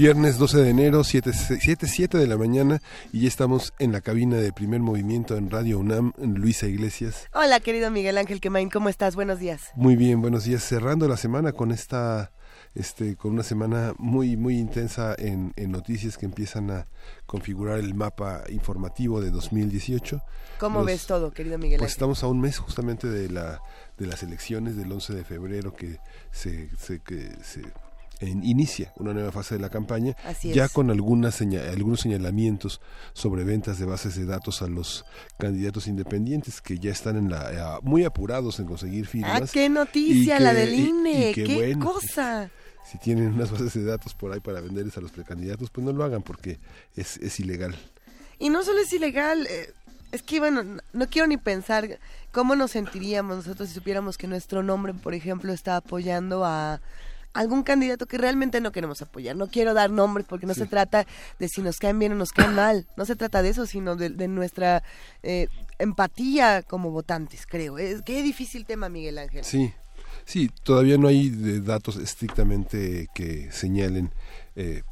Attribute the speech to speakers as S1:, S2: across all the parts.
S1: Viernes 12 de enero, 7, 7, de la mañana, y ya estamos en la cabina de primer movimiento en Radio UNAM, Luisa Iglesias.
S2: Hola, querido Miguel Ángel Quemain, ¿cómo estás? Buenos días.
S1: Muy bien, buenos días. Cerrando la semana con esta este, con una semana muy, muy intensa en, en, noticias que empiezan a configurar el mapa informativo de 2018.
S2: ¿Cómo ves todo, querido Miguel?
S1: Pues estamos a un mes justamente de, la, de las elecciones del 11 de febrero que se, se, que se inicia una nueva fase de la campaña, ya con algunas algunos señalamientos sobre ventas de bases de datos a los candidatos independientes que ya están en la eh, muy apurados en conseguir firmas.
S2: ¡Ah, qué noticia la del INE! ¡Qué cosa!
S1: Si tienen unas bases de datos por ahí para venderles a los precandidatos, pues no lo hagan porque es, es ilegal.
S2: Y no solo es ilegal, eh, es que bueno, no quiero ni pensar cómo nos sentiríamos nosotros si supiéramos que nuestro nombre, por ejemplo, está apoyando a algún candidato que realmente no queremos apoyar. No quiero dar nombres porque no se trata de si nos caen bien o nos caen mal. No se trata de eso, sino de, nuestra eh, empatía como votantes, creo. Es, qué difícil tema, Miguel Ángel.
S1: Sí, sí, todavía no hay datos estrictamente que señalen eh,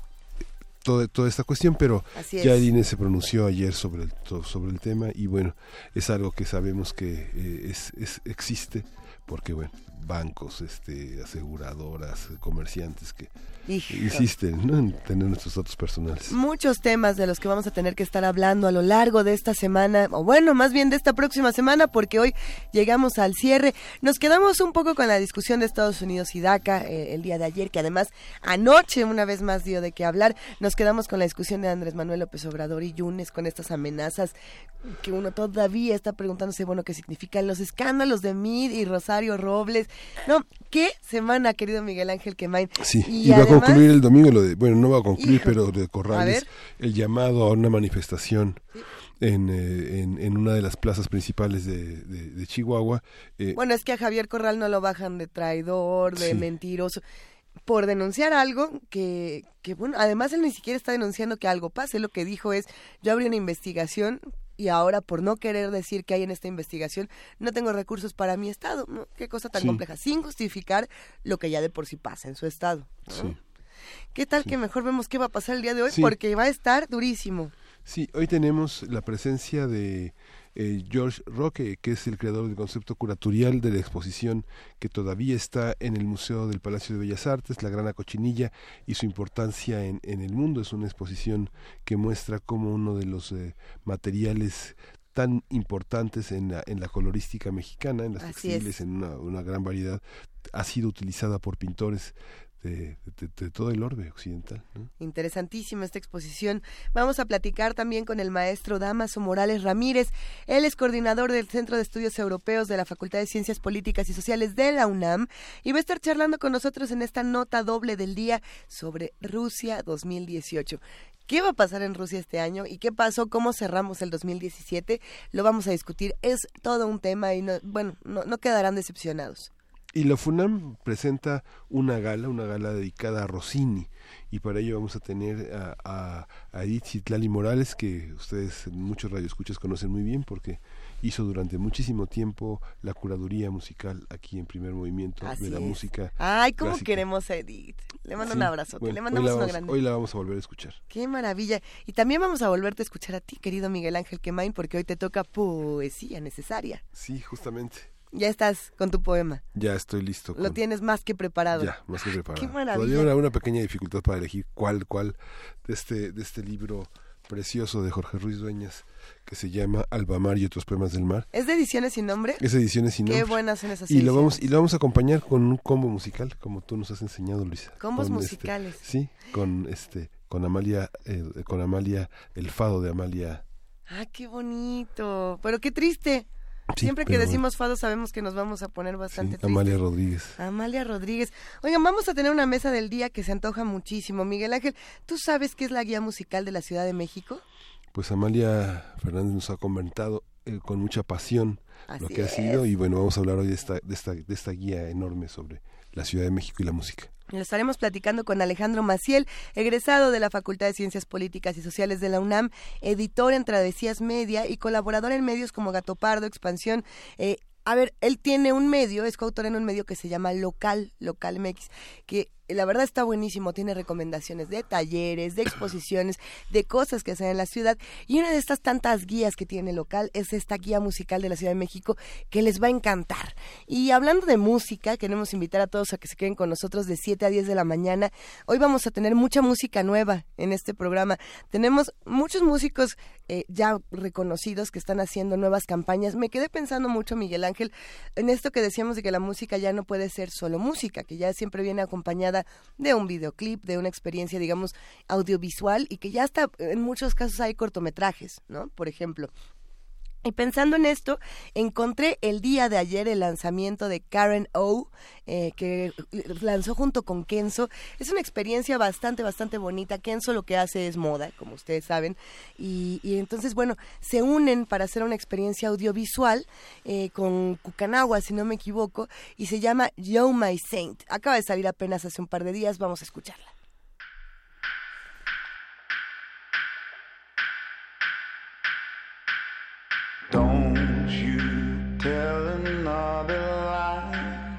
S1: toda, toda esta cuestión, pero ya el se pronunció ayer sobre el, sobre el tema y bueno, es algo que sabemos que eh, es, es, existe porque bueno, bancos, este, aseguradoras, comerciantes que insisten en tener nuestros datos personales.
S2: Muchos temas de los que vamos a tener que estar hablando a lo largo de esta semana, o bueno, más bien de esta próxima semana, porque hoy llegamos al cierre. Nos quedamos un poco con la discusión de Estados Unidos y DACA eh, el día de ayer, que además anoche una vez más dio de qué hablar. Nos quedamos con la discusión de Andrés Manuel López Obrador y Yunes con estas amenazas que uno todavía está preguntándose, bueno, qué significan los escándalos de Mid y Rosario Robles. No, qué semana, querido Miguel Ángel Quemain.
S1: Sí, y, va a concluir el domingo lo de, bueno, no va a concluir, pero de Corrales, el llamado a una manifestación. En, eh, en, en, una de las plazas principales de, de, Chihuahua.
S2: Eh, bueno, es que a Javier Corral no lo bajan de traidor, de mentiroso por denunciar algo que, que, bueno, además él ni siquiera está denunciando que algo pase, lo que dijo es, yo abrí una investigación y ahora por no querer decir que hay en esta investigación, no tengo recursos para mi estado. Qué cosa tan compleja, sin justificar lo que ya de por sí pasa en su estado. ¿Qué tal que mejor vemos qué va a pasar el día de hoy? Porque va a estar durísimo.
S1: Sí, hoy tenemos la presencia de eh, George Roque, que es el creador del concepto curatorial de la exposición que todavía está en el Museo del Palacio de Bellas Artes, La Grana Cochinilla y su importancia en, en el mundo. Es una exposición que muestra cómo uno de los eh, materiales tan importantes en la, en la colorística mexicana, en las textiles, en una, una, gran variedad, ha sido utilizada por pintores de, todo el orbe occidental.
S2: Interesantísima esta exposición. Vamos a platicar también con el maestro Damaso Morales Ramírez. Él es coordinador del Centro de Estudios Europeos de la Facultad de Ciencias Políticas y Sociales de la UNAM y va a estar charlando con nosotros en esta nota doble del día sobre Rusia 2018. ¿Qué va a pasar en Rusia este año y qué pasó? ¿Cómo cerramos el 2017? Lo vamos a discutir. Es todo un tema y bueno, no, no quedarán decepcionados.
S1: Y la FUNAM presenta una gala, una gala dedicada a Rossini, y para ello vamos a tener a, a, Edith Citlali Morales, que ustedes en muchos radioescuchas conocen muy bien porque hizo durante muchísimo tiempo la curaduría musical aquí en Primer Movimiento de la música.
S2: Ay, cómo queremos a Edith. Le mando un abrazo, le mandamos una grande.
S1: Hoy la vamos a volver a escuchar.
S2: Qué maravilla. Y también vamos a volverte a escuchar a ti, querido Miguel Ángel Quemain, porque hoy te toca poesía necesaria.
S1: Sí, justamente.
S2: Ya estás con tu poema.
S1: Ya estoy listo.
S2: Lo tienes más que preparado.
S1: Ya, más que preparado. Qué maravilla. Todavía una, pequeña dificultad para elegir cuál, cuál de este, de este libro precioso de Jorge Ruiz Dueñas que se llama Albamar y otros poemas del mar.
S2: ¿Es de ediciones sin nombre?
S1: Es de ediciones sin nombre.
S2: Qué buenas son esas
S1: y lo vamos Y lo vamos a acompañar con un combo musical, como tú nos has enseñado, Luisa.
S2: Combos este, musicales.
S1: sí, con este con Amalia, con Amalia, el fado de Amalia
S2: Ah, qué bonito. Pero qué triste. Siempre que decimos fado sabemos que nos vamos a poner bastante
S1: sí, Amalia Rodríguez.
S2: Amalia Rodríguez. Oigan, vamos a tener una mesa del día que se antoja muchísimo. Miguel Ángel, ¿tú sabes qué es la guía musical de la Ciudad de México?
S1: Pues Amalia Fernández nos ha comentado eh, con mucha pasión lo que ha sido y bueno, vamos a hablar hoy de esta, de esta, de esta guía enorme sobre la Ciudad de México y la música.
S2: Lo estaremos platicando con Alejandro Maciel, egresado de la Facultad de Ciencias Políticas y Sociales de la UNAM, editor en Travesías Media y colaborador en medios como Gato Pardo, Expansión. Eh, a ver, él tiene un medio, es coautor en un medio que se llama Local, Local MX, que la verdad está buenísimo, tiene recomendaciones de talleres, de exposiciones, de cosas que hacen en la ciudad. Y una de estas tantas guías que tiene local es esta guía musical de la Ciudad de México que les va a encantar. Y hablando de música, queremos invitar a todos a que se queden con nosotros de 7 a 10 de la mañana. Hoy vamos a tener mucha música nueva en este programa. Tenemos muchos músicos eh, ya reconocidos que están haciendo nuevas campañas. Me quedé pensando mucho, Miguel Ángel, en esto que decíamos de que la música ya no puede ser solo música, que ya siempre viene acompañada de un videoclip, de una experiencia, digamos, audiovisual y que ya está, en muchos casos hay cortometrajes, ¿no? Por ejemplo, y pensando en esto, encontré el día de ayer el lanzamiento de Karen O, eh, que lanzó junto con Kenzo. Es una experiencia bastante, bastante bonita. Kenzo lo que hace es moda, como ustedes saben. Y, entonces, bueno, se unen para hacer una experiencia audiovisual eh, con Kukanagua, si no me equivoco, y se llama Yo My Saint. Acaba de salir apenas hace un par de días. Vamos a escucharla.
S3: Tell another lie.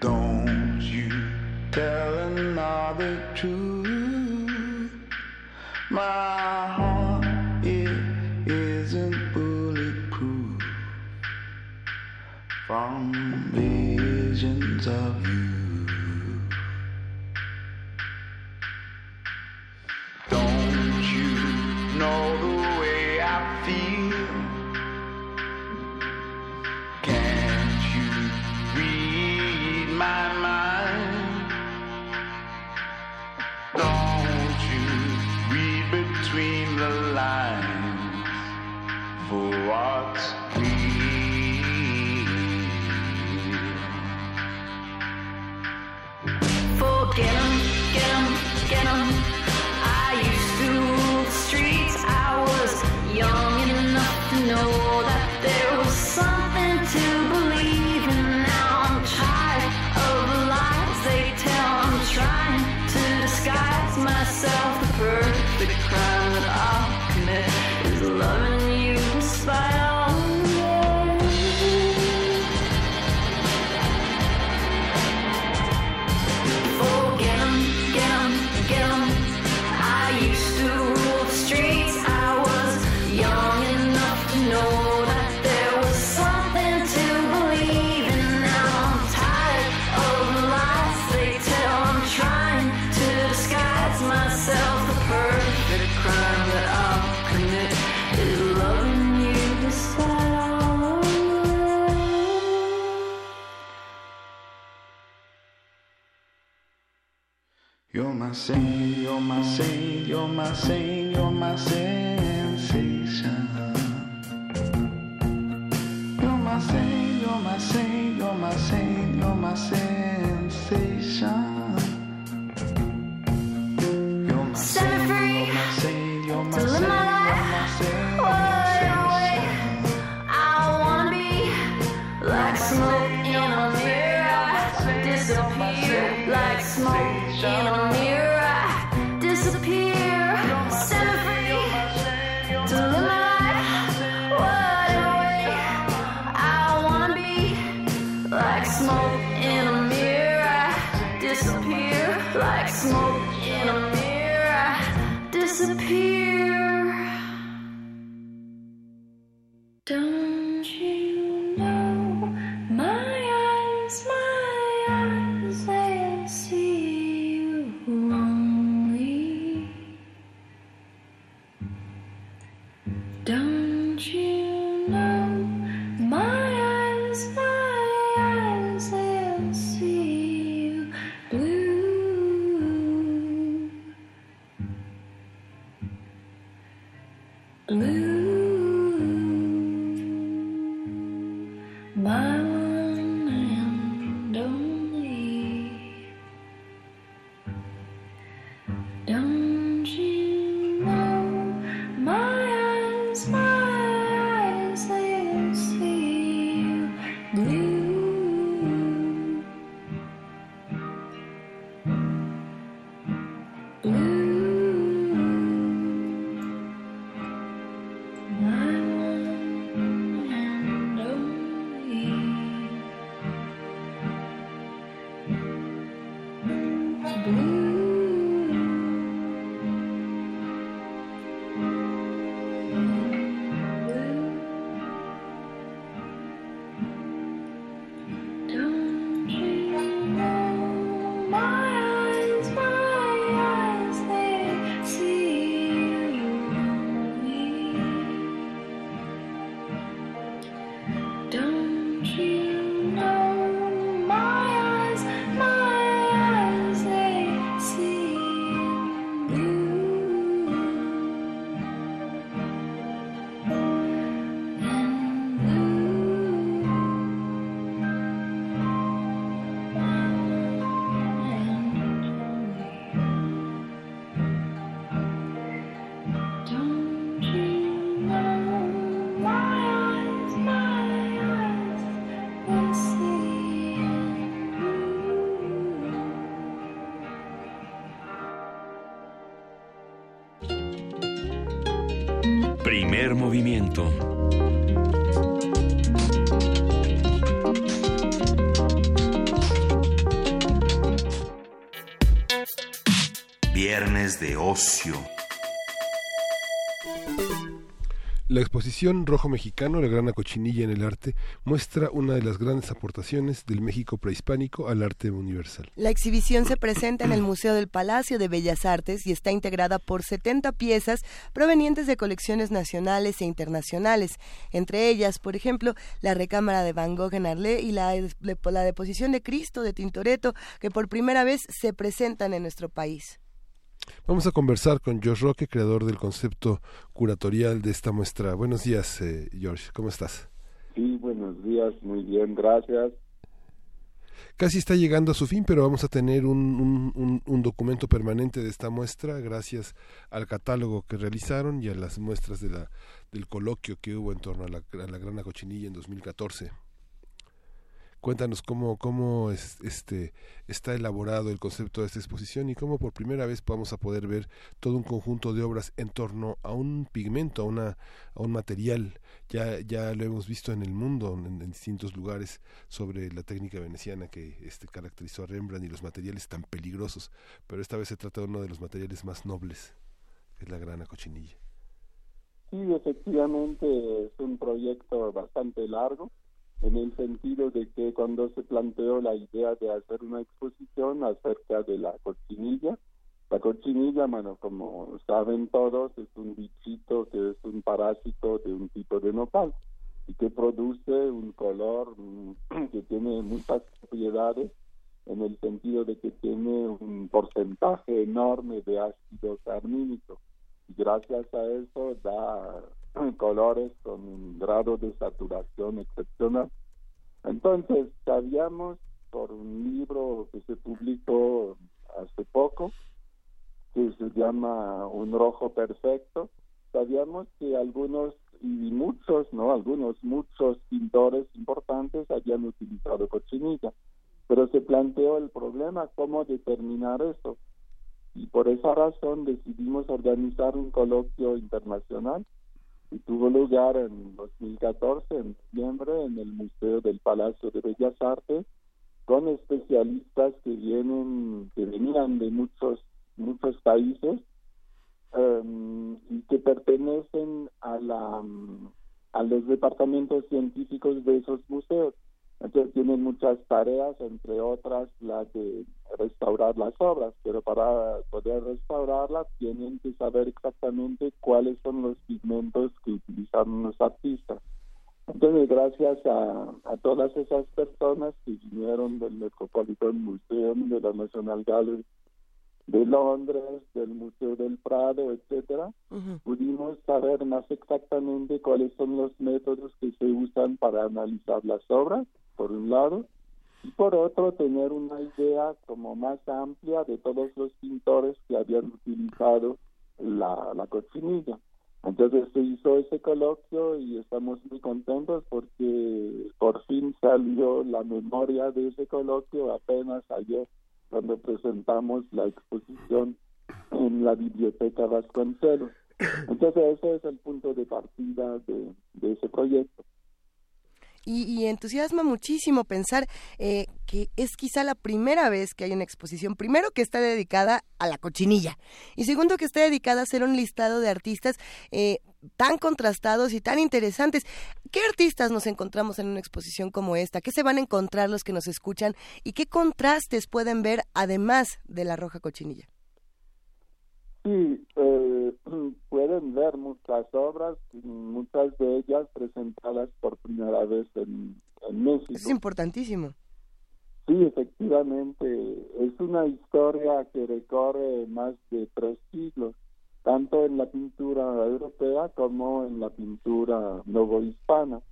S3: Don't you tell another truth. My heart it isn't bulletproof from visions of you. Don't you know my saint, you're my saint, you're my saint,
S4: Movimiento.
S5: Viernes de ocio.
S1: La exposición Rojo Mexicano, la gran cochinilla en el arte, muestra una de las grandes aportaciones del México prehispánico al arte universal.
S2: La exhibición se presenta en el Museo del Palacio de Bellas Artes y está integrada por 70 piezas provenientes de colecciones nacionales e internacionales, entre ellas, por ejemplo, la recámara de Van Gogh en Arlé y la, la deposición de Cristo de Tintoretto, que por primera vez se presentan en nuestro país.
S1: Vamos a conversar con George Roque, creador del concepto curatorial de esta muestra. Buenos días, eh, George, ¿cómo estás?
S6: Sí, buenos días, muy bien, gracias.
S1: Casi está llegando a su fin, pero vamos a tener un, un, un, documento permanente de esta muestra gracias al catálogo que realizaron y a las muestras de la, del coloquio que hubo en torno a la, a la Grana Cochinilla en 2014. Cuéntanos cómo, cómo es, este, está elaborado el concepto de esta exposición y cómo por primera vez vamos a poder ver todo un conjunto de obras en torno a un pigmento, a, una, a un material. Ya, ya lo hemos visto en el mundo, en, distintos lugares, sobre la técnica veneciana que este, caracterizó a Rembrandt y los materiales tan peligrosos. Pero esta vez se trata de uno de los materiales más nobles, que es la grana cochinilla.
S6: Sí, efectivamente es un proyecto bastante largo en el sentido de que cuando se planteó la idea de hacer una exposición acerca de la cochinilla, la cochinilla, bueno, como saben todos, es un bichito que es un parásito de un tipo de nopal y que produce un color que tiene muchas propiedades en el sentido de que tiene un porcentaje enorme de ácido carmínico y gracias a eso da colores con un grado de saturación excepcional. Entonces, sabíamos por un libro que se publicó hace poco, que se llama Un Rojo Perfecto, sabíamos que algunos y muchos, no algunos, muchos pintores importantes habían utilizado cochinilla, pero se planteó el problema cómo determinar eso. Y por esa razón decidimos organizar un coloquio internacional y tuvo lugar en 2014, en noviembre, en el Museo del Palacio de Bellas Artes, con especialistas que vienen, que venían de muchos, muchos países um, y que pertenecen a la a los departamentos científicos de esos museos. Entonces tienen muchas tareas, entre otras la de restaurar las obras, pero para poder restaurarlas tienen que saber exactamente cuáles son los pigmentos que utilizaron los artistas. Entonces, gracias a, a todas esas personas que vinieron del Metropolitan Museum, de la National Gallery de Londres, del Museo del Prado, etcétera, pudimos saber más exactamente cuáles son los métodos que se usan para analizar las obras, por un lado, y por otro tener una idea como más amplia de todos los pintores que habían utilizado la, la. Entonces se hizo ese coloquio y estamos muy contentos porque por fin salió la memoria de ese coloquio apenas ayer cuando presentamos la exposición en la biblioteca Vasconcelos. Entonces ese es el punto de partida de, de ese proyecto.
S2: Y, entusiasma muchísimo pensar eh, que es quizá la primera vez que hay una exposición, primero que está dedicada a la cochinilla y segundo que está dedicada a hacer un listado de artistas eh, tan contrastados y tan interesantes. ¿Qué artistas nos encontramos en una exposición como esta? ¿Qué se van a encontrar los que nos escuchan? ¿Y qué contrastes pueden ver además de la roja cochinilla?
S6: Sí, eh, pueden ver muchas obras, muchas de ellas presentadas por primera vez en, en México.
S2: Eso es importantísimo.
S6: Sí, efectivamente, es una historia que recorre más de tres siglos, tanto en la pintura europea como en la pintura novohispana,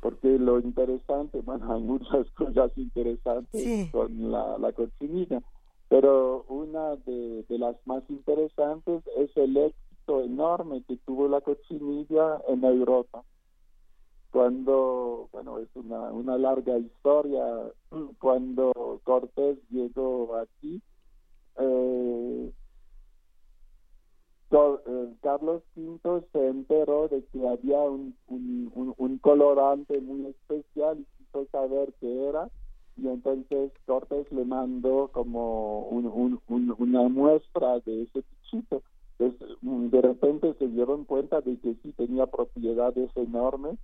S6: porque lo interesante, bueno, hay muchas cosas interesantes
S2: Sí.
S6: con la, la cochinilla, pero una de, de las más interesantes es el éxito enorme que tuvo la cochinilla en Europa. Cuando, bueno, es una, una larga historia, cuando Cortés llegó aquí, eh, eh, Carlos V se enteró de que había un, un, un- un colorante muy especial y quiso saber qué era y entonces Cortés le mandó como un- un- un- una muestra de ese pichito. Entonces, mm, de repente se dieron cuenta de que sí tenía propiedades enormes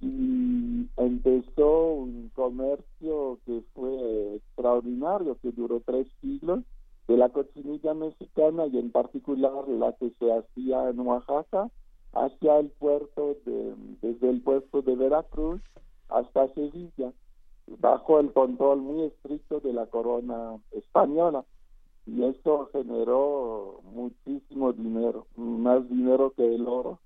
S6: y empezó un comercio que fue extraordinario, que duró tres siglos, de la cochinilla mexicana y en particular la que se hacía en Oaxaca hacia el puerto de, desde el puerto de Veracruz hasta Sevilla, bajo el control muy estricto de la corona española. Y eso generó muchísimo dinero, más dinero que el oro.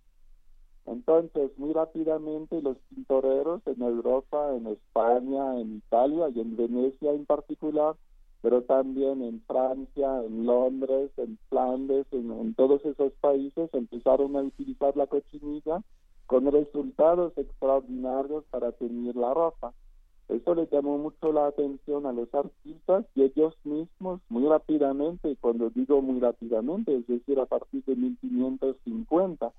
S6: Entonces, muy rápidamente los pintoreros en Europa, en España, en Italia y en Venecia en particular, pero también en Francia, en Londres, en Flandes, en, en todos esos países empezaron a utilizar la cochinilla con resultados extraordinarios para teñir la ropa. Eso le llamó mucho la atención a los artistas y ellos mismos muy rápidamente, cuando digo muy rápidamente, es decir, a partir de 1550,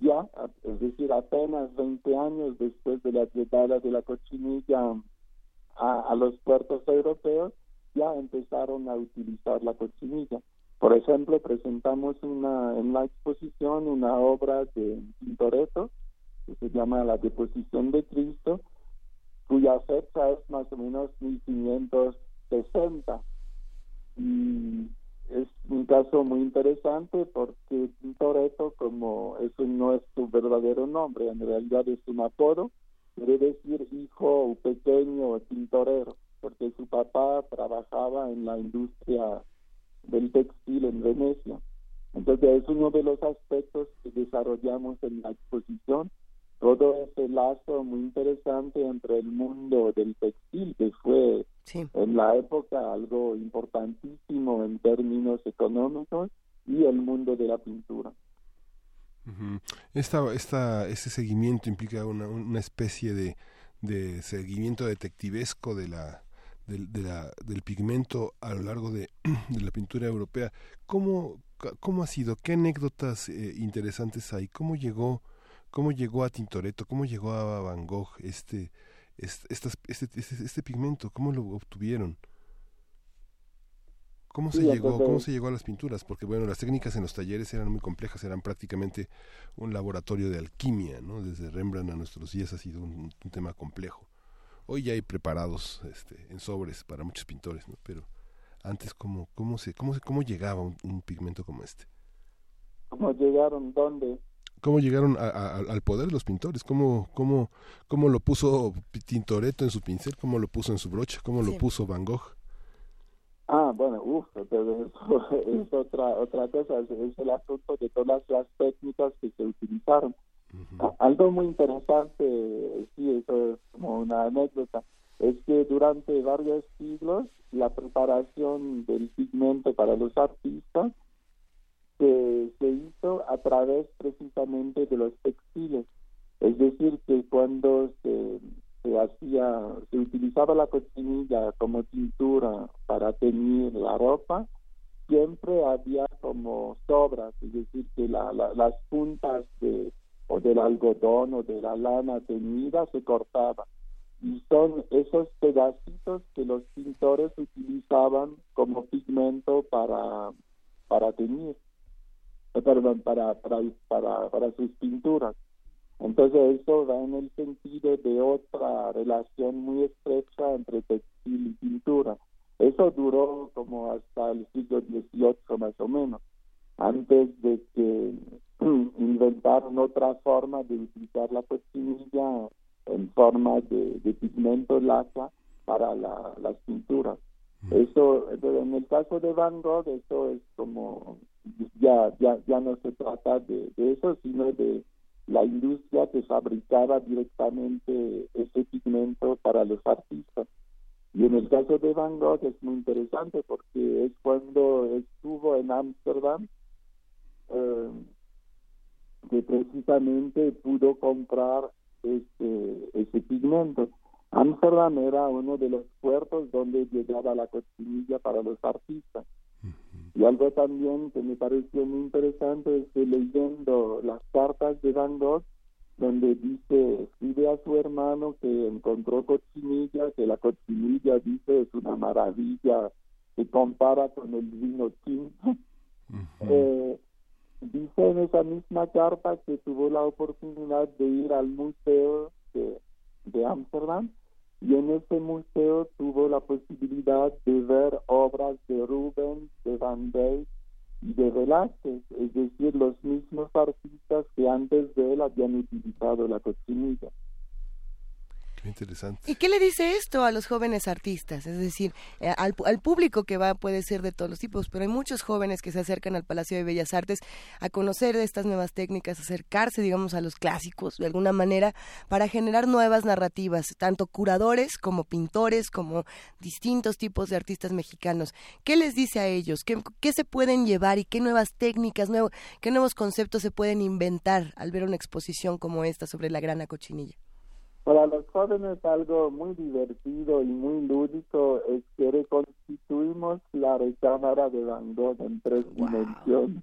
S6: ya, es decir, apenas 20 años después de la llegada de la cochinilla a, a los puertos europeos, ya empezaron a utilizar la cochinilla. Por ejemplo, presentamos una en la exposición una obra de Tintoretto que se llama La Deposición de Cristo, cuya fecha es más o menos 1560. Y es un caso muy interesante porque Tintoretto, como eso no es su verdadero nombre, en realidad es un apodo, quiere decir hijo o pequeño tintorero, porque su papá trabajaba en la industria del textil en Venecia. Entonces es uno de los aspectos que desarrollamos en la exposición, todo ese lazo muy interesante entre el mundo del textil, que fue
S2: Sí.
S6: en la época algo importantísimo en términos económicos, y el mundo de la pintura.
S1: Esta, esta, este seguimiento implica una, una especie de, de seguimiento detectivesco de la, del, de la, del pigmento a lo largo de, de la pintura europea. ¿Cómo, cómo ha sido? ¿Qué anécdotas eh, interesantes hay? ¿Cómo llegó, cómo llegó a Tintoretto? ¿Cómo llegó a Van Gogh este, este, este, este pigmento? ¿Cómo lo obtuvieron? ¿Cómo se llegó?
S6: entonces-
S1: ¿Cómo se llegó a las pinturas? Porque bueno, las técnicas en los talleres eran muy complejas, eran prácticamente un laboratorio de alquimia, ¿no? Desde Rembrandt a nuestros días ha sido un, un tema complejo. Hoy ya hay preparados este, en sobres para muchos pintores, ¿no? Pero antes cómo cómo se cómo se- cómo llegaba un, un pigmento como este?
S6: ¿Cómo llegaron? ¿Dónde?
S1: ¿Cómo llegaron a- a- al poder de los pintores? ¿Cómo, cómo, ¿Cómo lo puso Tintoretto en su pincel? ¿Cómo lo puso en su brocha? ¿Cómo lo puso Van Gogh?
S6: Ah, bueno, uff, es otra, otra cosa, es, es el asunto de todas las técnicas que se utilizaron. Algo muy interesante, sí, eso es como una anécdota, es que durante varios siglos la preparación del pigmento para los artistas se, hizo a través precisamente de los textiles. Es decir, que cuando se, se hacía, se utilizaba la cochinilla como tintura para teñir la ropa, siempre había como sobras, es decir, que la, la- las puntas de, o del algodón o de la lana teñida se cortaban. Y son esos pedacitos que los pintores utilizaban como pigmento para, para teñir, perdón, para, para, para, para sus pinturas. Entonces eso va en el sentido de otra relación muy estrecha entre textil y pintura. Eso duró como hasta el siglo XVIII más o menos, antes de que inventaron otra forma de utilizar la cochinilla en forma de, de pigmento laca para la- las pinturas. Eso, pero en el caso de Van Gogh, eso es como, ya, ya, ya no se trata de, eso, sino de la industria que fabricaba directamente ese pigmento para los artistas. Y en el caso de Van Gogh es muy interesante porque es cuando estuvo en Ámsterdam eh, que precisamente pudo comprar ese, ese pigmento. Ámsterdam era uno de los puertos donde llegaba la cochinilla para los artistas. Y algo también que me pareció muy interesante es que leyendo las cartas de Van Gogh, donde dice, escribe a su hermano que encontró cochinilla, que la cochinilla dice es una maravilla, se compara con el vino tinto. Eh, dice en esa misma carta que tuvo la oportunidad de ir al museo de, de Ámsterdam y en ese museo tuvo la posibilidad de ver obras de Rubens, de Van Dyck y de Velázquez, es decir, los mismos artistas que antes de él habían utilizado la cochinilla.
S1: Interesante.
S2: ¿Y qué le dice esto a los jóvenes artistas? Es decir, eh, al, público que va puede ser de todos los tipos, pero hay muchos jóvenes que se acercan al Palacio de Bellas Artes a conocer estas nuevas técnicas, acercarse, digamos, a los clásicos de alguna manera para generar nuevas narrativas, tanto curadores como pintores, como distintos tipos de artistas mexicanos. ¿Qué les dice a ellos? ¿Qué, qué se pueden llevar y qué nuevas técnicas, nuevo, qué nuevos conceptos se pueden inventar al ver una exposición como esta sobre la grana cochinilla?
S6: Para los jóvenes algo muy divertido y muy lúdico es que reconstituimos la recámara de Van Gogh en tres dimensiones.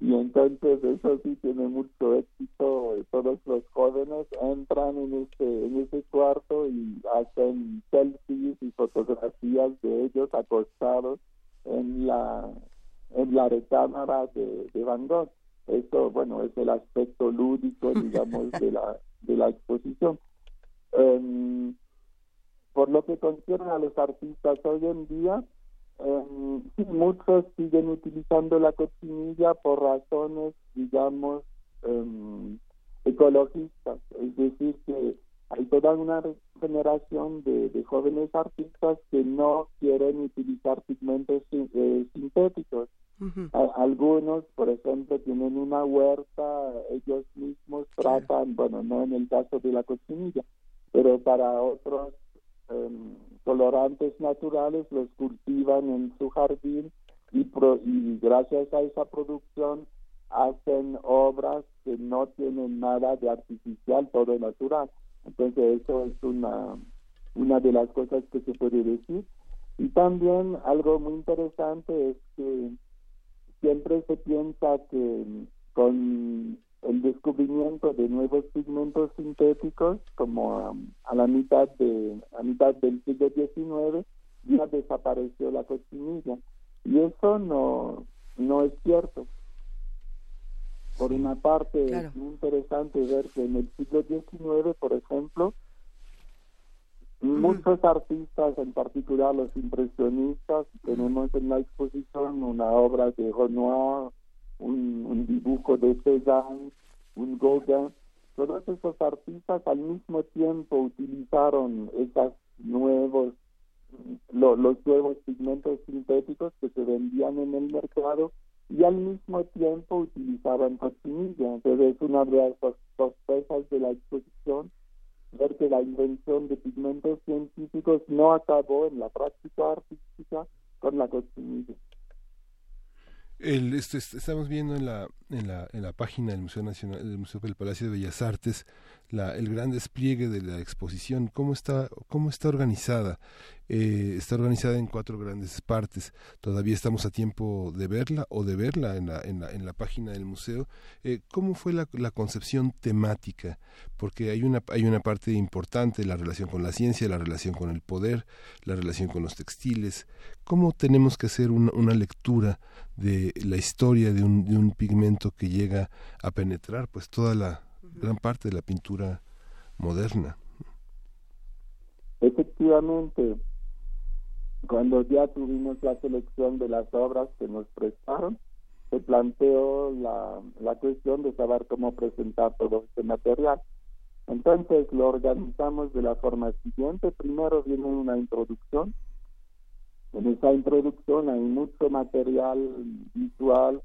S6: Y entonces eso sí tiene mucho éxito. Todos los jóvenes entran en ese, en ese cuarto y hacen selfies y fotografías de ellos acostados en la, en la recámara de, de Van Gogh. Eso, bueno, es el aspecto lúdico, digamos, de la, de la exposición. Em, por lo que concierne a los artistas hoy en día, em, sí, muchos siguen utilizando la cochinilla por razones, digamos, em, ecologistas. Es decir, que hay toda una generación de, de jóvenes artistas que no quieren utilizar pigmentos eh, sintéticos. Algunos, por ejemplo, tienen una huerta, ellos mismos tratan, bueno, no en el caso de la cochinilla, pero para otros em, colorantes naturales los cultivan en su jardín y, pro- y gracias a esa producción hacen obras que no tienen nada de artificial, todo natural. Entonces eso es una, una de las cosas que se puede decir. Y también algo muy interesante es que siempre se piensa que con el descubrimiento de nuevos pigmentos sintéticos, como um, a la mitad de a mitad del siglo XIX, ya desapareció la cochinilla. Y eso no, no es cierto. Por una parte,
S2: Claro.
S6: es muy interesante ver que en el siglo XIX, por ejemplo, muchos artistas, en particular los impresionistas, tenemos en la exposición una obra de Renoir, un, un dibujo de Cézanne, un Gauguin. Todos esos artistas al mismo tiempo utilizaron esos nuevos lo- los nuevos pigmentos sintéticos que se vendían en el mercado y al mismo tiempo utilizaban cochinilla. Entonces es una de las sospechas de la exposición ver que la invención de pigmentos científicos no acabó en la práctica artística con la cochinilla.
S1: El, este, est- estamos viendo en la, en la, en la página del Museo Nacional, del Museo del Palacio de Bellas Artes, la, el gran despliegue de la exposición, cómo está, cómo está organizada. Eh, está organizada en cuatro grandes partes. Todavía estamos a tiempo de verla o de verla en la, en la, en la página del museo. Eh, ¿Cómo fue la, la concepción temática? Porque hay una, hay una parte importante, la relación con la ciencia, la relación con el poder, la relación con los textiles. ¿Cómo tenemos que hacer una, una lectura de la historia de un, de un pigmento que llega a penetrar pues toda la gran parte de la pintura moderna?
S6: Efectivamente, cuando ya tuvimos la selección de las obras que nos prestaron, se planteó la, la cuestión de saber cómo presentar todo este material. Entonces lo organizamos de la forma siguiente. Primero viene una introducción. En esa introducción hay mucho material visual,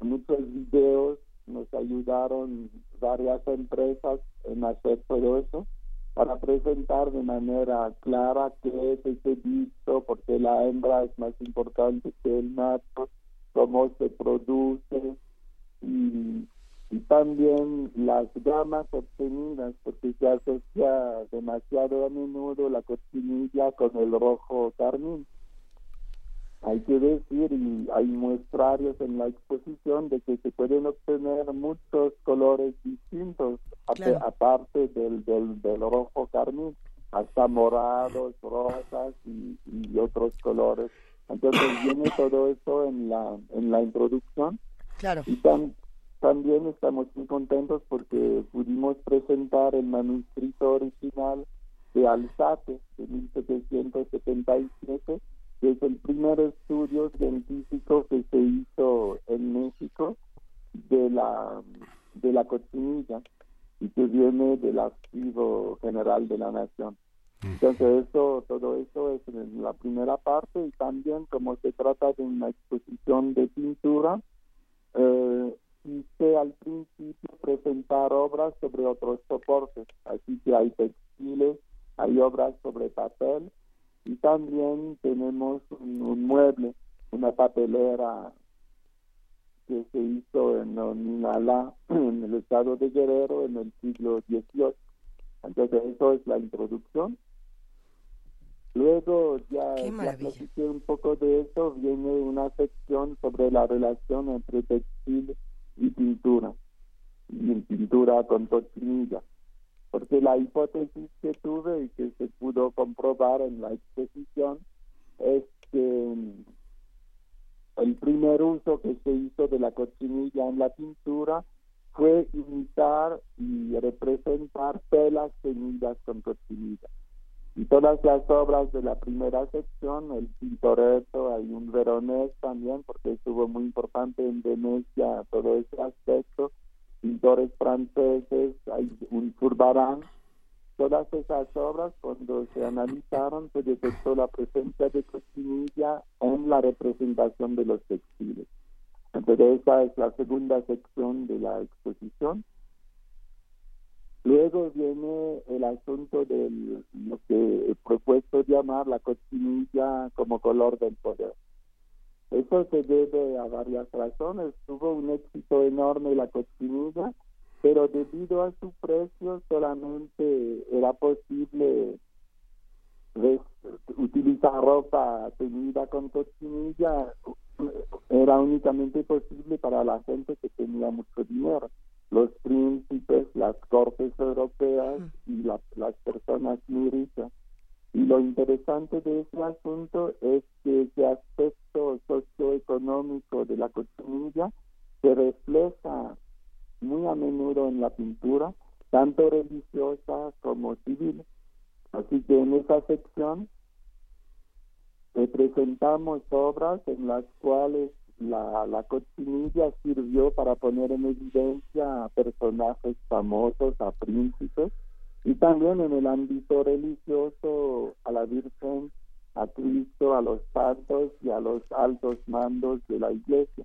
S6: muchos videos. Nos ayudaron varias empresas en hacer todo eso para presentar de manera clara qué es ese disco, por qué la hembra es más importante que el macho, cómo se produce y, y también las gamas obtenidas, porque se asocia demasiado a menudo la cochinilla con el rojo carmín. Hay que decir, y hay muestrarios en la exposición de que se pueden obtener muchos colores distintos,
S2: Claro.
S6: aparte del, del, del rojo carmín, hasta morados, rosas y, y otros colores. Entonces viene todo eso en la, en la introducción
S2: Claro.
S6: y tam- también estamos muy contentos porque pudimos presentar el manuscrito original de Alzate de 1777, que es el primer estudio científico que se hizo en México de la de la cochinilla y que viene del Archivo General de la Nación. Entonces eso, todo eso es en la primera parte y también como se trata de una exposición de pintura, eh, quise al principio presentar obras sobre otros soportes, así que hay textiles, hay obras sobre papel y también tenemos un, un mueble, una papelera que se hizo en Onala, en el estado de Guerrero en el siglo XVIII. Entonces eso es la introducción. Luego ya, ya platiqué un poco de eso, viene una sección sobre la relación entre textil y pintura, y pintura con cochinilla. Porque la hipótesis que tuve y que se pudo comprobar en la exposición es que mm, el primer uso que se hizo de la cochinilla en la pintura fue imitar y representar telas teñidas con cochinilla. Y todas las obras de la primera sección, el Tintoretto, hay un veronés también, porque estuvo muy importante en Venecia todo ese aspecto, pintores franceses, hay un Zurbarán, todas esas obras cuando se analizaron se detectó la presencia de cochinilla en la representación de los textiles. Entonces esa es la segunda sección de la exposición. Luego viene el asunto de lo que he propuesto llamar la cochinilla como color del poder. Eso se debe a varias razones. Tuvo un éxito enorme la cochinilla, pero debido a su precio solamente era posible ves- utilizar ropa teñida con cochinilla. Era únicamente posible para la gente que tenía mucho dinero los príncipes, las cortes europeas y la- las personas muy ricas. Y lo interesante de ese asunto es que ese aspecto socioeconómico de la cochinilla se refleja muy a menudo en la pintura, tanto religiosa como civil. Así que en esa sección eh, presentamos obras en las cuales la, la cochinilla sirvió para poner en evidencia a personajes famosos, a príncipes, y también en el ámbito religioso a la Virgen, a Cristo, a los santos y a los altos mandos de la iglesia.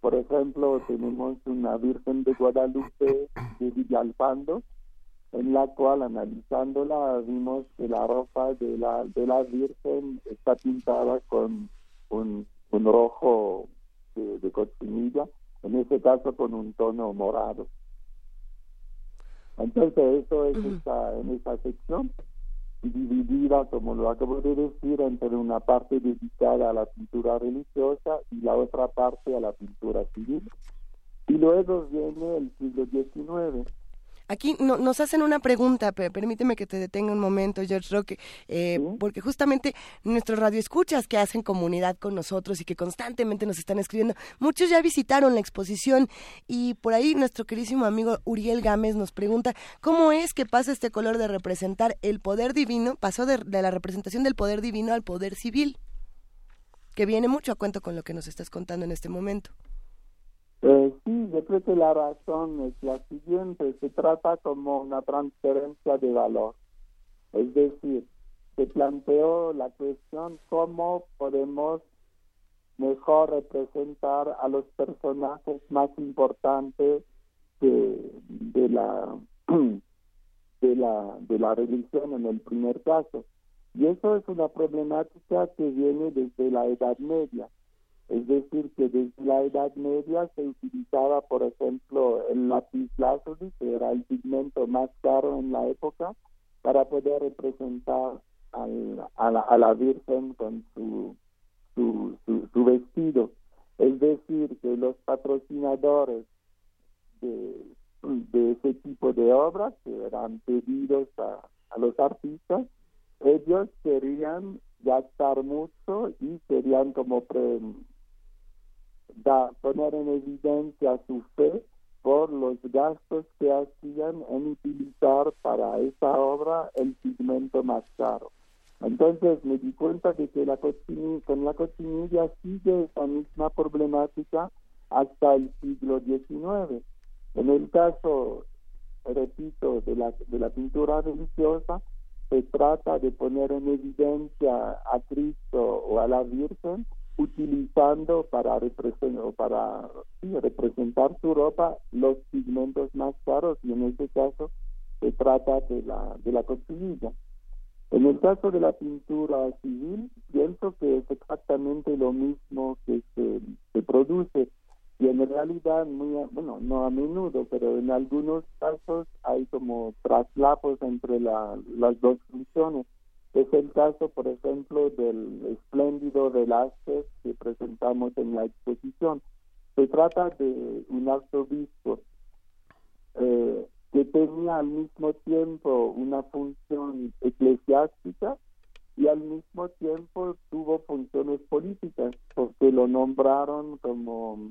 S6: Por ejemplo, tenemos una Virgen de Guadalupe de Villalpando, en la cual analizándola vimos que la ropa de la, de la Virgen está pintada con un, un rojo de, de cochinilla, en ese caso con un tono morado. Entonces eso es en esa sección dividida, como lo acabo de decir, entre una parte dedicada a la pintura religiosa y la otra parte a la pintura civil. Y luego viene el siglo XIX.
S2: Aquí no- nos hacen una pregunta, pe- permíteme que te detenga un momento, George Roque, eh,
S6: Sí.
S2: porque justamente nuestros radioescuchas que hacen comunidad con nosotros y que constantemente nos están escribiendo, muchos ya visitaron la exposición y por ahí nuestro querísimo amigo Uriel Gámez nos pregunta cómo es que pasa este color de representar el poder divino, pasó de, de la representación del poder divino al poder civil, que viene mucho a cuento con lo que nos estás contando en este momento.
S6: Eh, sí, yo creo que la razón es la siguiente, se trata como una transferencia de valor. Es decir, se planteó la cuestión cómo podemos mejor representar a los personajes más importantes de, de la de la de la religión en el primer caso. Y eso es una problemática que viene desde la Edad Media. Es decir, que desde la Edad Media se utilizaba, por ejemplo, el lápiz lazuli, que era el pigmento más caro en la época, para poder representar al- a, la, a la Virgen con su su, su, su vestido. Es decir, que los patrocinadores de, de ese tipo de obras, que eran pedidos a, a los artistas, ellos querían gastar mucho y querían como da- poner en evidencia su fe por los gastos que hacían en utilizar para esa obra el pigmento más caro. Entonces me di cuenta de que la con la cochinilla sigue esa misma problemática hasta el siglo XIX. En el caso, repito, de la, de la pintura religiosa, se trata de poner en evidencia a Cristo o a la Virgen utilizando para, represen- o para representar su ropa los pigmentos más caros y en este caso se trata de la, de la cochinilla. En el caso de la pintura civil, pienso que es exactamente lo mismo que se, produce y en realidad, muy bueno, no a menudo, pero en algunos casos hay como traslapos entre la- las dos funciones. Es el caso, por ejemplo, del espléndido Velázquez que presentamos en la exposición. Se trata de un arzobispo eh, que tenía al mismo tiempo una función eclesiástica y al mismo tiempo tuvo funciones políticas porque lo nombraron como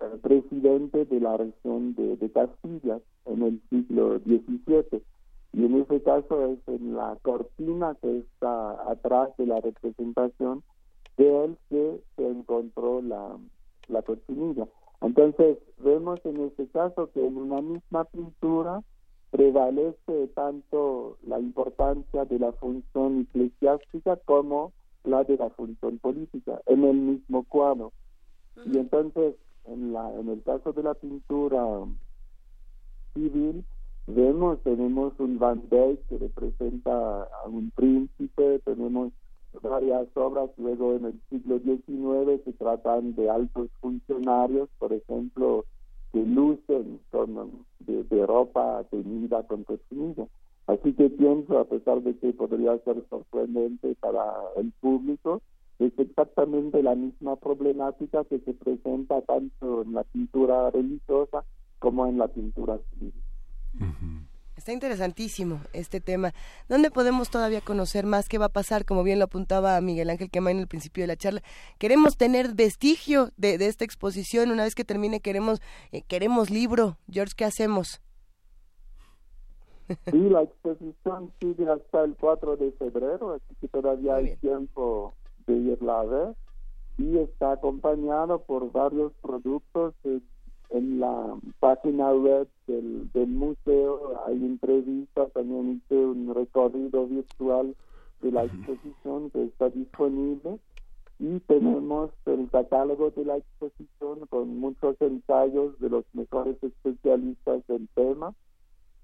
S6: eh, presidente de la región de, de Castilla en el siglo XVII y en ese caso es en la cortina que está atrás de la representación de él que se encontró la, la cochinilla. Entonces, vemos en este caso que en una misma pintura prevalece tanto la importancia de la función eclesiástica como la de la función política en el mismo cuadro. Y entonces, en, la, en el caso de la pintura civil, vemos, tenemos un Van Dyck que representa a un príncipe, tenemos varias obras, luego en el siglo XIX se tratan de altos funcionarios, por ejemplo, que lucen con, de, de ropa teñida con cochinilla. Así que pienso, a pesar de que podría ser sorprendente para el público, es exactamente la misma problemática que se presenta tanto en la pintura religiosa como en la pintura civil.
S2: Está interesantísimo este tema. ¿Dónde podemos todavía conocer más qué va a pasar? Como bien lo apuntaba Miguel Ángel Quemain en el principio de la charla, queremos tener vestigio de, de esta exposición. Una vez que termine, queremos, eh, queremos libro. George, ¿qué hacemos?
S6: Sí, la exposición sigue hasta el 4 de febrero, así que todavía hay tiempo de irla a ver. Y está acompañado por varios productos en, en la página web del, del museo. Hay entrevistas, también hice un recorrido virtual de la exposición que está disponible. Y tenemos el catálogo de la exposición con muchos ensayos de los mejores especialistas del tema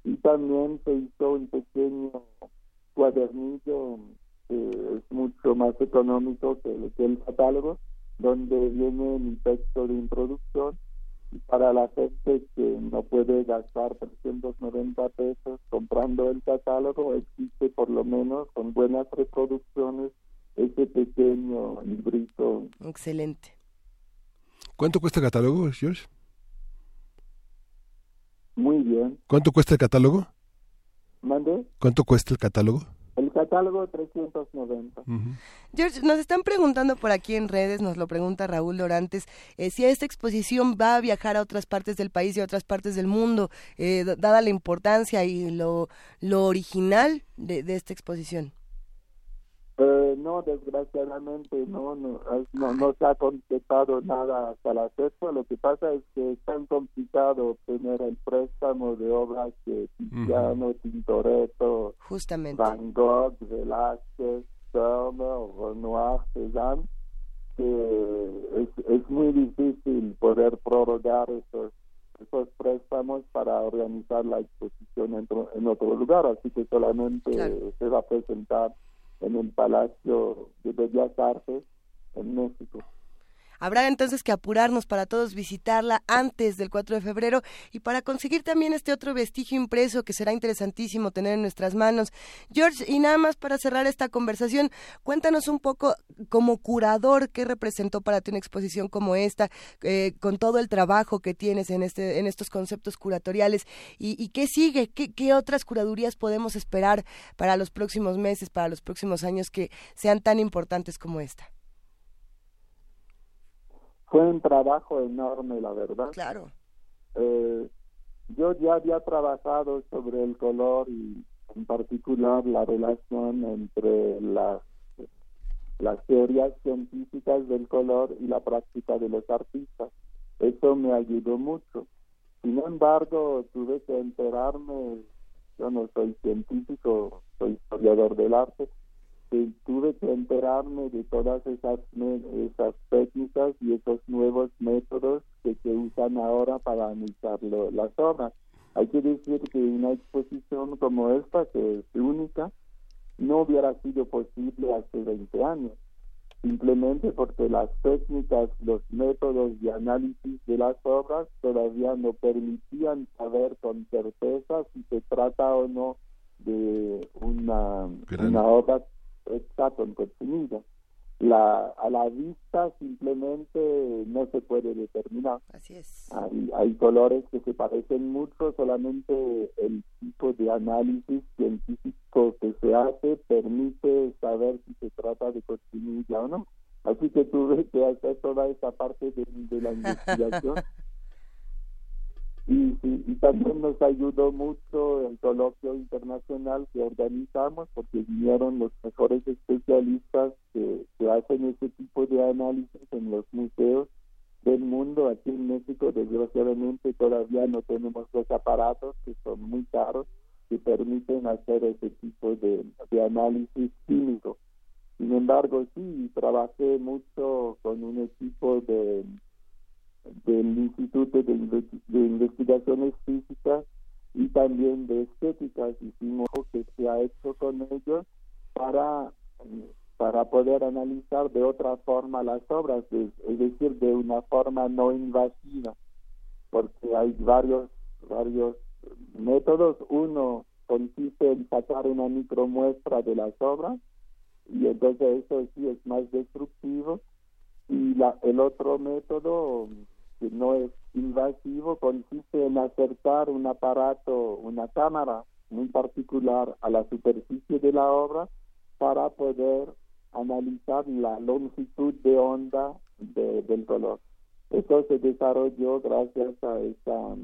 S6: y también se hizo un pequeño cuadernillo que es mucho más económico que el, que el catálogo, donde viene mi texto de introducción para la gente que no puede gastar 390 pesos comprando el catálogo, existe por lo menos con buenas reproducciones ese pequeño librito.
S2: Excelente.
S1: ¿Cuánto cuesta el catálogo, George?
S6: Muy bien.
S1: ¿Cuánto cuesta el catálogo?
S6: ¿Mande?
S1: ¿Cuánto cuesta el catálogo?
S6: El catálogo 390.
S2: George, nos están preguntando por aquí en redes, nos lo pregunta Raúl Dorantes, eh, si esta exposición va a viajar a otras partes del país y a otras partes del mundo, eh, dada la importancia y lo, lo original de, de esta exposición.
S6: Eh, no, desgraciadamente no, no, no, no se ha concretado nada hasta la fecha. Lo que pasa es que es tan complicado obtener el préstamo de obras de Tiziano, Tintoretto,
S2: Justamente.
S6: Van Gogh, Velázquez, Turner, Renoir, Cézanne, que es, es muy difícil poder prorrogar esos, esos préstamos para organizar la exposición en, otro- en otro lugar. Así que solamente
S2: Claro.
S6: se va a presentar en el Palacio de Bellas Artes en México.
S2: Habrá entonces que apurarnos para todos visitarla antes del 4 de febrero y para conseguir también este otro vestigio impreso que será interesantísimo tener en nuestras manos. George, y nada más para cerrar esta conversación, cuéntanos un poco como curador qué representó para ti una exposición como esta, eh, con todo el trabajo que tienes en, este, en estos conceptos curatoriales y, qué sigue, ¿Qué, qué otras curadurías podemos esperar para los próximos meses, para los próximos años que sean tan importantes como esta.
S6: Fue un trabajo enorme, la verdad.
S2: Claro.
S6: Eh, yo ya había trabajado sobre el color y en particular la relación entre las, las teorías científicas del color y la práctica de los artistas. Eso me ayudó mucho. Sin embargo, tuve que enterarme, yo no soy científico, soy historiador del arte, que tuve que enterarme de todas esas, esas técnicas y esos nuevos métodos que se usan ahora para analizar las obras. Hay que decir que una exposición como esta, que es única, no hubiera sido posible hace 20 años, simplemente porque las técnicas, los métodos de análisis de las obras todavía no permitían saber con certeza si se trata o no de una, una obra hecha con cochinilla. La, a la vista simplemente no se puede determinar.
S2: Así es.
S6: Hay, hay colores que se parecen mucho, solamente el tipo de análisis científico que se hace permite saber si se trata de cochinilla o no. Así que tuve que hacer toda esa parte de, de la investigación. Y, sí, y también nos ayudó mucho el coloquio internacional que organizamos porque vinieron los mejores especialistas que, que hacen ese tipo de análisis en los museos del mundo. Aquí en México, desgraciadamente, todavía no tenemos los aparatos que son muy caros que permiten hacer ese tipo de, de análisis químico. Sin embargo, sí, trabajé mucho con un equipo de del Instituto de, Inve- de Investigaciones Físicas y también de Estéticas. Hicimos lo que se ha hecho con ellos para, para poder analizar de otra forma las obras, es, decir, de una forma no invasiva, porque hay varios, varios métodos. Uno consiste en sacar una micromuestra de las obras y entonces eso sí es más destructivo y la, el otro método que no es invasivo consiste en acercar un aparato, una cámara muy particular a la superficie de la obra para poder analizar la longitud de onda de- del color. Eso se desarrolló gracias a esa,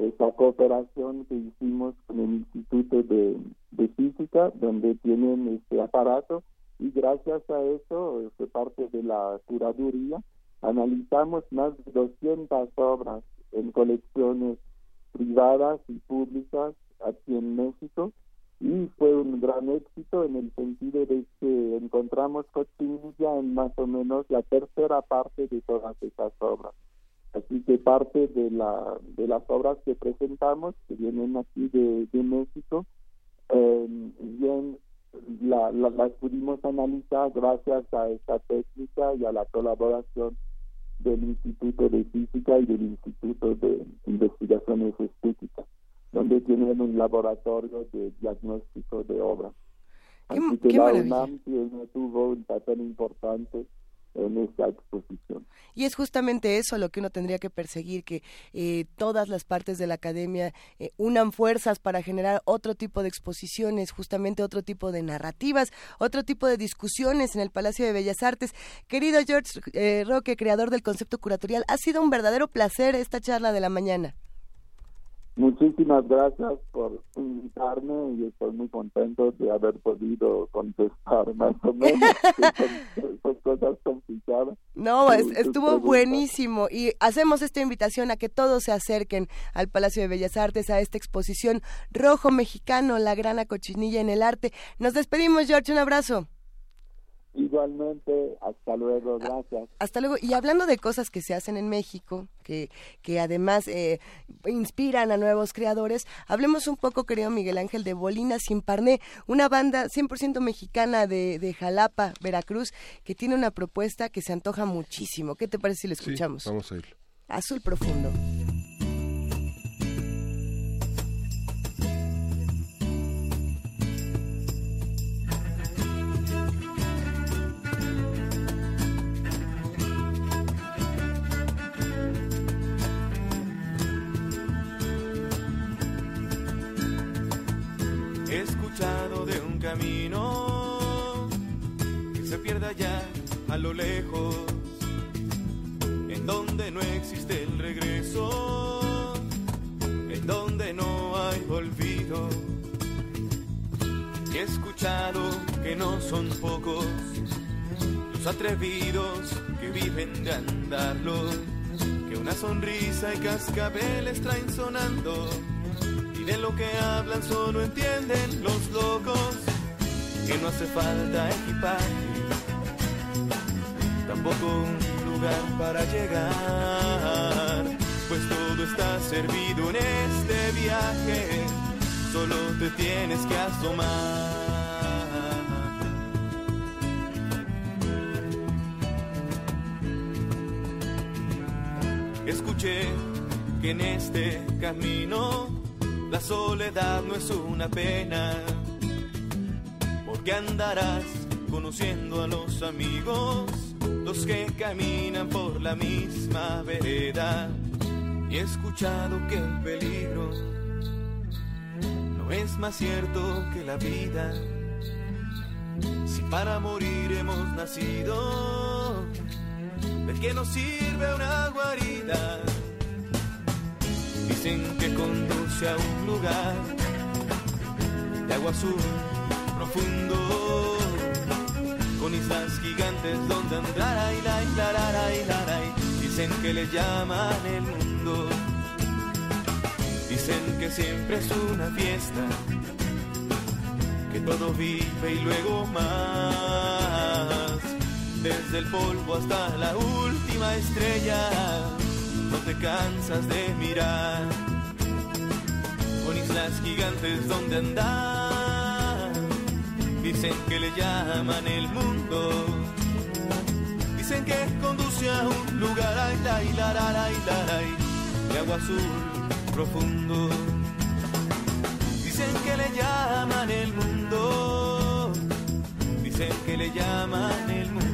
S6: esa cooperación que hicimos con el Instituto de, de Física, donde tienen este aparato, y gracias a eso fue parte de la curaduría. Analizamos más de 200 obras en colecciones privadas y públicas aquí en México y fue un gran éxito en el sentido de que encontramos cochinilla en más o menos la tercera parte de todas esas obras. Así que parte de la de las obras que presentamos que vienen aquí de, de México eh, bien la, la- las pudimos analizar gracias a esta técnica y a la colaboración del Instituto de Física y del Instituto de Investigaciones Estéticas, donde tienen un laboratorio de diagnóstico de obras.
S2: Qué-
S6: Así que
S2: qué
S6: la
S2: maravilla.
S6: UNAM tiene, tuvo un papel importante en esta exposición.
S2: Y es justamente eso lo que uno tendría que perseguir, que eh, todas las partes de la academia eh, unan fuerzas para generar otro tipo de exposiciones, justamente otro tipo de narrativas, otro tipo de discusiones en el Palacio de Bellas Artes. Querido George eh, Roque, creador del concepto curatorial, ha sido un verdadero placer esta charla de la mañana.
S6: Muchísimas gracias por invitarme y estoy muy contento de haber podido contestar más o menos, son, son cosas complicadas.
S2: No, es- estuvo buenísimo y hacemos esta invitación a que todos se acerquen al Palacio de Bellas Artes a esta exposición Rojo Mexicano, la grana cochinilla en el arte. Nos despedimos, George, un abrazo.
S6: Igualmente, hasta luego, gracias.
S2: Hasta luego. Y hablando de cosas que se hacen en México, que, que además eh, inspiran a nuevos creadores, hablemos un poco, querido Miguel Ángel, de Bolina Sin Parné, una banda 100% mexicana de, de Jalapa, Veracruz, que tiene una propuesta que se antoja muchísimo. ¿Qué te parece si la
S1: Sí,
S2: escuchamos?
S1: vamos a irlo.
S2: Azul Profundo.
S4: De un camino que se pierde allá a lo lejos, en donde no existe el regreso, en donde no hay olvido. Y he escuchado que no son pocos los atrevidos que viven de andarlo, que una sonrisa y cascabeles traen sonando de lo que hablan solo entienden los locos que no hace falta equipaje tampoco un lugar para llegar pues todo está servido en este viaje solo te tienes que asomar. Escuché que en este camino la soledad no es una pena, porque andarás conociendo a los amigos, los que caminan por la misma vereda. Y he escuchado que el peligro no es más cierto que la vida. Si para morir hemos nacido, ¿de qué nos sirve una guarida? Dicen que conduce a un lugar de agua azul profundo, con islas gigantes donde andar, ay, la, ay, la, ay. Dicen que le llaman el mundo, dicen que siempre es una fiesta, que todo vive y luego más, desde el polvo hasta la última estrella no te cansas de mirar con islas gigantes donde andar. Dicen que le llaman el mundo. Dicen que conduce a un lugar ay, la, ay, la, la, de agua azul profundo. Dicen que le llaman el mundo. Dicen que le llaman el mundo.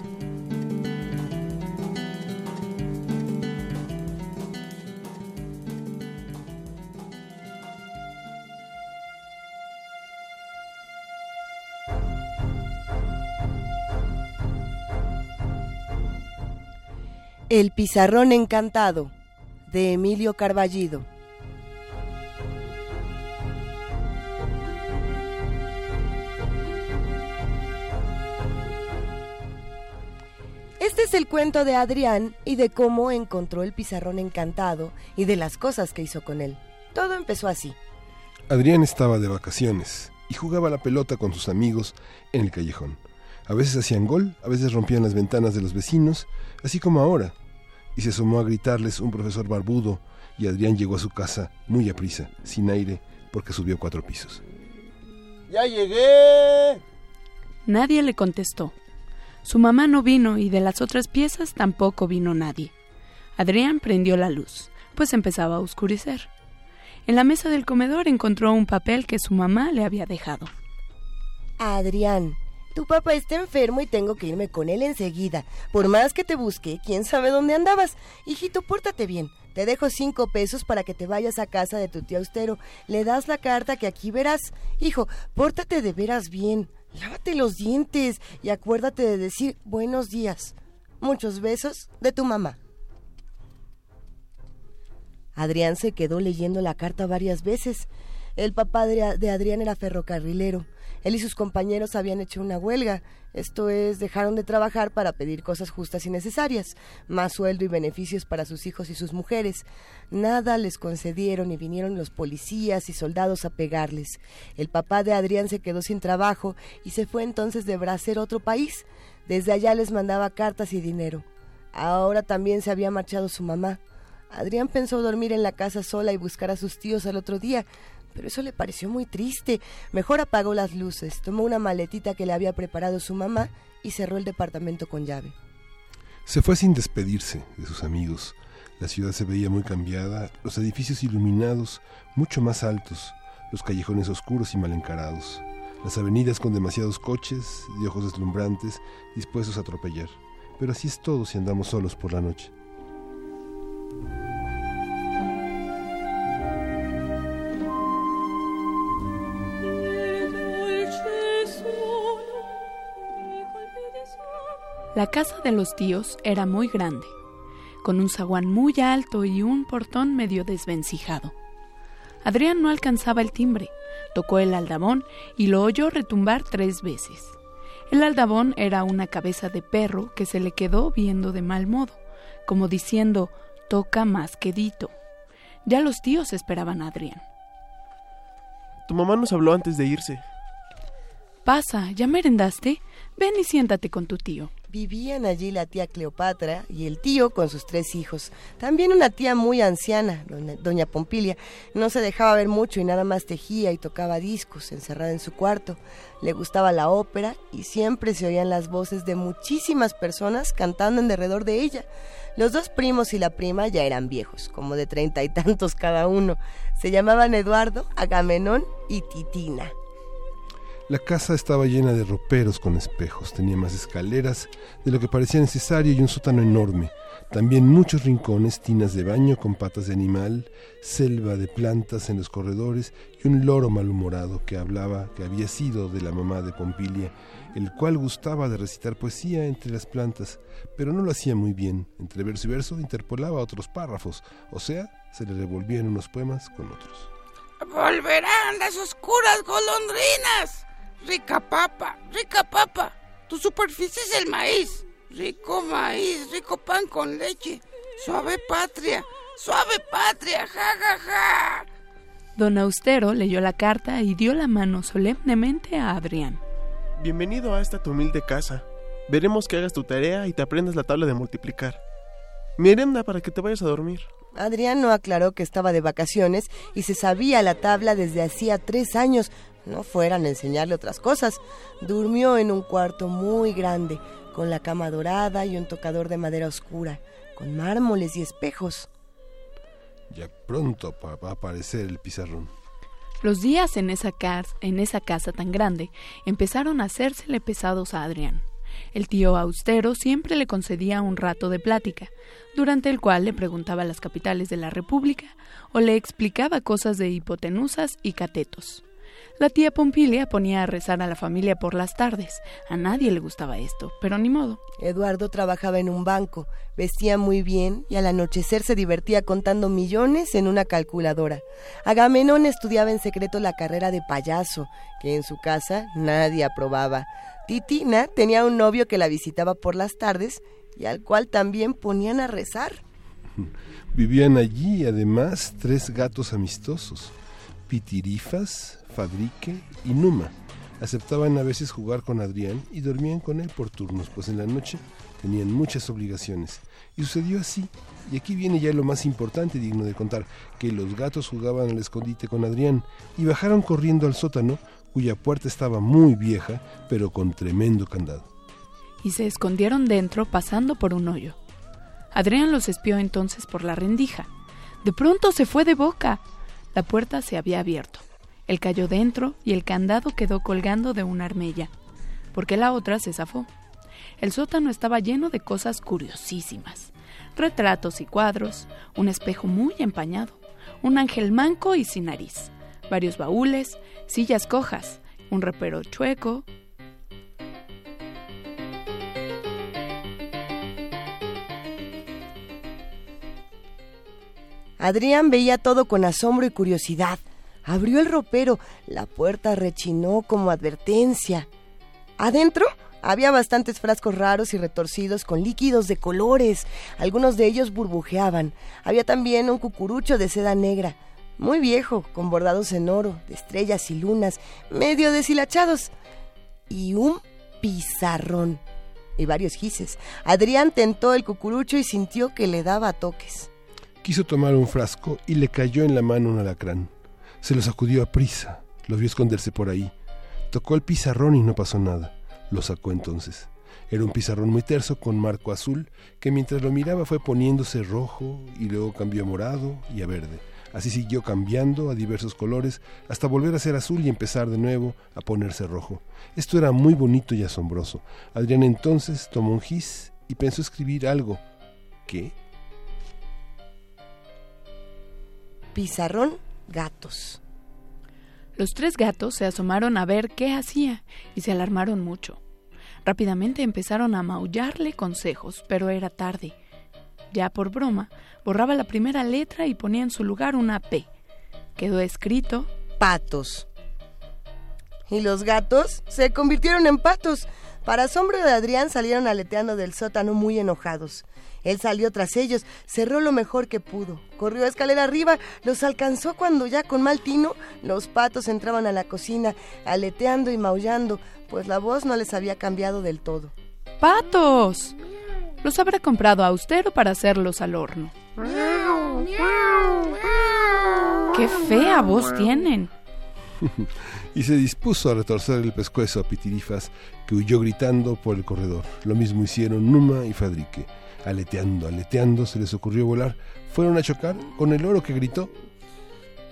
S2: El pizarrón encantado de Emilio Carballido. Este es el cuento de Adrián y de cómo encontró el pizarrón encantado y de las cosas que hizo con él. Todo empezó así.
S1: Adrián estaba de vacaciones y jugaba la pelota con sus amigos en el callejón. A veces hacían gol, a veces rompían las ventanas de los vecinos, así como ahora. Y se asomó a gritarles un profesor barbudo y Adrián llegó a su casa muy a prisa, sin aire, porque subió cuatro pisos.
S5: ¡Ya llegué!
S7: Nadie le contestó. Su mamá no vino y de las otras piezas tampoco vino nadie. Adrián prendió la luz, pues empezaba a oscurecer. En la mesa del comedor encontró un papel que su mamá le había dejado.
S2: Adrián, tu papá está enfermo y tengo que irme con él enseguida. Por más que te busque, quién sabe dónde andabas. Hijito, pórtate bien. Te dejo cinco pesos para que te vayas a casa de tu tío austero. Le das la carta que aquí verás. Hijo, pórtate de veras bien. Lávate los dientes y acuérdate de decir buenos días. Muchos besos de tu mamá. Adrián se quedó leyendo la carta varias veces. El papá de Adrián era ferrocarrilero. Él y sus compañeros habían hecho una huelga, esto es, dejaron de trabajar para pedir cosas justas y necesarias, más sueldo y beneficios para sus hijos y sus mujeres. Nada les concedieron y vinieron los policías y soldados a pegarles. El papá de Adrián se quedó sin trabajo y se fue entonces de Bracer a otro país. Desde allá les mandaba cartas y dinero. Ahora también se había marchado su mamá. Adrián pensó dormir en la casa sola y buscar a sus tíos al otro día, pero eso le pareció muy triste. Mejor apagó las luces, tomó una maletita que le había preparado su mamá y cerró el departamento con llave.
S1: Se fue sin despedirse de sus amigos. La ciudad se veía muy cambiada, los edificios iluminados, mucho más altos, los callejones oscuros y mal encarados, las avenidas con demasiados coches, de ojos deslumbrantes, dispuestos a atropellar. Pero así es todo si andamos solos por la noche.
S7: La casa de los tíos era muy grande, con un zaguán muy alto y un portón medio desvencijado. Adrián no alcanzaba el timbre, tocó el aldabón y lo oyó retumbar tres veces. El aldabón era una cabeza de perro que se le quedó viendo de mal modo, como diciendo toca más quedito. Ya los tíos esperaban a Adrián.
S8: Tu mamá nos habló antes de irse.
S7: Pasa, ¿ya merendaste? Ven y siéntate con tu tío.
S2: Vivían allí la tía Cleopatra y el tío con sus tres hijos. También una tía muy anciana, doña, Pompilia. No se dejaba ver mucho y nada más tejía y tocaba discos, encerrada en su cuarto. Le gustaba la ópera y siempre se oían las voces de muchísimas personas cantando en derredor de ella. Los dos primos y la prima ya eran viejos, como de treinta y tantos cada uno. Se llamaban Eduardo, Agamenón y Titina.
S1: La casa estaba llena de roperos con espejos, tenía más escaleras de lo que parecía necesario y un sótano enorme. También muchos rincones, tinas de baño con patas de animal, selva de plantas en los corredores y un loro malhumorado que hablaba que había sido de la mamá de Pompilia, el cual gustaba de recitar poesía entre las plantas, pero no lo hacía muy bien. Entre verso y verso interpolaba otros párrafos, o sea, se le revolvían unos poemas con otros.
S9: Volverán las oscuras golondrinas. Rica papa, rica papa. Tu superficie es el maíz. Rico maíz, rico pan con leche. Suave patria, suave patria, ja, ja, ja.
S7: Don Austero leyó la carta y dio la mano solemnemente a Adrián.
S8: Bienvenido a esta tu humilde casa. Veremos que hagas tu tarea y te aprendas la tabla de multiplicar. Merenda para que te vayas a dormir.
S2: Adrián no aclaró que estaba de vacaciones y se sabía la tabla desde hacía tres años. No fueran a enseñarle otras cosas. Durmió en un cuarto muy grande, con la cama dorada y un tocador de madera oscura, con mármoles y espejos.
S1: Ya pronto va a aparecer el pizarrón.
S7: Los días en esa, cas- en esa casa tan grande empezaron a hacérsele pesados a Adrián. El tío austero siempre le concedía un rato de plática, durante el cual le preguntaba las capitales de la República o le explicaba cosas de hipotenusas y catetos. La tía Pompilia ponía a rezar a la familia por las tardes. A nadie le gustaba esto, pero ni modo.
S2: Eduardo trabajaba en un banco, vestía muy bien y al anochecer se divertía contando millones en una calculadora. Agamenón estudiaba en secreto la carrera de payaso, que en su casa nadie aprobaba. Titina tenía un novio que la visitaba por las tardes y al cual también ponían a rezar.
S1: Vivían allí además tres gatos amistosos, Pitirifas, Fabrique y Numa. Aceptaban a veces jugar con Adrián y dormían con él por turnos, pues en la noche tenían muchas obligaciones. Y sucedió así, y aquí viene ya lo más importante digno de contar, que los gatos jugaban al escondite con Adrián y bajaron corriendo al sótano, cuya puerta estaba muy vieja, pero con tremendo candado.
S7: y se escondieron dentro pasando por un hoyo. Adrián los espió entonces por la rendija. De pronto se fue de boca. La puerta se había abierto. Él cayó dentro y el candado quedó colgando de una armella, porque la otra se zafó. El sótano estaba lleno de cosas curiosísimas. Retratos y cuadros, un espejo muy empañado, un ángel manco y sin nariz, varios baúles, sillas cojas, un repero chueco,
S2: Adrián veía todo con asombro y curiosidad. Abrió el ropero, la puerta rechinó como advertencia. Adentro había bastantes frascos raros y retorcidos con líquidos de colores. Algunos de ellos burbujeaban. Había también un cucurucho de seda negra, muy viejo, con bordados en oro, de estrellas y lunas, medio deshilachados. Y un pizarrón. Y varios gises. Adrián tentó el cucurucho y sintió que le daba toques.
S1: Quiso tomar un frasco y le cayó en la mano un alacrán. Se lo sacudió a prisa, lo vio esconderse por ahí. Tocó el pizarrón y no pasó nada. Lo sacó entonces. Era un pizarrón muy terso con marco azul que mientras lo miraba fue poniéndose rojo y luego cambió a morado y a verde. Así siguió cambiando a diversos colores hasta volver a ser azul y empezar de nuevo a ponerse rojo. Esto era muy bonito y asombroso. Adrián entonces tomó un gis y pensó escribir algo. ¿Qué?
S2: Pizarrón, gatos.
S7: Los tres gatos se asomaron a ver qué hacía y se alarmaron mucho. Rápidamente empezaron a maullarle consejos, pero era tarde. Ya por broma, borraba la primera letra y ponía en su lugar una P. Quedó escrito
S2: patos. Y los gatos se convirtieron en patos. Para asombro de Adrián salieron aleteando del sótano muy enojados. Él salió tras ellos, cerró lo mejor que pudo, corrió escalera arriba, los alcanzó cuando ya con mal tino los patos entraban a la cocina, aleteando y maullando, pues la voz no les había cambiado del todo.
S7: ¡Patos! Los habrá comprado austero para hacerlos al horno. ¡Qué fea voz tienen!
S1: y se dispuso a retorcer el pescuezo a Pitirifas, que huyó gritando por el corredor. Lo mismo hicieron Numa y Fadrique. Aleteando, aleteando, se les ocurrió volar. Fueron a chocar con el oro que gritó.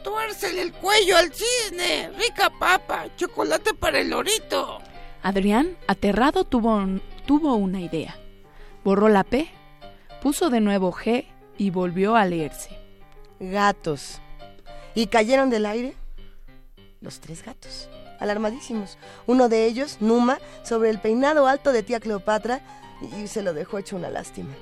S9: ¡Tuércele el cuello al cisne! ¡Rica papa! ¡Chocolate para el lorito!
S7: Adrián, aterrado, tuvo, tuvo una idea. Borró la P, puso de nuevo G y volvió a leerse.
S2: Gatos. ¿Y cayeron del aire? Los tres gatos, alarmadísimos. Uno de ellos, Numa, sobre el peinado alto de tía Cleopatra, y se lo dejó hecho una lástima.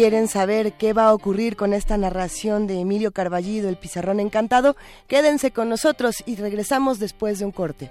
S2: quieren saber qué va a ocurrir con esta narración de Emilio Carballido, el pizarrón encantado, quédense con nosotros y regresamos después de un corte.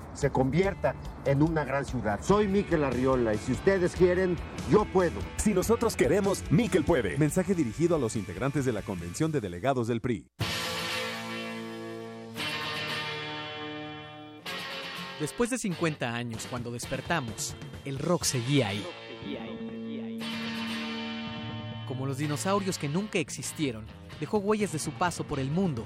S10: se convierta en una gran ciudad. Soy Miquel Arriola y si ustedes quieren, yo puedo.
S11: Si nosotros queremos, Miquel puede. Mensaje dirigido a los integrantes de la Convención de Delegados del PRI.
S12: Después de 50 años, cuando despertamos, el rock seguía ahí. Como los dinosaurios que nunca existieron, dejó huellas de su paso por el mundo.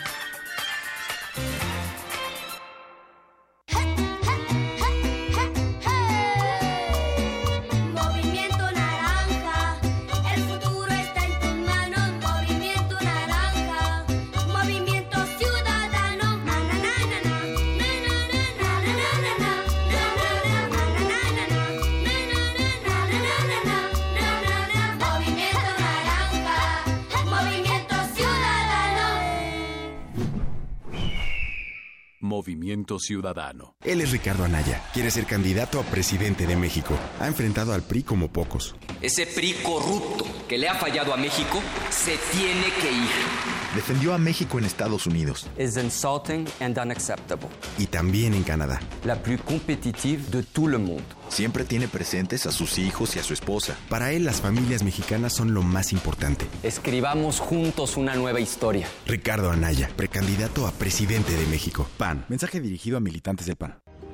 S13: Movimiento Ciudadano.
S14: Él es Ricardo Anaya. Quiere ser candidato a presidente de México. Ha enfrentado al PRI como pocos.
S15: Ese PRI corrupto que le ha fallado a México se tiene que ir.
S14: Defendió a México en Estados Unidos
S15: Es insulting and unacceptable.
S14: y también en Canadá.
S15: La plus compétitive de tout le monde.
S14: Siempre tiene presentes a sus hijos y a su esposa. Para él, las familias mexicanas son lo más importante.
S15: Escribamos juntos una nueva historia.
S14: Ricardo Anaya, precandidato a presidente de México. PAN. Mensaje dirigido a militantes del PAN.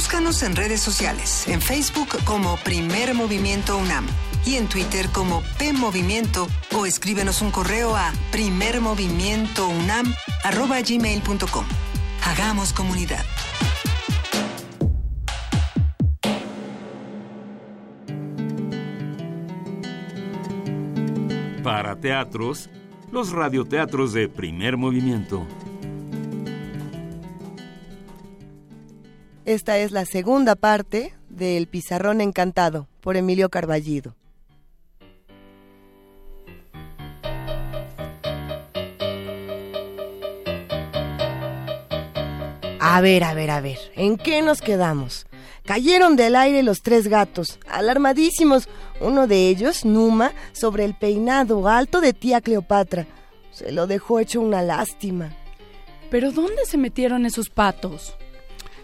S16: Búscanos en redes sociales, en Facebook como Primer Movimiento UNAM y en Twitter como P Movimiento o escríbenos un correo a primermovimientounam@gmail.com. Hagamos comunidad.
S17: Para teatros, los radioteatros de primer movimiento.
S2: Esta es la segunda parte del Pizarrón Encantado por Emilio Carballido. A ver, a ver, a ver, ¿en qué nos quedamos? Cayeron del aire los tres gatos, alarmadísimos, uno de ellos, Numa, sobre el peinado alto de tía Cleopatra. Se lo dejó hecho una lástima.
S7: ¿Pero dónde se metieron esos patos?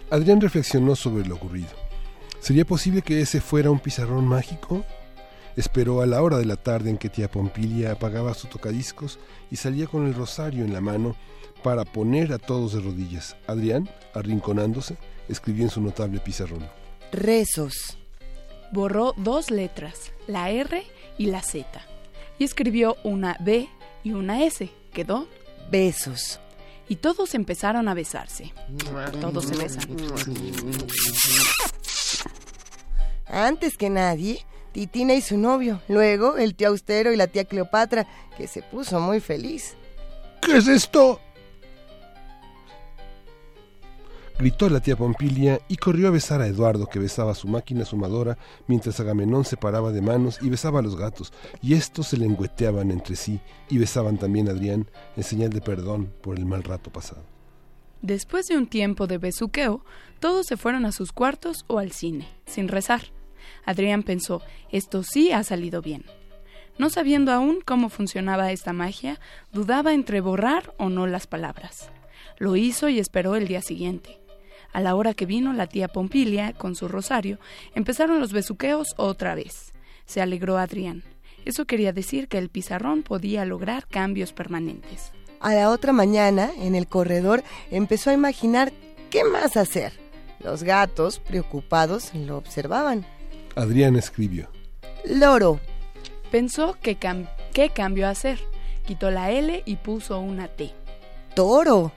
S1: Adrián reflexionó sobre lo ocurrido. ¿Sería posible que ese fuera un pizarrón mágico? Esperó a la hora de la tarde en que tía Pompilia apagaba su tocadiscos y salía con el rosario en la mano para poner a todos de rodillas. Adrián, arrinconándose, escribió en su notable pizarrón.
S2: Rezos.
S7: Borró dos letras, la R y la Z, y escribió una B y una S. Quedó
S2: besos.
S7: Y todos empezaron a besarse. Todos se besan.
S2: Antes que nadie, Titina y su novio, luego el tío Austero y la tía Cleopatra, que se puso muy feliz.
S1: ¿Qué es esto? Gritó la tía Pompilia y corrió a besar a Eduardo, que besaba su máquina sumadora, mientras Agamenón se paraba de manos y besaba a los gatos, y estos se lengüeteaban entre sí y besaban también a Adrián en señal de perdón por el mal rato pasado.
S7: Después de un tiempo de besuqueo, todos se fueron a sus cuartos o al cine, sin rezar. Adrián pensó, esto sí ha salido bien. No sabiendo aún cómo funcionaba esta magia, dudaba entre borrar o no las palabras. Lo hizo y esperó el día siguiente. A la hora que vino la tía Pompilia con su rosario, empezaron los besuqueos otra vez. Se alegró Adrián. Eso quería decir que el pizarrón podía lograr cambios permanentes.
S2: A la otra mañana, en el corredor, empezó a imaginar qué más hacer. Los gatos, preocupados, lo observaban.
S1: Adrián escribió.
S2: Loro.
S7: Pensó que cam- qué cambio hacer. Quitó la L y puso una T.
S2: Toro.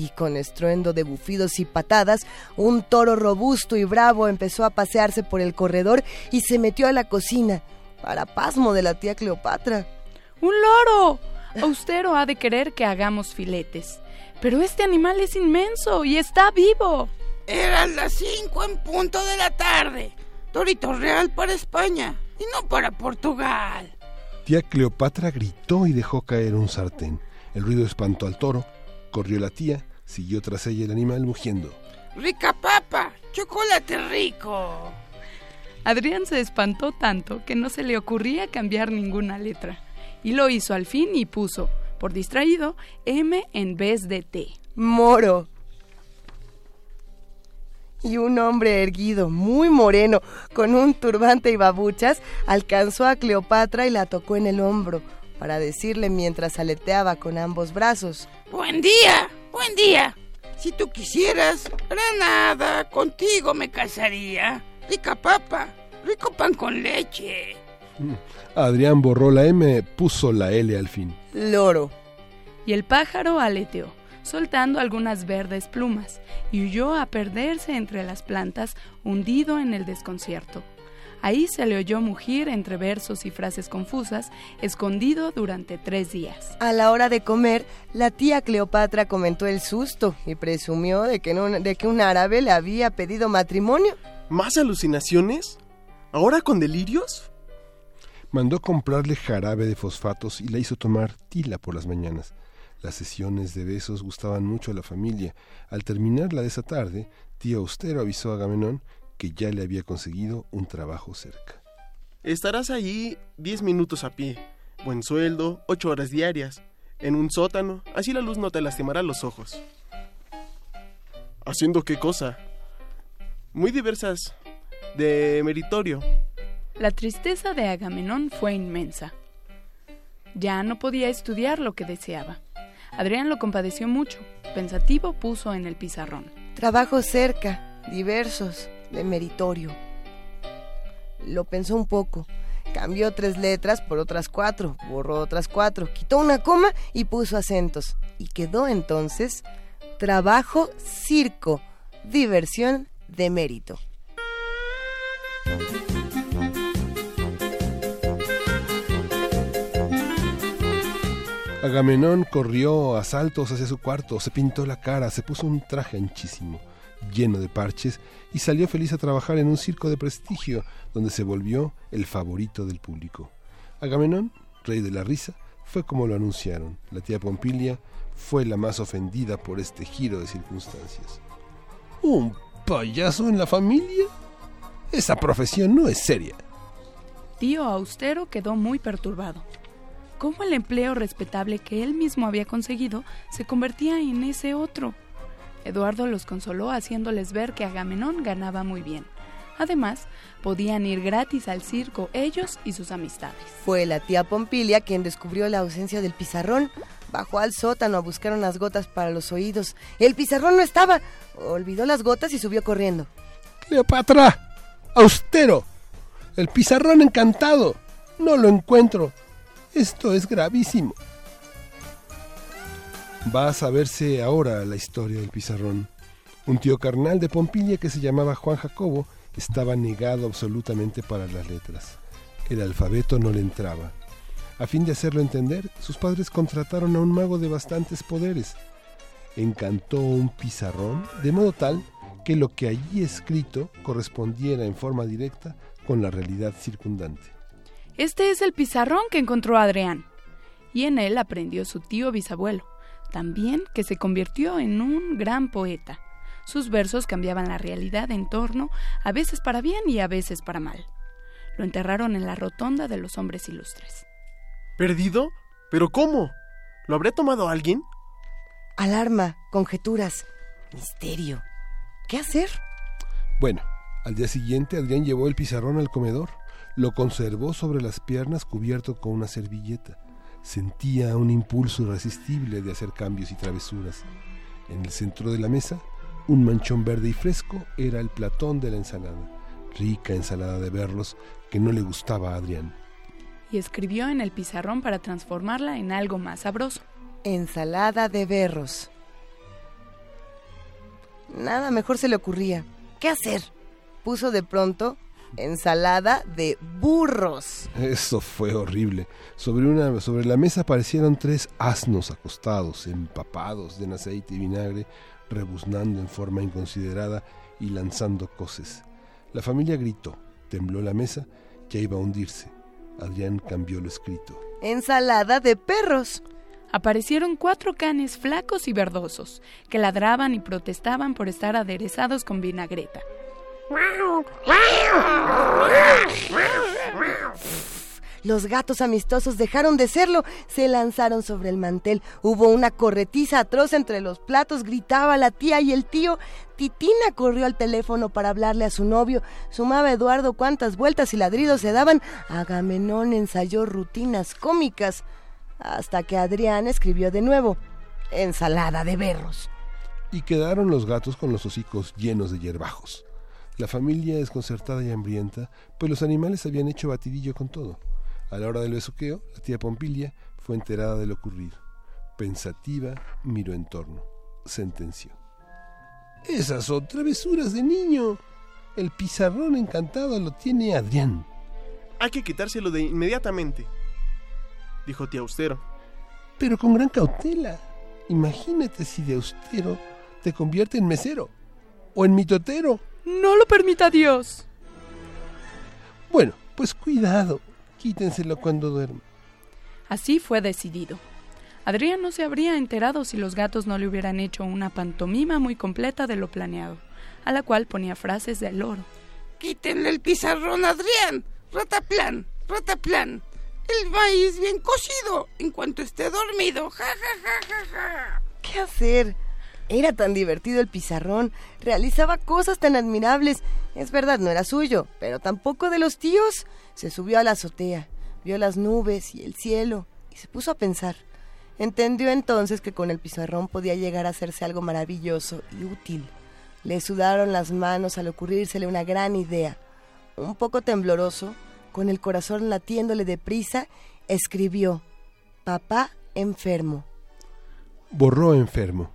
S2: Y con estruendo de bufidos y patadas, un toro robusto y bravo empezó a pasearse por el corredor y se metió a la cocina, para pasmo de la tía Cleopatra.
S7: ¡Un loro! Austero ha de querer que hagamos filetes. Pero este animal es inmenso y está vivo.
S18: Eran las cinco en punto de la tarde. Torito real para España y no para Portugal.
S1: Tía Cleopatra gritó y dejó caer un sartén. El ruido espantó al toro. Corrió la tía, siguió tras ella el animal mugiendo.
S18: Rica papa, chocolate rico.
S7: Adrián se espantó tanto que no se le ocurría cambiar ninguna letra. Y lo hizo al fin y puso, por distraído, M en vez de T.
S2: Moro. Y un hombre erguido, muy moreno, con un turbante y babuchas, alcanzó a Cleopatra y la tocó en el hombro, para decirle mientras aleteaba con ambos brazos.
S18: Buen día, buen día. Si tú quisieras, Granada, contigo me casaría. Rica papa, rico pan con leche.
S1: Mm. Adrián borró la M, puso la L al fin.
S2: Loro.
S7: Y el pájaro aleteó, soltando algunas verdes plumas, y huyó a perderse entre las plantas, hundido en el desconcierto. Ahí se le oyó mugir entre versos y frases confusas, escondido durante tres días.
S2: A la hora de comer, la tía Cleopatra comentó el susto y presumió de que, no- de que un árabe le había pedido matrimonio.
S19: ¿Más alucinaciones? ¿Ahora con delirios?
S1: Mandó comprarle jarabe de fosfatos y la hizo tomar tila por las mañanas. Las sesiones de besos gustaban mucho a la familia. Al terminarla de esa tarde, tío Austero avisó a Agamenón que ya le había conseguido un trabajo cerca.
S19: Estarás allí 10 minutos a pie. Buen sueldo, 8 horas diarias. En un sótano, así la luz no te lastimará los ojos. ¿Haciendo qué cosa? Muy diversas. De meritorio.
S7: La tristeza de Agamenón fue inmensa. Ya no podía estudiar lo que deseaba. Adrián lo compadeció mucho. Pensativo puso en el pizarrón.
S2: Trabajo cerca, diversos, de meritorio. Lo pensó un poco. Cambió tres letras por otras cuatro, borró otras cuatro, quitó una coma y puso acentos. Y quedó entonces trabajo circo, diversión de mérito.
S1: Agamenón corrió a saltos hacia su cuarto, se pintó la cara, se puso un traje anchísimo, lleno de parches, y salió feliz a trabajar en un circo de prestigio, donde se volvió el favorito del público. Agamenón, rey de la risa, fue como lo anunciaron. La tía Pompilia fue la más ofendida por este giro de circunstancias. ¿Un payaso en la familia? Esa profesión no es seria.
S7: Tío Austero quedó muy perturbado. ¿Cómo el empleo respetable que él mismo había conseguido se convertía en ese otro? Eduardo los consoló haciéndoles ver que Agamenón ganaba muy bien. Además, podían ir gratis al circo ellos y sus amistades.
S2: Fue la tía Pompilia quien descubrió la ausencia del pizarrón. Bajó al sótano a buscar unas gotas para los oídos. El pizarrón no estaba. Olvidó las gotas y subió corriendo.
S1: Cleopatra, austero, el pizarrón encantado. No lo encuentro. Esto es gravísimo. Va a saberse ahora la historia del pizarrón. Un tío carnal de Pompilia que se llamaba Juan Jacobo estaba negado absolutamente para las letras. El alfabeto no le entraba. A fin de hacerlo entender, sus padres contrataron a un mago de bastantes poderes. Encantó un pizarrón de modo tal que lo que allí escrito correspondiera en forma directa con la realidad circundante.
S7: Este es el pizarrón que encontró Adrián. Y en él aprendió su tío bisabuelo. También que se convirtió en un gran poeta. Sus versos cambiaban la realidad en torno, a veces para bien y a veces para mal. Lo enterraron en la rotonda de los hombres ilustres.
S19: ¿Perdido? ¿Pero cómo? ¿Lo habrá tomado alguien?
S2: Alarma, conjeturas, misterio. ¿Qué hacer?
S1: Bueno, al día siguiente Adrián llevó el pizarrón al comedor, lo conservó sobre las piernas cubierto con una servilleta. Sentía un impulso irresistible de hacer cambios y travesuras. En el centro de la mesa, un manchón verde y fresco era el platón de la ensalada, rica ensalada de berros que no le gustaba a Adrián.
S7: Y escribió en el pizarrón para transformarla en algo más sabroso.
S2: Ensalada de berros. Nada mejor se le ocurría. ¿Qué hacer? Puso de pronto ensalada de burros.
S1: Eso fue horrible. Sobre, una, sobre la mesa aparecieron tres asnos acostados, empapados de aceite y vinagre, rebuznando en forma inconsiderada y lanzando coces. La familia gritó, tembló la mesa, ya iba a hundirse. Adrián cambió lo escrito.
S2: Ensalada de perros.
S7: Aparecieron cuatro canes flacos y verdosos, que ladraban y protestaban por estar aderezados con vinagreta.
S2: Los gatos amistosos dejaron de serlo, se lanzaron sobre el mantel. Hubo una corretiza atroz entre los platos, gritaba la tía y el tío. Titina corrió al teléfono para hablarle a su novio. Sumaba Eduardo cuántas vueltas y ladridos se daban. Agamenón ensayó rutinas cómicas. Hasta que Adrián escribió de nuevo. Ensalada de berros.
S1: Y quedaron los gatos con los hocicos llenos de hierbajos. La familia desconcertada y hambrienta, pues los animales habían hecho batidillo con todo. A la hora del besuqueo, la tía Pompilia fue enterada de lo ocurrido. Pensativa, miró en torno. Sentenció. Esas son travesuras de niño. El pizarrón encantado lo tiene Adrián.
S19: Hay que quitárselo de inmediatamente, dijo tía Austero.
S1: Pero con gran cautela. Imagínate si de austero te convierte en mesero o en mitotero.
S7: No lo permita Dios.
S1: Bueno, pues cuidado. Quítenselo cuando duerma.
S7: Así fue decidido. Adrián no se habría enterado si los gatos no le hubieran hecho una pantomima muy completa de lo planeado, a la cual ponía frases de loro.
S18: Quítenle el pizarrón, Adrián. Rataplan, rataplan. El maíz bien cocido en cuanto esté dormido. Ja, ja, ja, ja, ja.
S2: ¿Qué hacer? Era tan divertido el pizarrón, realizaba cosas tan admirables. Es verdad, no era suyo, pero tampoco de los tíos. Se subió a la azotea, vio las nubes y el cielo y se puso a pensar. Entendió entonces que con el pizarrón podía llegar a hacerse algo maravilloso y útil. Le sudaron las manos al ocurrírsele una gran idea. Un poco tembloroso, con el corazón latiéndole deprisa, escribió, Papá enfermo.
S1: Borró enfermo,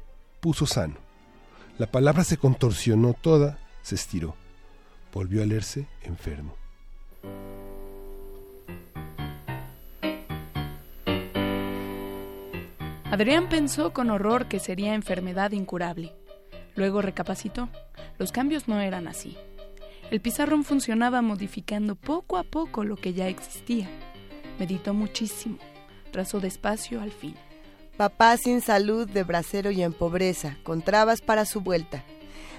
S1: puso sano. La palabra se contorsionó toda, se estiró. Volvió a leerse enfermo.
S7: Adrián pensó con horror que sería enfermedad incurable. Luego recapacitó. Los cambios no eran así. El pizarrón funcionaba modificando poco a poco lo que ya existía. Meditó muchísimo. Trazó despacio al fin.
S2: Papá sin salud, de bracero y en pobreza, con trabas para su vuelta.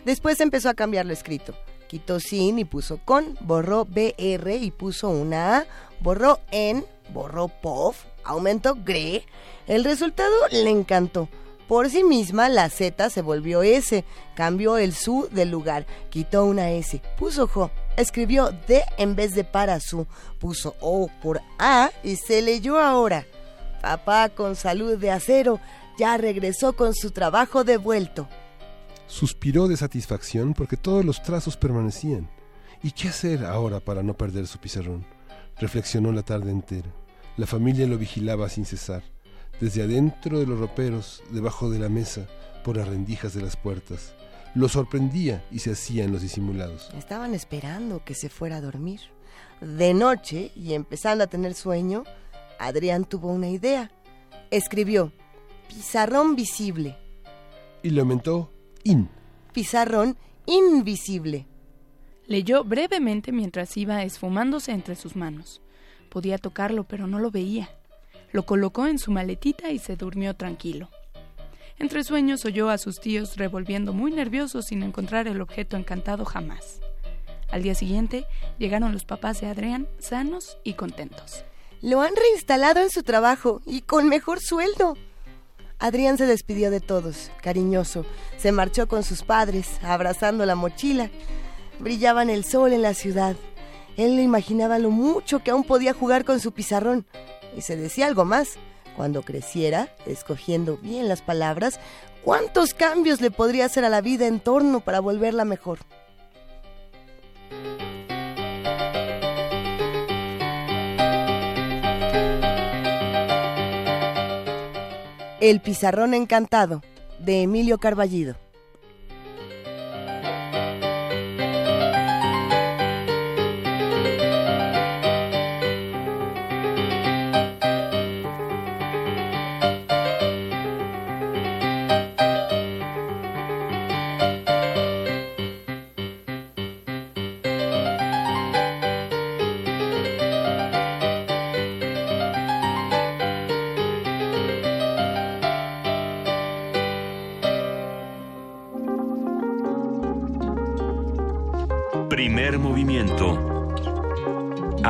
S2: Después empezó a cambiar lo escrito. Quitó sin y puso con, borró BR y puso una A, borró en, borró POF, aumentó GRE. El resultado le encantó. Por sí misma la Z se volvió S, cambió el su del lugar, quitó una S, puso jo, escribió D en vez de para su, puso O por A y se leyó ahora. Papá con salud de acero ya regresó con su trabajo devuelto.
S1: Suspiró de satisfacción porque todos los trazos permanecían. ¿Y qué hacer ahora para no perder su pizarrón? Reflexionó la tarde entera. La familia lo vigilaba sin cesar, desde adentro de los roperos, debajo de la mesa, por las rendijas de las puertas. Lo sorprendía y se hacían los disimulados.
S2: Estaban esperando que se fuera a dormir. De noche, y empezando a tener sueño, Adrián tuvo una idea. Escribió, pizarrón visible,
S1: Y lo aumentó in.
S2: pizarrón invisible.
S7: Leyó brevemente mientras iba esfumándose entre sus manos. Podía tocarlo, pero no lo veía. Lo colocó en su maletita y se durmió tranquilo. Entre sueños oyó a sus tíos revolviendo muy nerviosos sin encontrar el objeto encantado jamás. Al día siguiente llegaron los papás de Adrián sanos y contentos.
S2: Lo han reinstalado en su trabajo y con mejor sueldo. Adrián se despidió de todos, cariñoso. Se marchó con sus padres, abrazando la mochila. Brillaba en el sol en la ciudad. Él le imaginaba lo mucho que aún podía jugar con su pizarrón. Y se decía algo más. Cuando creciera, escogiendo bien las palabras, cuántos cambios le podría hacer a la vida en torno para volverla mejor. El pizarrón encantado, de Emilio Carballido.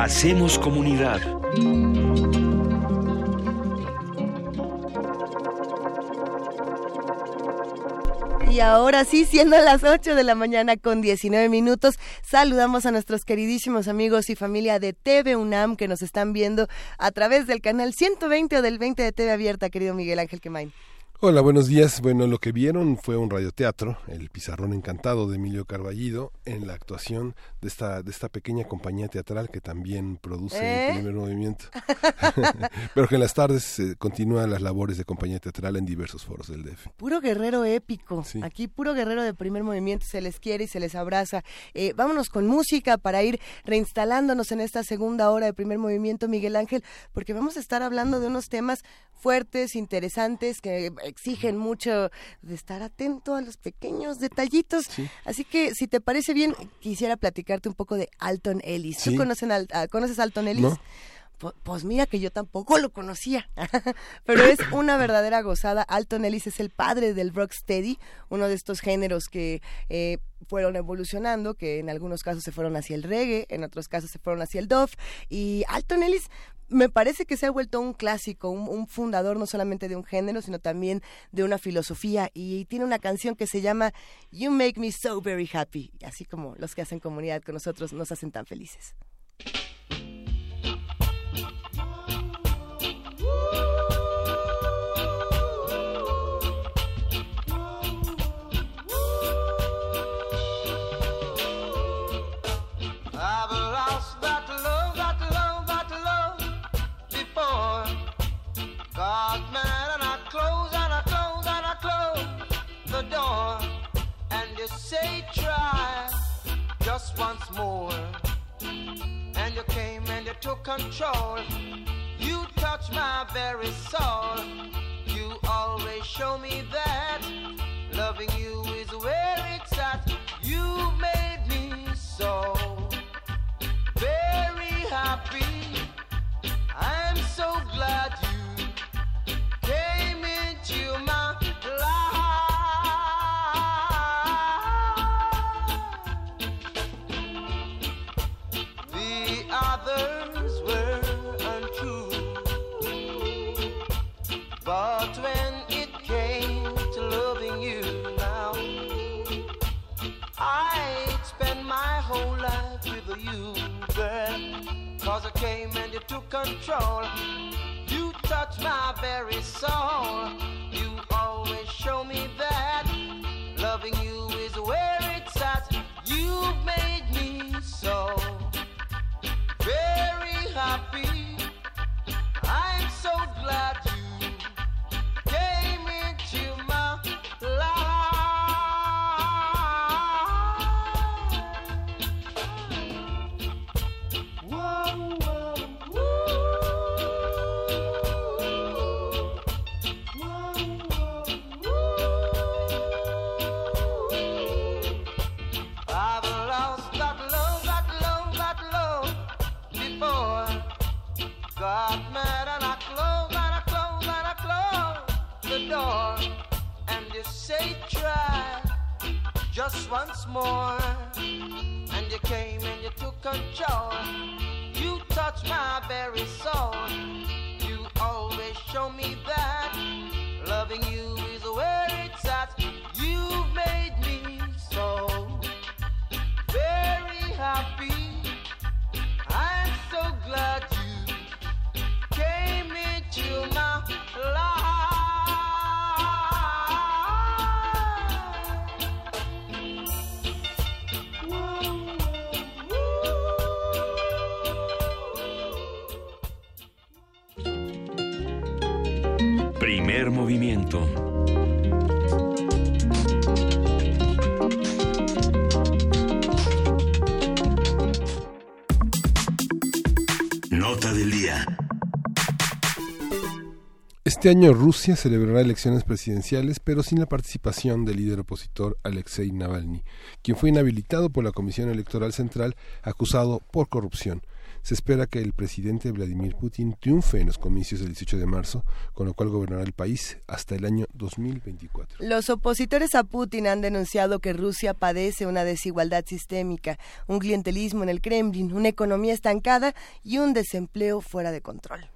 S20: Hacemos comunidad.
S2: Y ahora sí, siendo las 8 de la mañana con 19 minutos, saludamos a nuestros queridísimos amigos y familia de TV UNAM que nos están viendo a través del canal 120 o del 20 de TV Abierta, querido Miguel Ángel Quemain.
S1: Hola, buenos días. Bueno, lo que vieron fue un radioteatro, El Pizarrón Encantado de Emilio Carballido, en la actuación de esta, de esta pequeña compañía teatral que también produce
S2: ¿Eh?
S1: el primer movimiento. Pero que en las tardes eh, continúan las labores de compañía teatral en diversos foros del DF.
S2: Puro guerrero épico. Aquí puro guerrero de primer movimiento. Se les quiere y se les abraza. Eh, vámonos con música para ir reinstalándonos en esta segunda hora de primer movimiento, Miguel Ángel, porque vamos a estar hablando de unos temas fuertes, interesantes, que exigen mucho de estar atento a los pequeños detallitos. Así que, si te parece bien, quisiera platicarte un poco de Alton Ellis. ¿Tú conocen al- ah, conoces a Alton Ellis?
S1: No.
S2: Pu- Pues mira que yo tampoco lo conocía, pero es una verdadera gozada. Alton Ellis es el padre del rocksteady, uno de estos géneros que eh, fueron evolucionando, que en algunos casos se fueron hacia el reggae, en otros casos se fueron hacia el dove. Y Alton Ellis me parece que se ha vuelto un clásico, un, un fundador no solamente de un género, sino también de una filosofía. Y tiene una canción que se llama You Make Me So Very Happy, así como los que hacen comunidad con nosotros nos hacen tan felices.
S21: Once more. And you came and you took control. You touched my very soul. You always show me that control. You touch my very soul. You always show me you came and you took control. You touched my very soul.
S20: Nota del día.
S1: Este año Rusia celebrará elecciones presidenciales, pero sin la participación del líder opositor Alexei Navalny, quien fue inhabilitado por la Comisión Electoral Central acusado por corrupción. Se espera que el presidente Vladimir Putin triunfe en los comicios del 18 de marzo, con lo cual gobernará el país hasta el año 2024.
S2: Los opositores a Putin han denunciado que Rusia padece una desigualdad sistémica, un clientelismo en el Kremlin, una economía estancada y un desempleo fuera de control.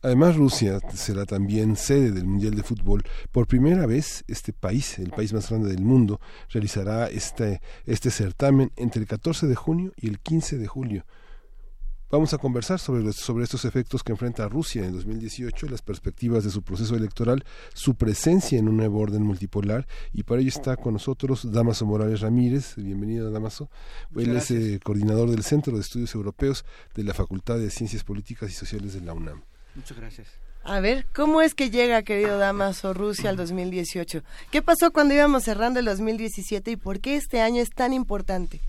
S1: Además, Rusia será también sede del Mundial de Fútbol. Por primera vez, este país, el país más grande del mundo, realizará este, este certamen entre el 14 de junio y el 15 de julio. Vamos a conversar sobre, los- sobre estos efectos que enfrenta Rusia en 2018, las perspectivas de su proceso electoral, su presencia en un nuevo orden multipolar y para ello está con nosotros Damaso Morales Ramírez. Bienvenido, Damaso.
S22: Muchas
S1: Él es eh, coordinador del Centro de Estudios Europeos de la Facultad de Ciencias Políticas y Sociales de la UNAM.
S22: Muchas gracias.
S2: A ver, ¿cómo es que llega, querido Damaso, Rusia al 2018? ¿Qué pasó cuando íbamos cerrando el 2017 y por qué este año es tan importante?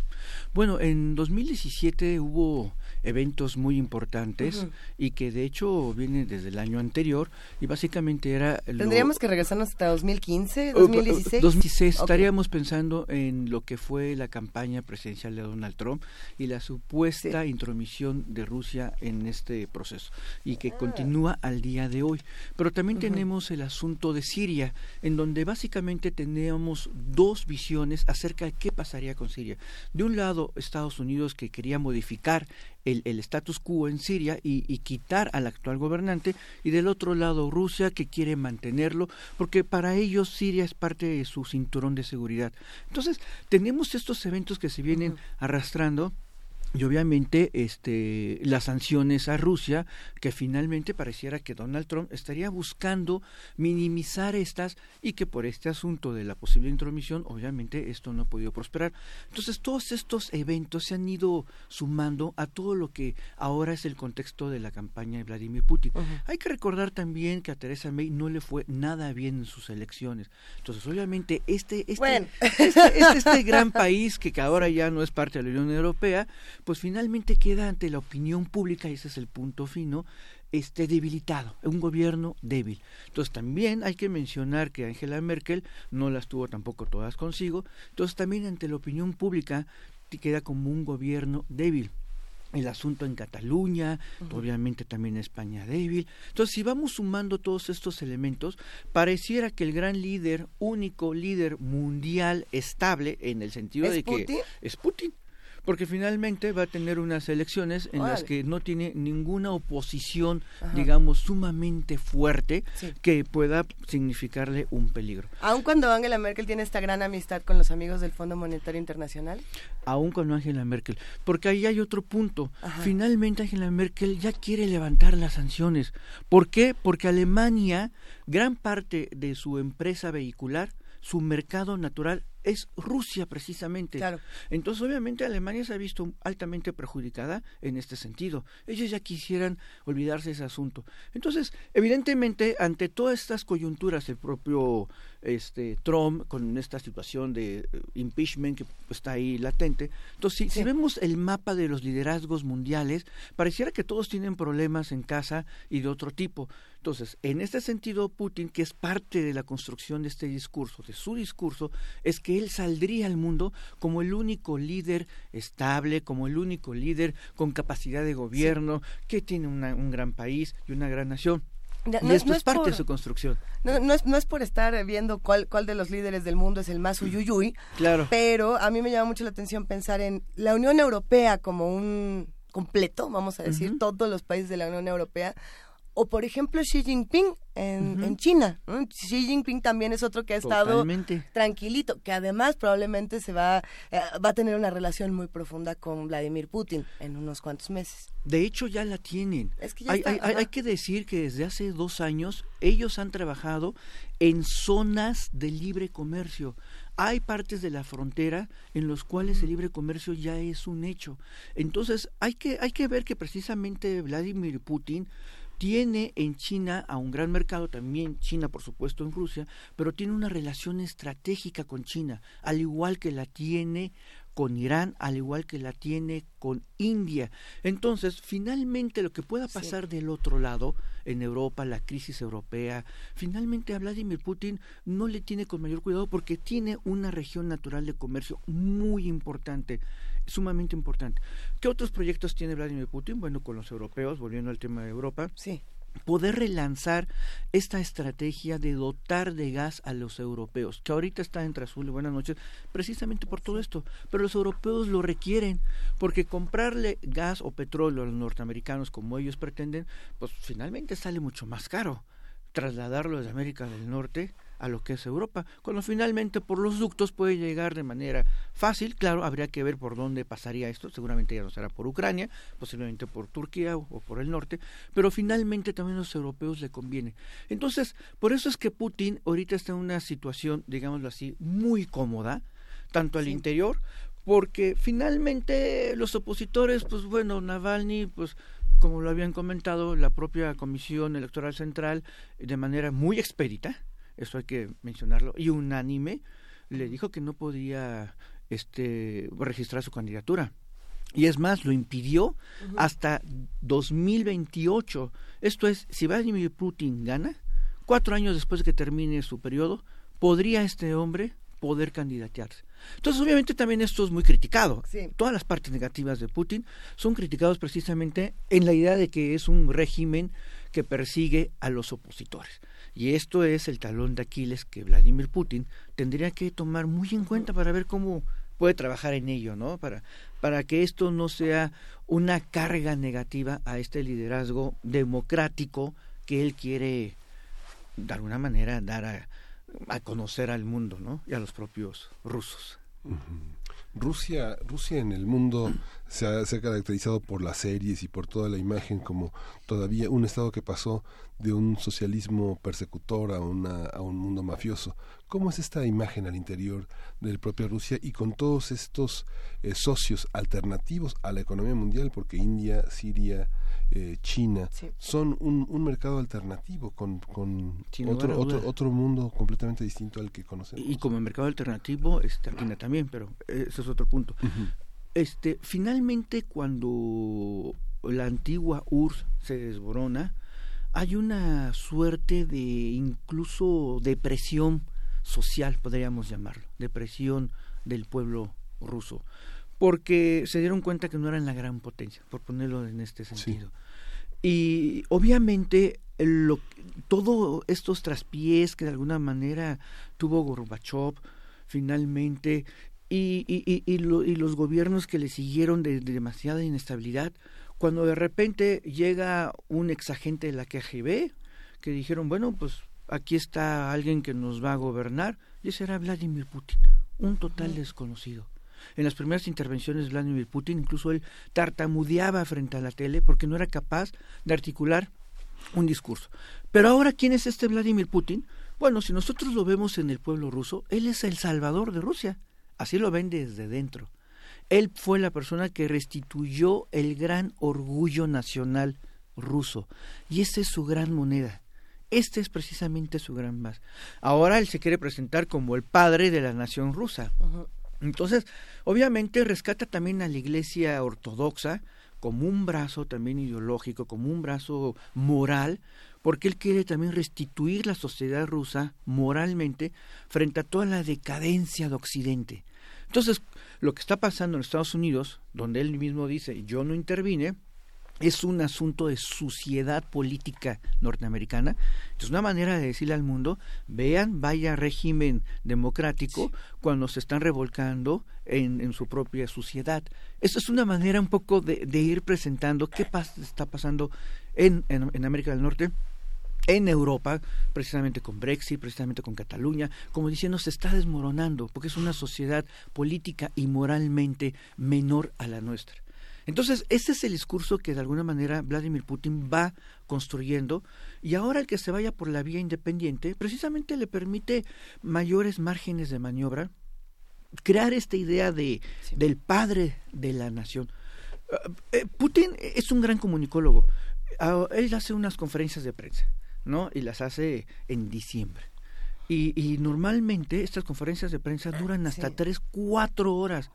S22: Bueno, en 2017 hubo eventos muy importantes y que de hecho vienen desde el año anterior y básicamente era... lo-
S2: ¿Tendríamos que regresarnos hasta 2015,
S22: Eh,
S2: 2016?
S22: 2016
S2: Ok.
S22: estaríamos pensando en lo que fue la campaña presidencial de Donald Trump y la supuesta intromisión de Rusia en este proceso y que continúa al día de hoy. Pero también tenemos el asunto de Siria, en donde básicamente teníamos dos visiones acerca de qué pasaría con Siria. De un lado, Estados Unidos que quería modificar el, el status quo en Siria y, y quitar al actual gobernante, y del otro lado Rusia que quiere mantenerlo, porque para ellos Siria es parte de su cinturón de seguridad. Entonces, tenemos estos eventos que se vienen arrastrando. Y obviamente este, las sanciones a Rusia, que finalmente pareciera que Donald Trump estaría buscando minimizar estas y que por este asunto de la posible intromisión, obviamente esto no ha podido prosperar. Entonces todos estos eventos se han ido sumando a todo lo que ahora es el contexto de la campaña de Vladimir Putin. Hay que recordar también que a Teresa May no le fue nada bien en sus elecciones. Entonces obviamente este, este,
S2: Bueno.
S22: este, este, este gran país que, que ahora ya no es parte de la Unión Europea, pues finalmente queda ante la opinión pública, y ese es el punto fino, este debilitado, un gobierno débil. Entonces también hay que mencionar que Angela Merkel no las tuvo tampoco todas consigo, entonces también ante la opinión pública queda como un gobierno débil el asunto en Cataluña, obviamente también España débil. Entonces, si vamos sumando todos estos elementos, pareciera que el gran líder, único líder mundial estable, en el sentido
S2: ¿Es
S22: de que
S2: Putin?
S22: es Putin. Porque finalmente va a tener unas elecciones en las que no tiene ninguna oposición,
S2: Ajá.
S22: digamos, sumamente fuerte
S2: Sí.
S22: que pueda significarle un peligro.
S2: Aun cuando Angela Merkel tiene esta gran amistad con los amigos del Fondo Monetario Internacional.
S22: aún con Angela Merkel. Porque ahí hay otro punto.
S2: Ajá.
S22: Finalmente Angela Merkel ya quiere levantar las sanciones. ¿Por qué? Porque Alemania, gran parte de su empresa vehicular, su mercado natural es Rusia precisamente.
S2: Claro.
S22: Entonces, obviamente, Alemania se ha visto altamente perjudicada en este sentido. Ellos ya quisieran olvidarse de ese asunto. Entonces, evidentemente, ante todas estas coyunturas, el propio este Trump con esta situación de eh, impeachment que está ahí latente. Entonces, si, si vemos el mapa de los liderazgos mundiales, pareciera que todos tienen problemas en casa y de otro tipo. Entonces, en este sentido, Putin, que es parte de la construcción de este discurso, de su discurso, es que él saldría al mundo como el único líder estable, como el único líder con capacidad de gobierno, que tiene una- un gran país y una gran nación. Y
S2: no es-
S22: esto
S2: no
S22: es
S2: es
S22: parte
S2: por-
S22: de su construcción.
S2: No, no es, no es por estar viendo cuál, cuál de los líderes del mundo es el más uyuyuy,
S22: Claro.
S2: pero a mí me llama mucho la atención pensar en la Unión Europea como un completo, vamos a decir, todos los países de la Unión Europea, o por ejemplo Xi Jinping en, en China. ¿no? Xi Jinping también es otro que ha estado
S22: Totalmente.
S2: tranquilito, que además probablemente se va, eh, va a tener una relación muy profunda con Vladimir Putin en unos cuantos meses.
S22: De hecho, ya la tienen.
S2: Es que ya
S22: hay,
S2: está,
S22: hay- hay que decir que desde hace dos años ellos han trabajado en zonas de libre comercio. Hay partes de la frontera en los cuales el libre comercio ya es un hecho. Entonces, hay que, hay que ver que precisamente Vladimir Putin tiene en China a un gran mercado, también China por supuesto en Rusia, pero tiene una relación estratégica con China, al igual que la tiene con Irán, al igual que la tiene con India. Entonces, finalmente lo que pueda pasar del otro lado, en Europa, la crisis europea, finalmente a Vladimir Putin no le tiene con mayor cuidado porque tiene una región natural de comercio muy importante, sumamente importante. ¿Qué otros proyectos tiene Vladimir Putin? Bueno, con los europeos, volviendo al tema de Europa.
S2: Sí.
S22: Poder relanzar esta estrategia de dotar de gas a los europeos, que ahorita está entre azul y buenas noches, precisamente por todo esto. Pero los europeos lo requieren, porque comprarle gas o petróleo a los norteamericanos, como ellos pretenden, pues finalmente sale mucho más caro trasladarlo desde América del Norte a lo que es Europa, cuando finalmente por los ductos puede llegar de manera fácil, claro, habría que ver por dónde pasaría esto, seguramente ya no será por Ucrania, posiblemente por Turquía o, o por el norte, pero finalmente también a los europeos le conviene. Entonces, por eso es que Putin ahorita está en una situación, digámoslo así, muy cómoda, tanto al interior, porque finalmente los opositores, pues bueno, Navalny, pues como lo habían comentado, la propia Comisión Electoral Central, de manera muy expedita, eso hay que mencionarlo, y unánime, le dijo que no podía este, registrar su candidatura. Y es más, lo impidió hasta 2028. Esto es, si Vladimir Putin gana, cuatro años después de que termine su periodo, podría este hombre poder candidatearse. Entonces, obviamente también esto es muy criticado. Todas las partes negativas de Putin son criticados precisamente en la idea de que es un régimen que persigue a los opositores. Y esto es el talón de Aquiles que Vladimir Putin tendría que tomar muy en cuenta para ver cómo puede trabajar en ello, ¿no? Para, para que esto no sea una carga negativa a este liderazgo democrático que él quiere, de alguna manera, dar a, a conocer al mundo, ¿no? Y a los propios rusos.
S1: Rusia, Rusia en el mundo se ha, caracterizado por las series y por toda la imagen como todavía un estado que pasó de un socialismo persecutor a, una, a un mundo mafioso. ¿Cómo es esta imagen al interior del propio Rusia y con todos estos eh, socios alternativos a la economía mundial? Porque India, Siria, eh, China son un, un mercado alternativo con, con otro, otro, otro mundo completamente distinto al que conocemos.
S22: Y como mercado alternativo, este, Argentina también, pero ese es otro punto. Este, finalmente, cuando la antigua URSS se desborona, hay una suerte de incluso depresión social, podríamos llamarlo, depresión del pueblo ruso, porque se dieron cuenta que no eran la gran potencia, por ponerlo en este sentido. Y obviamente lo, todo estos traspiés que de alguna manera tuvo Gorbachev finalmente y, y, y, y lo- y los gobiernos que le siguieron de, de demasiada inestabilidad, cuando de repente llega un exagente de la KGB que dijeron, bueno, pues aquí está alguien que nos va a gobernar, y ese era Vladimir Putin, un total desconocido. En las primeras intervenciones de Vladimir Putin, incluso él tartamudeaba frente a la tele porque no era capaz de articular un discurso. Pero ahora, ¿quién es este Vladimir Putin? Bueno, si nosotros lo vemos en el pueblo ruso, él es el salvador de Rusia. Así lo ven desde dentro. Él fue la persona que restituyó el gran orgullo nacional ruso. Y esta es su gran moneda. Este es precisamente su gran más. Ahora él se quiere presentar como el padre de la nación rusa. Entonces, obviamente rescata también a la iglesia ortodoxa como un brazo también ideológico, como un brazo moral, porque él quiere también restituir la sociedad rusa moralmente frente a toda la decadencia de Occidente. Entonces, lo que está pasando en Estados Unidos, donde él mismo dice, yo no intervine, es un asunto de suciedad política norteamericana. Es una manera de decirle al mundo, vean, vaya régimen democrático cuando se están revolcando en, en su propia suciedad. Eso es una manera un poco de, de ir presentando qué pas- está pasando en, en, en América del Norte en Europa, precisamente con Brexit, precisamente con Cataluña, como diciendo se está desmoronando, porque es una sociedad política y moralmente menor a la nuestra. Entonces, ese es el discurso que de alguna manera Vladimir Putin va construyendo y ahora el que se vaya por la vía independiente precisamente le permite mayores márgenes de maniobra, crear esta idea de del padre de la nación. Uh, eh, Putin es un gran comunicólogo. Él hace unas conferencias de prensa, ¿no? Y las hace en diciembre. Y, y normalmente estas conferencias de prensa duran hasta tres, cuatro horas.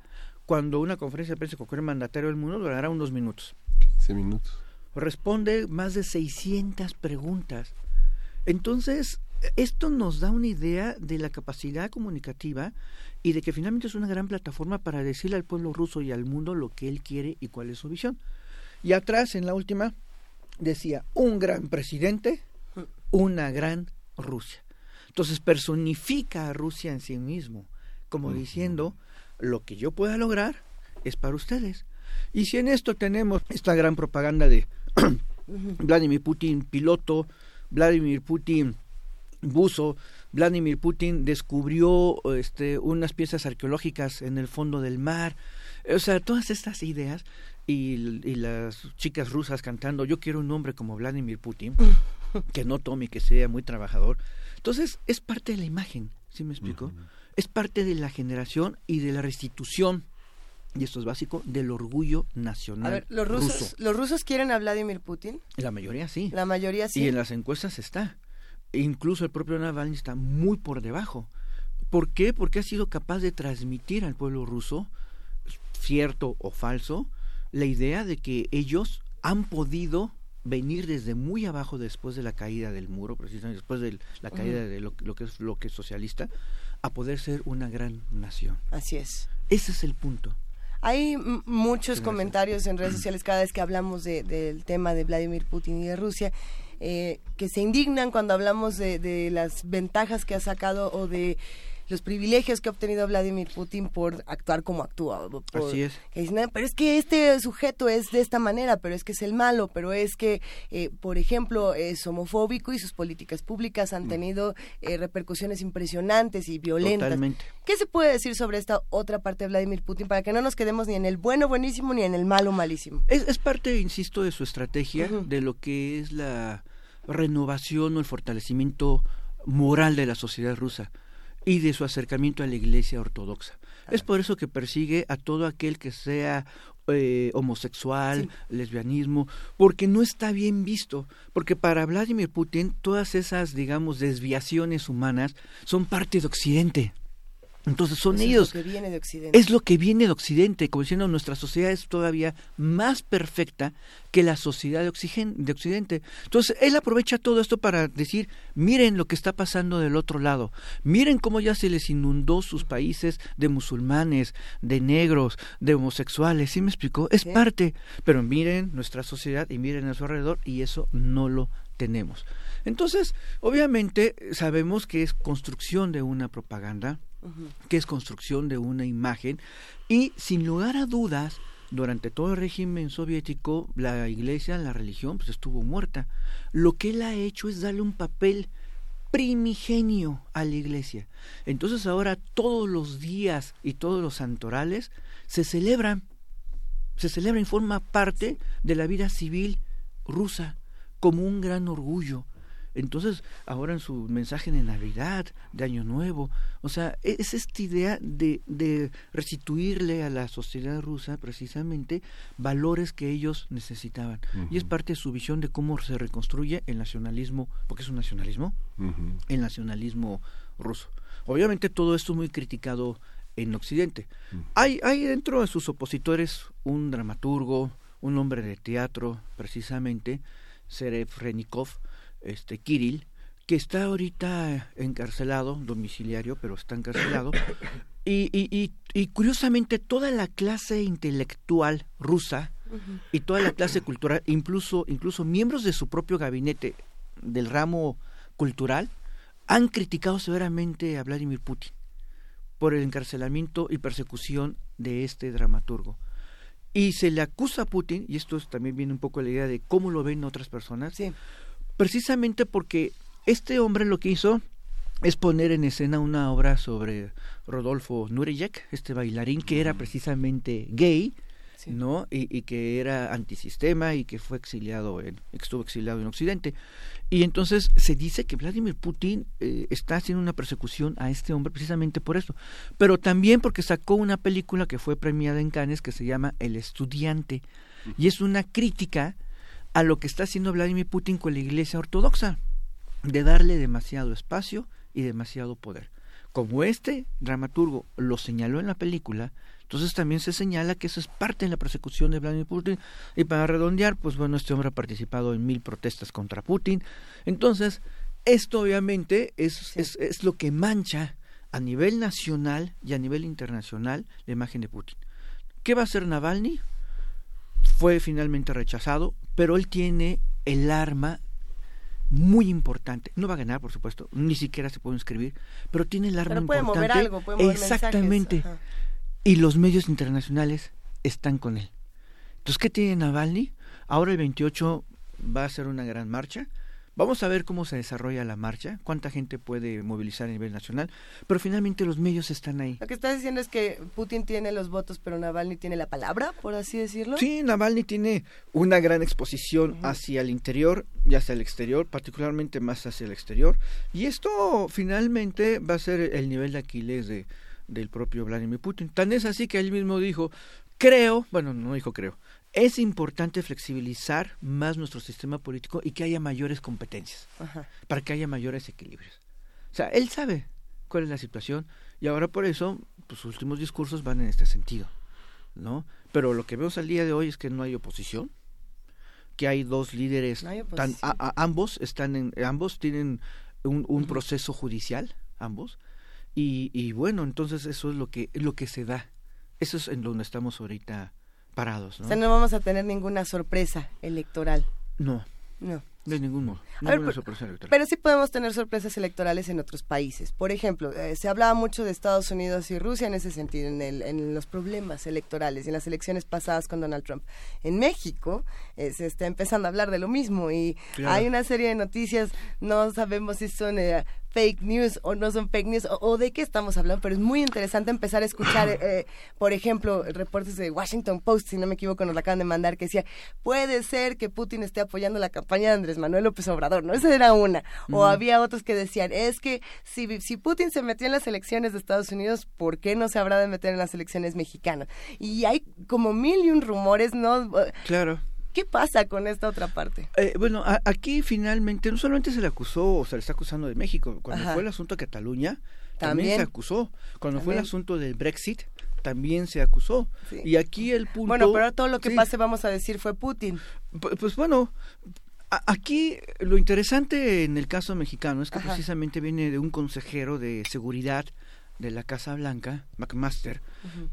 S22: Cuando una conferencia de prensa con cualquier mandatario del mundo durará unos minutos.
S1: 15 minutos.
S22: Responde más de 600 preguntas. Entonces, esto nos da una idea de la capacidad comunicativa y de que finalmente es una gran plataforma para decirle al pueblo ruso y al mundo lo que él quiere y cuál es su visión. Y atrás, en la última, decía, un gran presidente, una gran Rusia. Entonces personifica a Rusia en sí mismo, como diciendo, lo que yo pueda lograr es para ustedes. Y si en esto tenemos esta gran propaganda de Vladimir Putin piloto, Vladimir Putin buzo, Vladimir Putin descubrió este, unas piezas arqueológicas en el fondo del mar, o sea, todas estas ideas y, y las chicas rusas cantando, yo quiero un hombre como Vladimir Putin, que no tome, que sea muy trabajador. Entonces, es parte de la imagen, ¿sí me explico? Es parte de la generación y de la restitución, y esto es básico, del orgullo nacional
S2: A ver, ¿los rusos,
S22: ruso.
S2: ¿los rusos quieren a Vladimir Putin?
S22: La mayoría sí.
S2: La mayoría sí.
S22: Y en las encuestas está. Incluso el propio Navalny está muy por debajo. ¿Por qué? Porque ha sido capaz de transmitir al pueblo ruso, cierto o falso, la idea de que ellos han podido venir desde muy abajo después de la caída del muro, precisamente después de la caída de lo, lo que es lo que es socialista, a poder ser una gran nación.
S2: Así es.
S22: Ese es el punto.
S2: Hay muchos
S22: Gracias.
S2: comentarios en redes sociales cada vez que hablamos de- del tema de Vladimir Putin y de Rusia, eh, que se indignan cuando hablamos de, de las ventajas que ha sacado o de los privilegios que ha obtenido Vladimir Putin por actuar como actúa. por-
S22: Así es.
S2: que dicen, "Ah, pero es que este sujeto es de esta manera, pero es que es el malo, pero es que, eh, por ejemplo, es homofóbico y sus políticas públicas han tenido eh, repercusiones impresionantes y violentas.
S22: Totalmente.
S2: ¿Qué se puede decir sobre esta otra parte de Vladimir Putin para que no nos quedemos ni en el bueno buenísimo ni en el malo malísimo?
S22: Es, es parte, insisto, de su estrategia, de lo que es la renovación o el fortalecimiento moral de la sociedad rusa y de su acercamiento a la Iglesia ortodoxa. Es por eso que persigue a todo aquel que sea eh, homosexual, lesbianismo, porque no está bien visto, porque para Vladimir Putin todas esas, digamos, desviaciones humanas son parte de Occidente. Entonces son
S2: Eso
S22: ellos
S2: Es lo que viene de Occidente.
S22: es lo que viene de Occidente, como diciendo nuestra sociedad es todavía más perfecta que la sociedad de, Oxigen- de Occidente. Entonces él aprovecha todo esto para decir, miren lo que está pasando del otro lado, miren cómo ya se les inundó sus países de musulmanes, de negros, de homosexuales, ¿sí me explicó? Es parte, pero miren nuestra sociedad y miren a su alrededor y eso no lo tenemos. Entonces, obviamente sabemos que es construcción de una propaganda, que es construcción de una imagen. Y sin lugar a dudas durante todo el régimen soviético la iglesia la religión pues estuvo muerta. Lo que él ha hecho es darle un papel primigenio a la iglesia. Entonces ahora todos los días y todos los santorales se celebran se celebran y forma parte de la vida civil rusa como un gran orgullo entonces, ahora en su mensaje de Navidad, de Año Nuevo, o sea, e- es esta idea de, de restituirle a la sociedad rusa precisamente valores que ellos necesitaban. Y es parte de su visión de cómo se reconstruye el nacionalismo, porque es un nacionalismo, el nacionalismo ruso. Obviamente todo esto es muy criticado en Occidente. Hay, hay dentro de sus opositores un dramaturgo, un hombre de teatro, precisamente, Serebrennikov, este Kirill, que está ahorita encarcelado, domiciliario, pero está encarcelado. Y, y, y, y curiosamente toda la clase intelectual rusa y toda la clase cultural, incluso, incluso miembros de su propio gabinete del ramo cultural, han criticado severamente a Vladimir Putin por el encarcelamiento y persecución de este dramaturgo. Y se le acusa a Putin, y esto es- también viene un poco de la idea de cómo lo ven otras personas, precisamente porque este hombre lo que hizo es poner en escena una obra sobre Rodolfo Nureyev, este bailarín que era precisamente gay, ¿no? Y, y que era antisistema y que fue exiliado en, estuvo exiliado en Occidente. Y entonces se dice que Vladimir Putin eh, está haciendo una persecución a este hombre precisamente por eso, pero también porque sacó una película que fue premiada en Cannes que se llama El estudiante. Y es una crítica a lo que está haciendo Vladimir Putin con la Iglesia Ortodoxa, de darle demasiado espacio y demasiado poder. Como este dramaturgo lo señaló en la película, entonces también se señala que eso es parte de la persecución de Vladimir Putin. Y para redondear, pues bueno, este hombre ha participado en mil protestas contra Putin. Entonces, esto obviamente es, es, es lo que mancha a nivel nacional y a nivel internacional la imagen de Putin. ¿Qué va a hacer Navalny? Fue finalmente rechazado, pero él tiene el arma muy importante. No va a ganar, por supuesto, ni siquiera se puede inscribir, pero tiene el arma
S2: Pero puede mover
S22: importante.
S2: algo, puede mover
S22: Exactamente.
S2: mensajes.
S22: Y los medios internacionales están con él. Entonces, ¿qué tiene Navalny? Ahora el 28 va a ser una gran marcha. Vamos a ver cómo se desarrolla la marcha, cuánta gente puede movilizar a nivel nacional, pero finalmente los medios están ahí.
S2: Lo que estás diciendo es que Putin tiene los votos, pero Navalny tiene la palabra, por así decirlo.
S22: Sí, Navalny tiene una gran exposición hacia el interior y hacia el exterior, particularmente más hacia el exterior. Y esto finalmente va a ser el nivel de Aquiles de, del propio Vladimir Putin. Tan es así que él mismo dijo, creo, bueno, no dijo creo, es importante flexibilizar más nuestro sistema político y que haya mayores competencias,
S2: Ajá.
S22: para que haya mayores equilibrios. O sea, él sabe cuál es la situación y ahora por eso pues, sus últimos discursos van en este sentido. ¿no? Pero lo que vemos al día de hoy es que no hay oposición, que hay dos líderes,
S2: No hay
S22: tan-
S2: oposición.
S22: a- a- ambos están en, ambos tienen un, un proceso judicial, ambos, y, y bueno, entonces eso es lo que lo que se da, eso es en donde estamos ahorita parados,
S2: O
S22: ¿no?
S2: sea, no vamos a tener ninguna sorpresa electoral.
S22: No,
S2: No.
S22: de ningún modo,
S2: ver, pero-
S22: sorpresa electoral.
S2: Pero sí podemos tener sorpresas electorales en otros países. Por ejemplo, eh, se hablaba mucho de Estados Unidos y Rusia en ese sentido, en, el- en los problemas electorales y en las elecciones pasadas con Donald Trump. En México eh, se está empezando a hablar de lo mismo y
S23: Claro.
S2: hay una serie de noticias, no sabemos si son eh, fake news o no son fake news o, o de qué estamos hablando, pero es muy interesante empezar a escuchar, eh, por ejemplo, reportes de Washington Post, si no me equivoco, nos la acaban de mandar, que decía, puede ser que Putin esté apoyando la campaña de Andrés Manuel López Obrador, ¿no? Esa era una. O había otros que decían, es que si, si Putin se metió en las elecciones de Estados Unidos, ¿por qué no se habrá de meter en las elecciones mexicanas? Y hay como mil y un rumores, ¿no?
S22: Claro.
S2: ¿Qué pasa con esta otra parte?
S22: Eh, bueno, a- aquí finalmente no solamente se le acusó o se le está acusando de México. Cuando
S2: Ajá.
S22: fue el asunto de Cataluña, también,
S2: También.
S22: se acusó. Cuando fue el asunto del Brexit, también se acusó.
S2: Sí.
S22: Y aquí el punto.
S2: Bueno, pero todo lo que
S22: Sí.
S2: pase, vamos a decir, fue Putin.
S22: Pu- Pues bueno, aquí lo interesante en el caso mexicano es que
S2: Ajá.
S22: precisamente viene de un consejero de seguridad de la Casa Blanca, McMaster,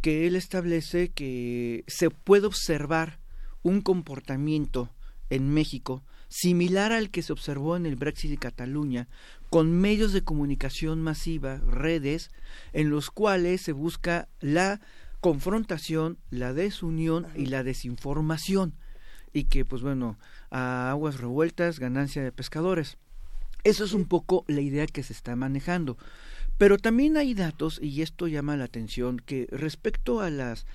S22: que él establece que se puede observar un comportamiento en México similar al que se observó en el Brexit de Cataluña, con medios de comunicación masiva, redes, en los cuales se busca la confrontación, la desunión y la desinformación, y que, pues bueno, a aguas revueltas, ganancia de pescadores. Eso es un poco la idea que se está manejando. Pero también hay datos, y esto llama la atención, que respecto a las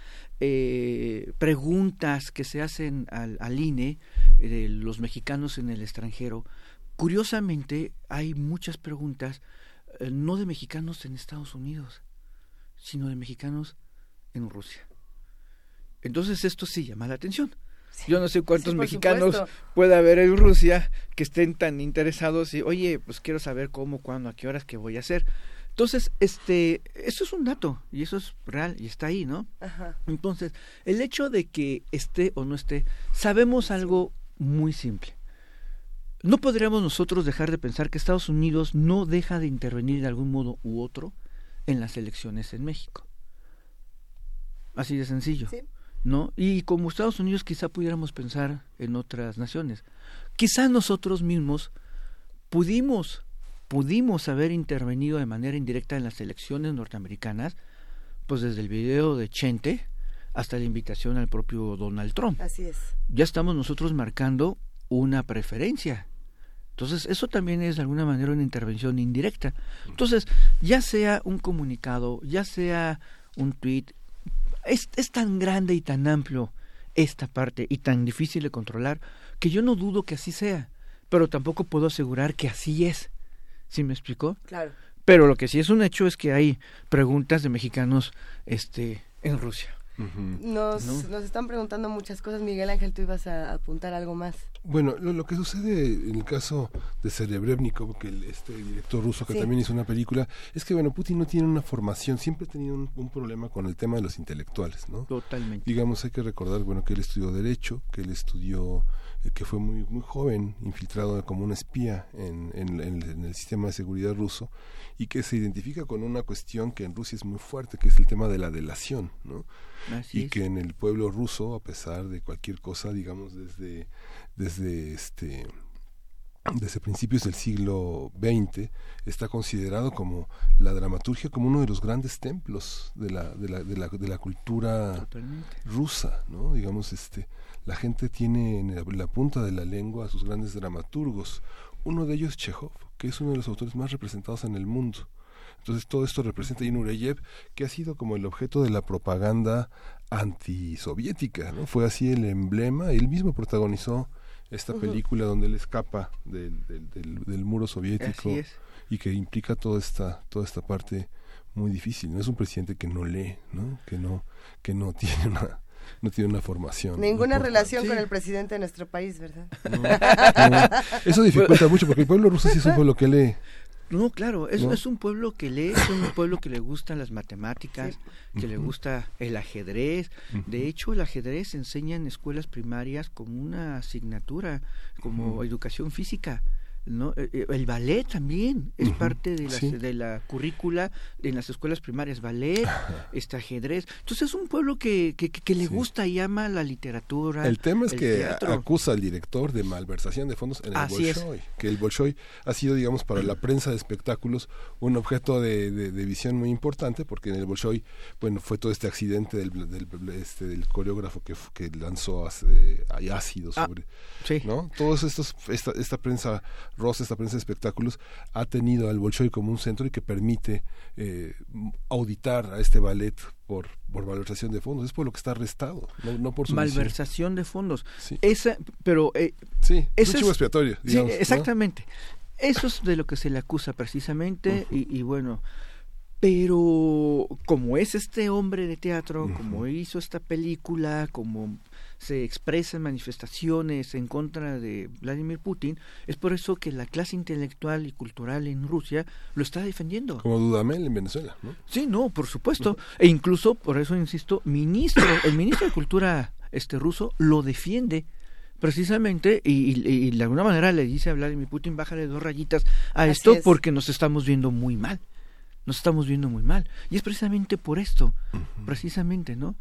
S22: eh, preguntas que se hacen al, al INE eh, de los mexicanos en el extranjero, curiosamente hay muchas preguntas eh, no de mexicanos en Estados Unidos, sino de mexicanos en Rusia. Entonces esto sí llama la atención. Yo no sé cuántos
S2: Sí,
S22: mexicanos
S2: supuesto.
S22: puede haber en Rusia que estén tan interesados y, oye, pues quiero saber cómo, cuándo, a qué horas, qué voy a hacer. Entonces, este, eso es un dato y eso es real y está ahí, ¿no?
S2: Ajá.
S22: Entonces, el hecho de que esté o no esté, sabemos algo muy simple. No podríamos nosotros dejar de pensar que Estados Unidos no deja de intervenir de algún modo u otro en las elecciones en México. Así de sencillo. ¿no? Y como Estados Unidos quizá pudiéramos pensar en otras naciones. Quizá nosotros mismos pudimos pudimos haber intervenido de manera indirecta en las elecciones norteamericanas, pues desde el video de Chente hasta la invitación al propio Donald Trump.
S2: Así es.
S22: Ya estamos nosotros marcando una preferencia. Entonces, eso también es de alguna manera una intervención indirecta. Entonces, ya sea un comunicado, ya sea un tweet, es, es tan grande y tan amplio esta parte y tan difícil de controlar que yo no dudo que así sea, pero tampoco puedo asegurar que así es. ¿Sí me explicó?
S2: Claro.
S22: Pero lo que sí es un hecho es que hay preguntas de mexicanos este en Rusia.
S2: Nos,
S22: ¿No?
S2: nos están preguntando muchas cosas. Miguel Ángel, tú ibas a apuntar algo más.
S1: Bueno, lo, lo que sucede en el caso de Serebrennikov, que el- este director ruso que
S2: Sí.
S1: también hizo una película, es que bueno, Putin no tiene una formación, siempre ha tenido un, un problema con el tema de los intelectuales, ¿no?
S22: Totalmente.
S1: Digamos, hay que recordar, bueno, que él estudió derecho, que él estudió, que fue muy muy joven, infiltrado como un espía en, en- el sistema de seguridad ruso y que se identifica con una cuestión que en Rusia es muy fuerte, que es el tema de la delación, ¿no?
S22: Así
S1: y
S22: es.
S1: que en el pueblo ruso, a pesar de cualquier cosa, digamos, desde, desde este desde principios del siglo XX está considerado como la dramaturgia como uno de los grandes templos de la, de la, de la, de la cultura
S22: Totalmente.
S1: rusa, ¿no? Digamos, este, la gente tiene en la, punta de la lengua a sus grandes dramaturgos. Uno de ellos Chekhov, que es uno de los autores más representados en el mundo. Entonces todo esto representa y Nureyev, que ha sido como el objeto de la propaganda antisoviética, ¿no? Fue así el emblema, él mismo protagonizó esta película donde él escapa del, del, del- del muro soviético y que implica toda esta toda esta parte muy difícil. No es un presidente que no lee, ¿no? Que no que no tiene una no tiene una formación.
S2: Ninguna relación con el presidente de nuestro país, ¿verdad?
S1: No, eso dificulta mucho porque el pueblo ruso sí es un pueblo que lee.
S22: No, claro, es,
S1: ¿No?
S22: es un pueblo que lee, es un pueblo que le gustan las matemáticas, que le gusta el ajedrez. De hecho, el ajedrez se enseña en escuelas primarias como una asignatura, como educación física. ¿No? Eh, eh, El ballet también es parte de, las-
S1: sí.
S22: de la currícula en las escuelas primarias, ballet, este ajedrez. Entonces es un pueblo que, que, que- le gusta y ama la literatura.
S1: El tema es
S22: el
S1: que
S22: teatro.
S1: acusa al director de malversación de fondos en el
S22: Así es.
S1: Bolshoi, que el Bolshoi ha sido, digamos, para la prensa de espectáculos un objeto de, de- de visión muy importante, porque en el Bolshoi, bueno, fue todo este accidente del, del, este, del coreógrafo que, que lanzó hay ácido
S22: Ah,
S1: sobre,
S22: sí.
S1: ¿no? Todos estos, esta, esta prensa rosa, esta prensa de espectáculos, ha tenido al Bolshoi como un centro y que permite eh, auditar a este ballet por, por malversación de fondos. Es por lo que está arrestado, no, no por su visión.
S22: malversación de fondos. Esa, pero eh,
S1: Sí, es un chivo expiatorio,
S22: sí,
S1: digamos, ¿no?
S22: exactamente. Eso es de lo que se le acusa precisamente y, y bueno, pero como es este hombre de teatro, como hizo esta película, como se expresa en manifestaciones en contra de Vladimir Putin, es por eso que la clase intelectual y cultural en Rusia lo está defendiendo.
S1: Como Dudamel en Venezuela, ¿no?
S22: Sí, no, por supuesto. E incluso, por eso insisto, ministro, el ministro de Cultura este ruso lo defiende precisamente y, y- y de alguna manera le dice a Vladimir Putin, bájale dos rayitas a
S2: Así
S22: esto
S2: es.
S22: porque nos estamos viendo muy mal. Nos estamos viendo muy mal. Y es precisamente por esto, precisamente, ¿no?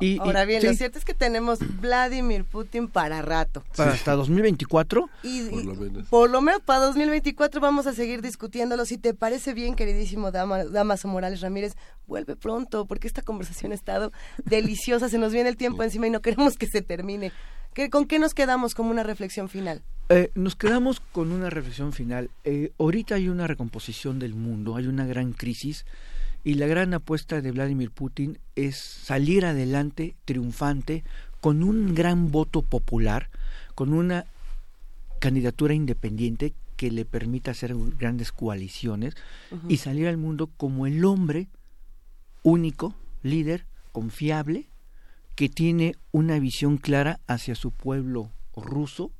S22: Y,
S2: Ahora bien, lo cierto es que tenemos Vladimir Putin para rato.
S22: para hasta 2024.
S2: Y,
S1: Por
S2: y-
S1: lo menos.
S2: por lo menos para 2024 vamos a seguir discutiéndolo. Si te parece bien, queridísimo Dama, Damaso Morales Ramírez, vuelve pronto, porque esta conversación ha estado deliciosa. Se nos viene el tiempo encima y no queremos que se termine. ¿Qué- ¿Con qué nos quedamos como una reflexión final?
S22: Eh, nos quedamos con una reflexión final. Eh, ahorita hay una recomposición del mundo, hay una gran crisis y la gran apuesta de Vladimir Putin es salir adelante triunfante con un gran voto popular, con una candidatura independiente que le permita hacer grandes coaliciones y salir al mundo como el hombre único, líder, confiable, que tiene una visión clara hacia su pueblo ruso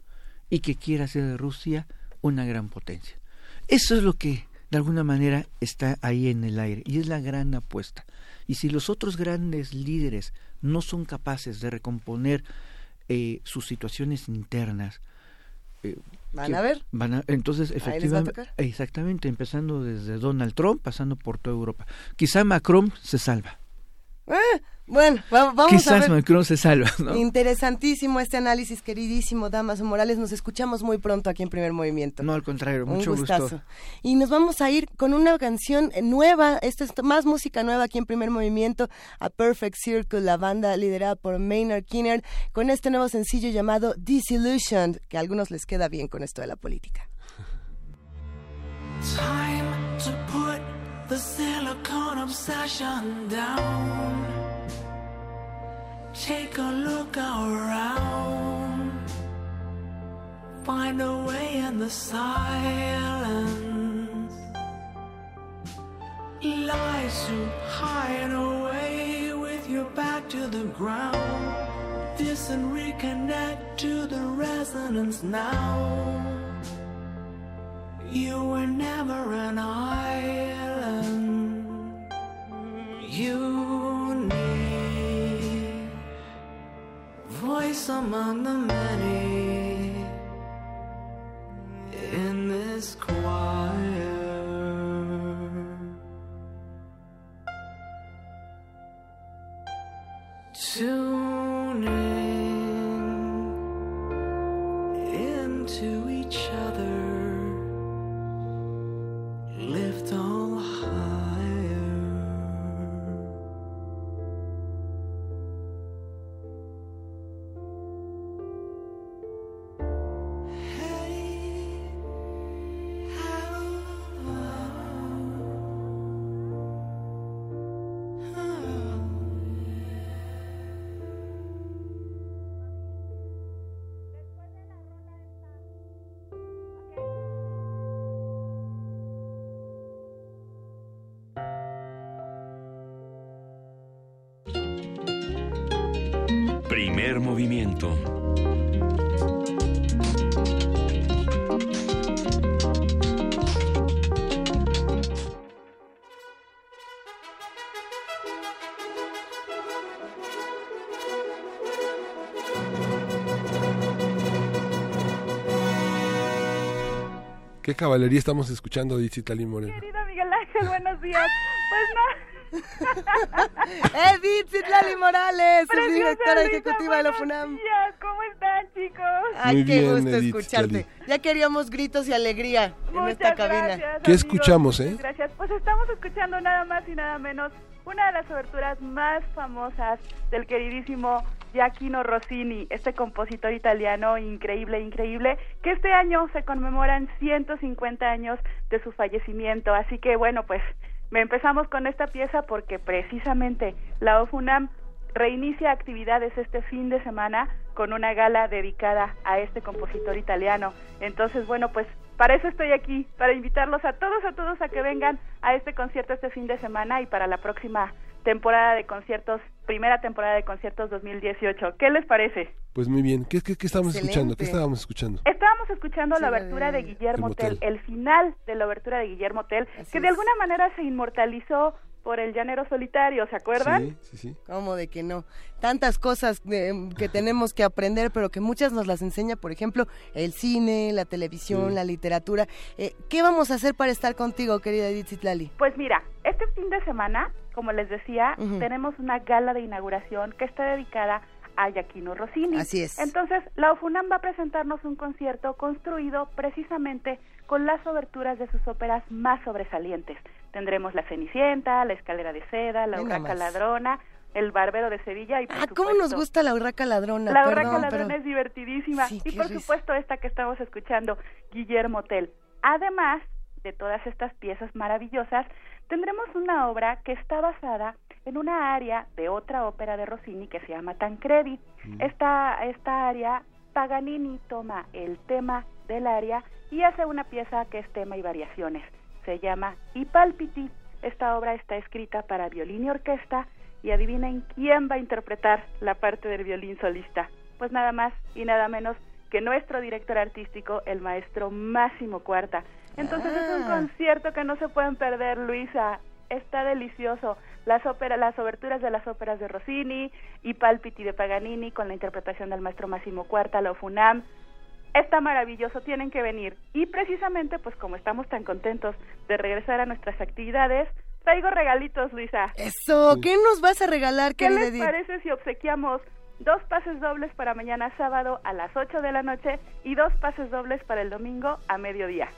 S22: y que quiere hacer de Rusia una gran potencia. Eso es lo que de alguna manera está ahí en el aire y es la gran apuesta. Y si los otros grandes líderes no son capaces de recomponer eh, sus situaciones internas, eh,
S2: Van a ver.
S22: van a- entonces, efectivamente, exactamente, empezando desde Donald Trump, pasando por toda Europa. Quizá Macron se salva.
S2: Eh, bueno, va- vamos a
S22: Quizás
S2: ver.
S22: Macron se salva, ¿no?
S2: Interesantísimo este análisis, queridísimo Damaso Morales. Nos escuchamos muy pronto aquí en Primer Movimiento.
S22: No, al contrario,
S2: Un
S22: mucho
S2: gustazo.
S22: gusto.
S2: Y nos vamos a ir con una canción nueva, esto es más música nueva aquí en Primer Movimiento, A Perfect Circle, la banda liderada por Maynard Kinner, con este nuevo sencillo llamado Disillusioned, que a algunos les queda bien con esto de la política.
S24: Time the silicone obsession down. Take a look around. Find a way in the silence. Lies to hide away with your back to the ground. This and reconnect to the resonance now. You were never an island. You need voice among the many in this choir. Tuning
S25: movimiento.
S1: ¿Qué caballería estamos escuchando, Dixie Talín Moreno?
S26: Querido Miguel Ángel, buenos días. Pues no.
S2: Edith Citlali Morales, es
S26: Preciosa
S2: directora ejecutiva de la FUNAM.
S26: días. ¿Cómo están, chicos?
S2: Ay,
S1: Muy
S2: qué
S1: bien,
S2: gusto
S1: Edith
S2: escucharte.
S1: Citlali.
S2: Ya queríamos gritos y alegría en
S26: Muchas
S2: esta cabina.
S26: gracias,
S1: ¿Qué
S26: amigos,
S1: escuchamos, eh?
S26: Gracias. Pues estamos escuchando nada más y nada menos una de las oberturas más famosas del queridísimo Giacchino Rossini, este compositor italiano increíble, increíble, que este año se conmemoran 150 años de su fallecimiento. Así que bueno, pues me empezamos con esta pieza porque precisamente la OFUNAM reinicia actividades este fin de semana con una gala dedicada a este compositor italiano. Entonces, bueno, pues para eso estoy aquí, para invitarlos a todos, a todos a que vengan a este concierto este fin de semana y para la próxima temporada de conciertos, primera temporada de conciertos 2018. ¿Qué les parece?
S1: Pues muy bien. ¿Qué, qué, qué estábamos
S26: Excelente.
S1: escuchando? ¿Qué estábamos escuchando?
S26: Estábamos escuchando
S2: Sí,
S26: la abertura
S2: de-
S26: de Guillermo
S1: El
S26: Tell, el final de la abertura de Guillermo Tell,
S2: Así
S26: que de
S2: es.
S26: alguna manera se inmortalizó por el llanero solitario, ¿se acuerdan?
S1: Sí, sí, sí.
S2: ¿Cómo de que no? Tantas cosas eh, que tenemos que aprender, pero que muchas nos las enseña, por ejemplo, el cine, la televisión,
S26: Sí.
S2: la literatura. Eh, ¿Qué vamos a hacer para estar contigo, querida Edith Zitlali?
S26: Pues mira, este fin de semana, como les decía, tenemos una gala de inauguración que está dedicada a Giacchino Rossini.
S2: Así es.
S26: Entonces, la UFUNAM va a presentarnos un concierto construido precisamente con las oberturas de sus óperas más sobresalientes. Tendremos La Cenicienta, La Escalera de Seda, La Urraca. Ladrona, El Barbero de Sevilla y por
S2: Ah, ¿cómo nos gusta la urraca ladrona?
S26: la
S2: Perdón,
S26: Urraca Ladrona
S2: pero-
S26: es divertidísima.
S2: Sí,
S26: y por
S2: risa.
S26: supuesto esta que estamos escuchando, Guillermo Tell. Además de todas estas piezas maravillosas, tendremos una obra que está basada en una área de otra ópera de Rossini que se llama Tancredi. Esta, esta área, Paganini toma el tema del área y hace una pieza que es tema y variaciones. Se llama I Palpiti. Esta obra está escrita para violín y orquesta y adivinen quién va a interpretar la parte del violín solista. Pues nada más y nada menos que nuestro director artístico, el maestro Máximo Cuarta. Entonces es un
S2: Ah.
S26: concierto que no se pueden perder, Luisa. Está delicioso. Las óperas, las oberturas de las óperas de Rossini y Palpiti de Paganini con la interpretación del maestro Máximo Cuarta, la FUNAM. Está maravilloso, tienen que venir. Y precisamente, pues como estamos tan contentos de regresar a nuestras actividades, traigo regalitos, Luisa.
S2: Eso, ¿qué nos vas a regalar,
S26: ¿Qué les
S2: Edith?
S26: parece si obsequiamos dos pases dobles para mañana sábado a las 8 de la noche y dos pases dobles para el domingo a mediodía?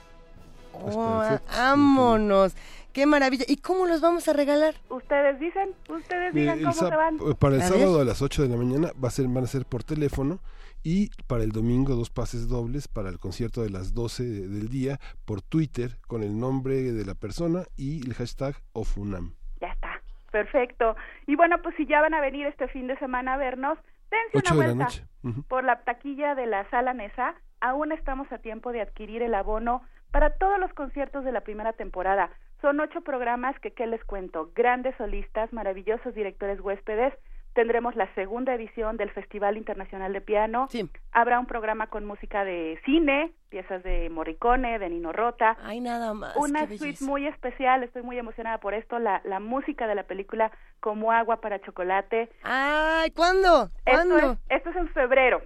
S2: Oh, vámonos. Qué maravilla. ¿Y cómo los vamos a regalar?
S26: Ustedes dicen, ustedes digan
S1: el
S26: cómo se van.
S1: eh, Para el
S2: A
S1: sábado
S2: ver.
S1: a las 8 de la mañana va a ser, van a ser por teléfono y para el domingo dos pases dobles para el concierto de las 12 de- del día por Twitter con el nombre de la persona y el hashtag OFUNAM.
S26: Ya está, perfecto. Y bueno, pues si ya van a venir este fin de semana a vernos, dense
S1: 8
S26: una
S1: de la noche.
S26: Por la taquilla de la Sala Nesa. Aún estamos a tiempo de adquirir el abono para todos los conciertos de la primera temporada. Son ocho programas que, ¿qué les cuento? Grandes solistas, maravillosos directores huéspedes. Tendremos la segunda edición del Festival Internacional de Piano. Habrá un programa con música de cine, piezas de Morricone, de Nino Rota.
S2: Ay, nada más.
S26: Una suite muy especial, estoy muy emocionada por esto, la, la música de la película Como agua para chocolate.
S2: Ay, ¿cuándo? ¿Cuándo?
S26: Esto es, esto es en febrero,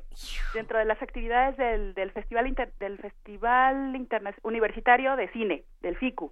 S26: dentro de las actividades del, del Festival Inter- del Festival Interna- Universitario de Cine, del FICU.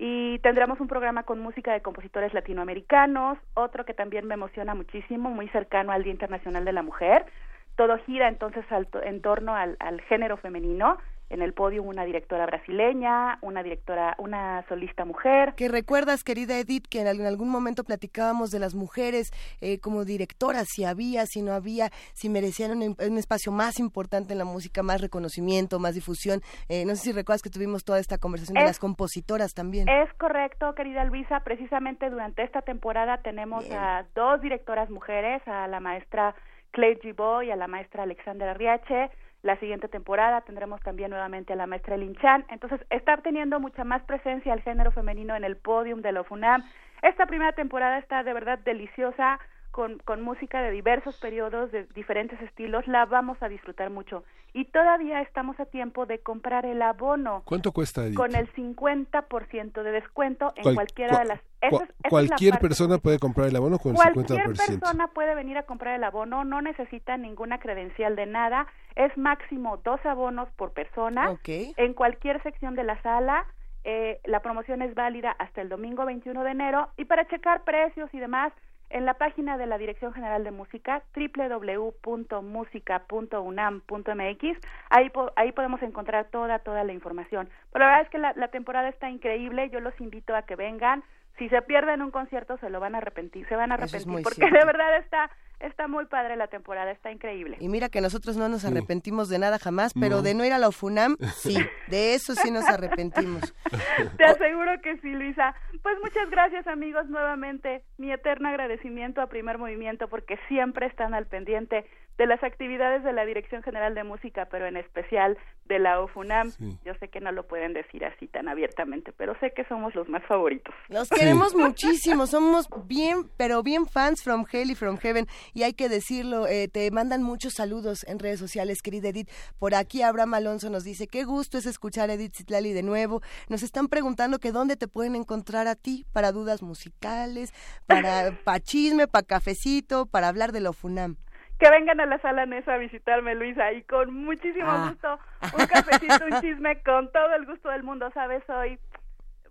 S26: Y tendremos un programa con música de compositores latinoamericanos, otro que también me emociona muchísimo, muy cercano al Día Internacional de la Mujer. Todo gira entonces al en torno al género femenino. En el podio una directora brasileña, una directora, una solista mujer.
S2: Que recuerdas, querida Edith, que en algún, momento platicábamos de las mujeres eh, como directoras, si había, si no había, si merecían un, un espacio más importante en la música, más reconocimiento, más difusión. Eh, no sé si recuerdas que tuvimos toda esta conversación de las compositoras también.
S26: Es correcto, querida Luisa. Precisamente durante esta temporada tenemos a dos directoras mujeres, a la maestra Claire Gibault y a la maestra Alexandra Riache. La siguiente temporada tendremos también nuevamente a la maestra Lin Chan. Entonces, está teniendo mucha más presencia el género femenino en el podium de la FUNAM. Esta primera temporada está de verdad deliciosa, con, con música de diversos periodos, de diferentes estilos. La vamos a disfrutar mucho. Y todavía estamos a tiempo de comprar el abono
S1: ¿Cuánto cuesta, Edith?
S26: con el 50% de descuento en
S1: Cual-
S26: cualquiera
S1: cua-
S26: de las... esa
S1: cua-
S26: es- esa es la
S1: cualquier persona puede comprar el abono con el
S26: Cualquier
S1: 50%.
S26: persona puede venir a comprar el abono, no necesita ninguna credencial de nada, es máximo dos abonos por persona
S2: Ok.
S26: en cualquier sección de la sala. eh, la promoción es válida hasta el domingo 21 de enero y para checar precios y demás, en la página de la Dirección General de Música, www.musica.unam.mx, ahí, po- ahí podemos encontrar toda, toda la información. Pero la verdad es que la, la temporada está increíble, yo los invito a que vengan. Si se pierden un concierto, se lo van a arrepentir, se van a
S2: es
S26: arrepentir, porque
S2: cierto.
S26: de verdad está, está muy padre la temporada, está increíble.
S2: Y mira que nosotros no nos arrepentimos de nada jamás, pero
S26: No.
S2: de no ir a la UFUNAM, sí, de eso sí nos arrepentimos.
S26: Te aseguro que sí, Luisa. Pues muchas gracias, amigos, nuevamente. Mi eterno agradecimiento a Primer Movimiento porque siempre están al pendiente de las actividades de la Dirección General de Música, pero en especial de la OFUNAM. Yo sé que no lo pueden decir así tan abiertamente, pero sé que somos los más favoritos.
S2: Los queremos muchísimo, somos bien, pero bien fans from Hell y from Heaven, y hay que decirlo, eh, te mandan muchos saludos en redes sociales, querida Edith. Por aquí Abraham Alonso nos dice, qué gusto es escuchar a Edith Zitlali de nuevo. Nos están preguntando que dónde te pueden encontrar a ti para dudas musicales, para pa chisme, para cafecito, para hablar de la FUNAM.
S26: Que vengan a la sala Nesa a visitarme, Luisa, y con muchísimo
S2: Ah.
S26: gusto, un cafecito, un chisme, con todo el gusto del mundo, ¿sabes? Hoy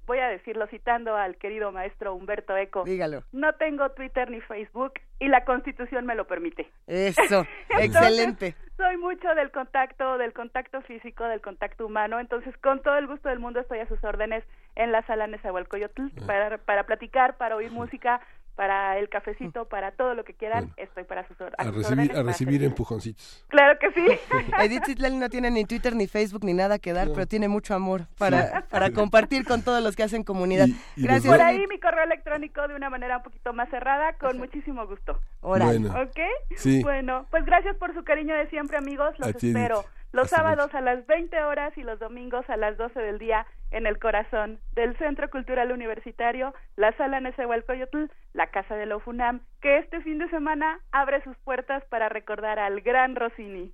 S26: voy a decirlo citando al querido maestro Humberto Eco.
S2: Dígalo.
S26: No tengo Twitter ni Facebook y la Constitución me lo permite.
S2: Eso,
S26: Entonces,
S2: excelente.
S26: Soy mucho del contacto, del contacto físico, del contacto humano, entonces con todo el gusto del mundo estoy a sus órdenes en la sala Nezahualcóyotl para, para platicar, para oír música, para el cafecito, para todo lo que quieran, estoy para sus, a
S1: A
S26: sus
S1: recibir,
S26: órdenes.
S1: a
S26: para
S1: recibir
S26: servir.
S1: empujoncitos.
S26: Claro que sí.
S2: Edith Zitlali no tiene ni Twitter, ni Facebook, ni nada que dar, pero tiene mucho amor para, para compartir con todos los que hacen comunidad.
S1: y
S2: Gracias.
S26: Por ahí mi correo electrónico de una manera un poquito más cerrada, con muchísimo gusto.
S2: Órale.
S1: Bueno.
S26: ¿Ok?
S1: Sí.
S26: Bueno, pues gracias por su cariño de siempre, amigos. Los
S1: A
S26: espero los
S1: Hasta
S26: sábados a las 20 horas y los domingos a las 12 del día en el corazón del Centro Cultural Universitario, la Sala Nezahualcóyotl, la Casa de la UFUNAM, que este fin de semana abre sus puertas para recordar al gran Rossini.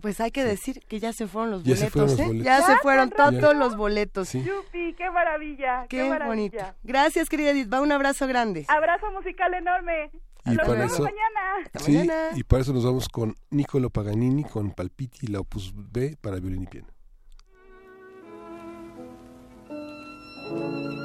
S2: Pues hay que decir que ya se fueron los
S1: Ya se
S2: boletos,
S1: fueron los
S2: ¿eh?
S1: boletos.
S2: Ya
S26: ¿Ya
S2: se fueron todos los boletos.
S1: Sí.
S26: ¡Yupi! ¡Qué maravilla! ¡Qué,
S2: Qué
S26: maravilla!
S2: bonito. Gracias, querida Edith. Va un abrazo grande.
S26: Abrazo musical enorme.
S1: Y
S26: Nos
S1: para
S26: vemos
S1: eso-
S26: mañana.
S1: Sí, y para eso nos vamos con Niccolo Paganini, con Palpiti, la Opus B para violín y piano. Thank you.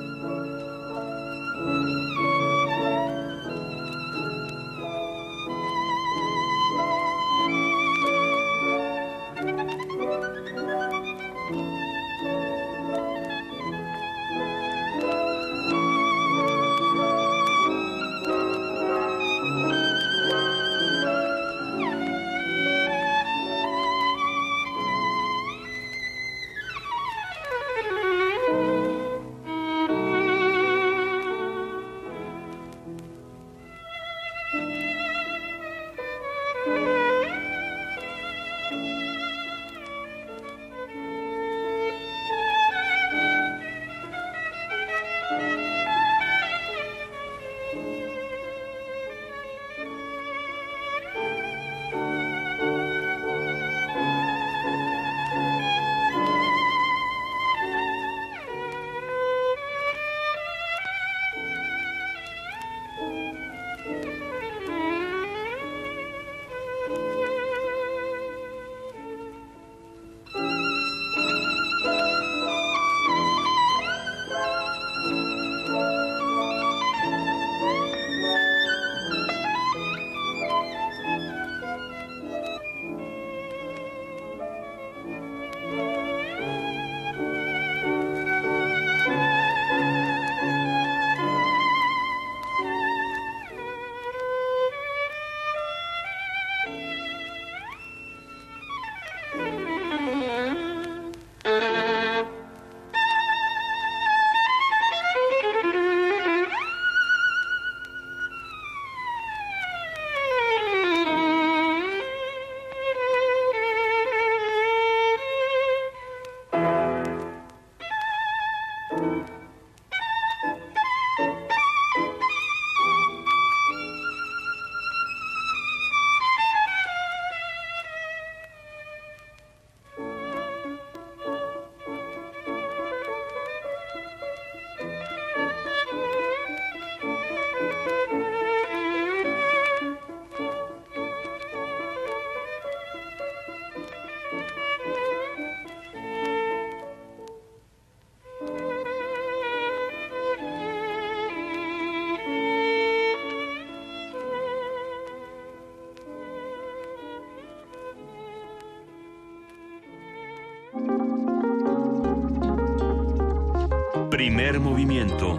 S11: Primer movimiento.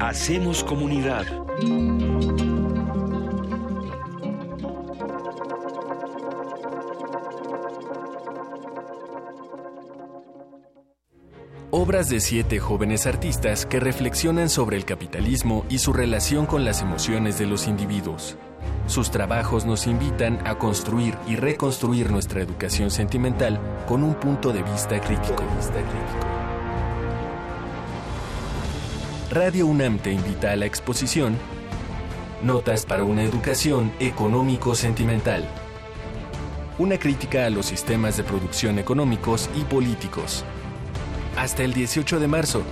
S11: Hacemos comunidad.
S27: Obras de siete jóvenes artistas que reflexionan sobre el capitalismo y su relación con las emociones de los individuos. Sus trabajos nos invitan a construir y reconstruir nuestra educación sentimental con un punto de vista crítico. Radio UNAM te invita a la exposición Notas para una educación económico-sentimental. Una crítica a los sistemas de producción económicos y políticos. Hasta el 18 de marzo.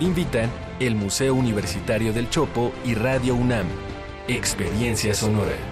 S27: Invitan el Museo Universitario del Chopo y Radio UNAM. Experiencia Sonora.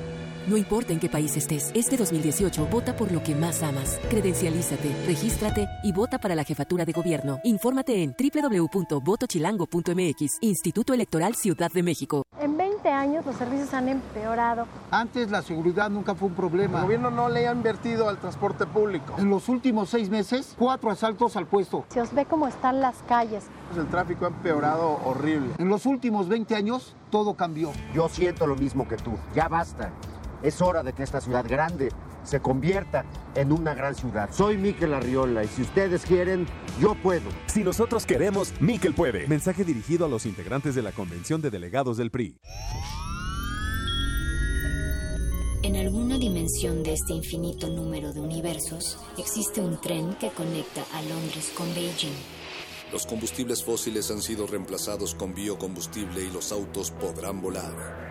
S28: No importa en qué país estés, este 2018 vota por lo que más amas. Credencialízate, regístrate y vota para la jefatura de gobierno. Infórmate en www.votochilango.mx, Instituto Electoral Ciudad de México.
S29: En 20 años los servicios han empeorado.
S30: Antes la seguridad nunca fue un problema.
S31: El gobierno no le ha invertido al transporte público.
S30: En los últimos seis meses, cuatro asaltos al puesto.
S29: Se os ve cómo están las calles.
S31: El tráfico ha empeorado horrible.
S30: En los últimos 20 años, todo cambió.
S32: Yo siento lo mismo que tú. Ya basta. Es hora de que esta ciudad grande se convierta en una gran ciudad. Soy Miquel Arriola y si ustedes quieren, yo puedo.
S33: Si nosotros queremos, Miquel puede. Mensaje dirigido a los integrantes de la Convención de Delegados del PRI.
S34: En alguna dimensión de este infinito número de universos, existe un tren que conecta a Londres con Beijing.
S35: Los combustibles fósiles han sido reemplazados con biocombustible y los autos podrán volar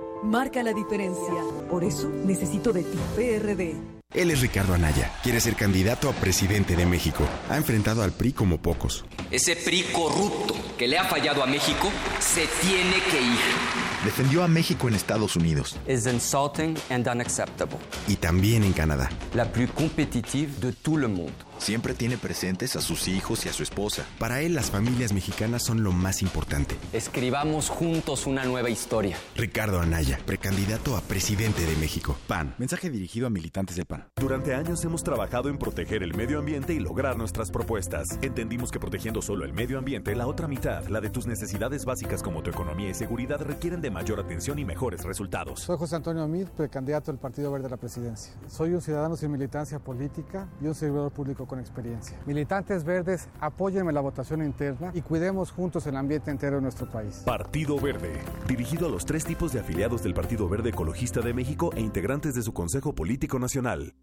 S36: Marca la diferencia. Por eso necesito de ti, PRD.
S14: Él es Ricardo Anaya. Quiere ser candidato a presidente de México. Ha enfrentado al PRI como pocos.
S37: Ese PRI corrupto que le ha fallado a México se tiene que ir.
S14: Defendió a México en Estados Unidos.
S15: Es insulting and unacceptable.
S14: Y también en Canadá.
S15: La plus competitive de todo el mundo.
S14: Siempre tiene presentes a sus hijos y a su esposa. Para él, las familias mexicanas son lo más importante.
S15: Escribamos juntos una nueva historia.
S14: Ricardo Anaya, precandidato a presidente de México. PAN.
S33: Mensaje dirigido a militantes del PAN.
S11: Durante años hemos trabajado en proteger el medio ambiente y lograr nuestras propuestas. Entendimos que protegiendo solo el medio ambiente, la otra mitad, la de tus necesidades básicas como tu economía y seguridad, requieren de mayor atención y mejores resultados.
S38: Soy José Antonio Amid, precandidato del Partido Verde a la presidencia. Soy un ciudadano sin militancia política y un servidor público con experiencia. Militantes verdes, apóyenme la votación interna y cuidemos juntos el ambiente entero de nuestro país.
S11: Partido Verde, dirigido a los tres tipos de afiliados del Partido Verde Ecologista de México e integrantes de su Consejo Político Nacional.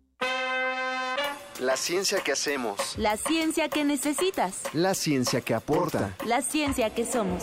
S39: La ciencia que hacemos.
S40: La ciencia que necesitas.
S39: La ciencia que aporta.
S40: La ciencia que somos.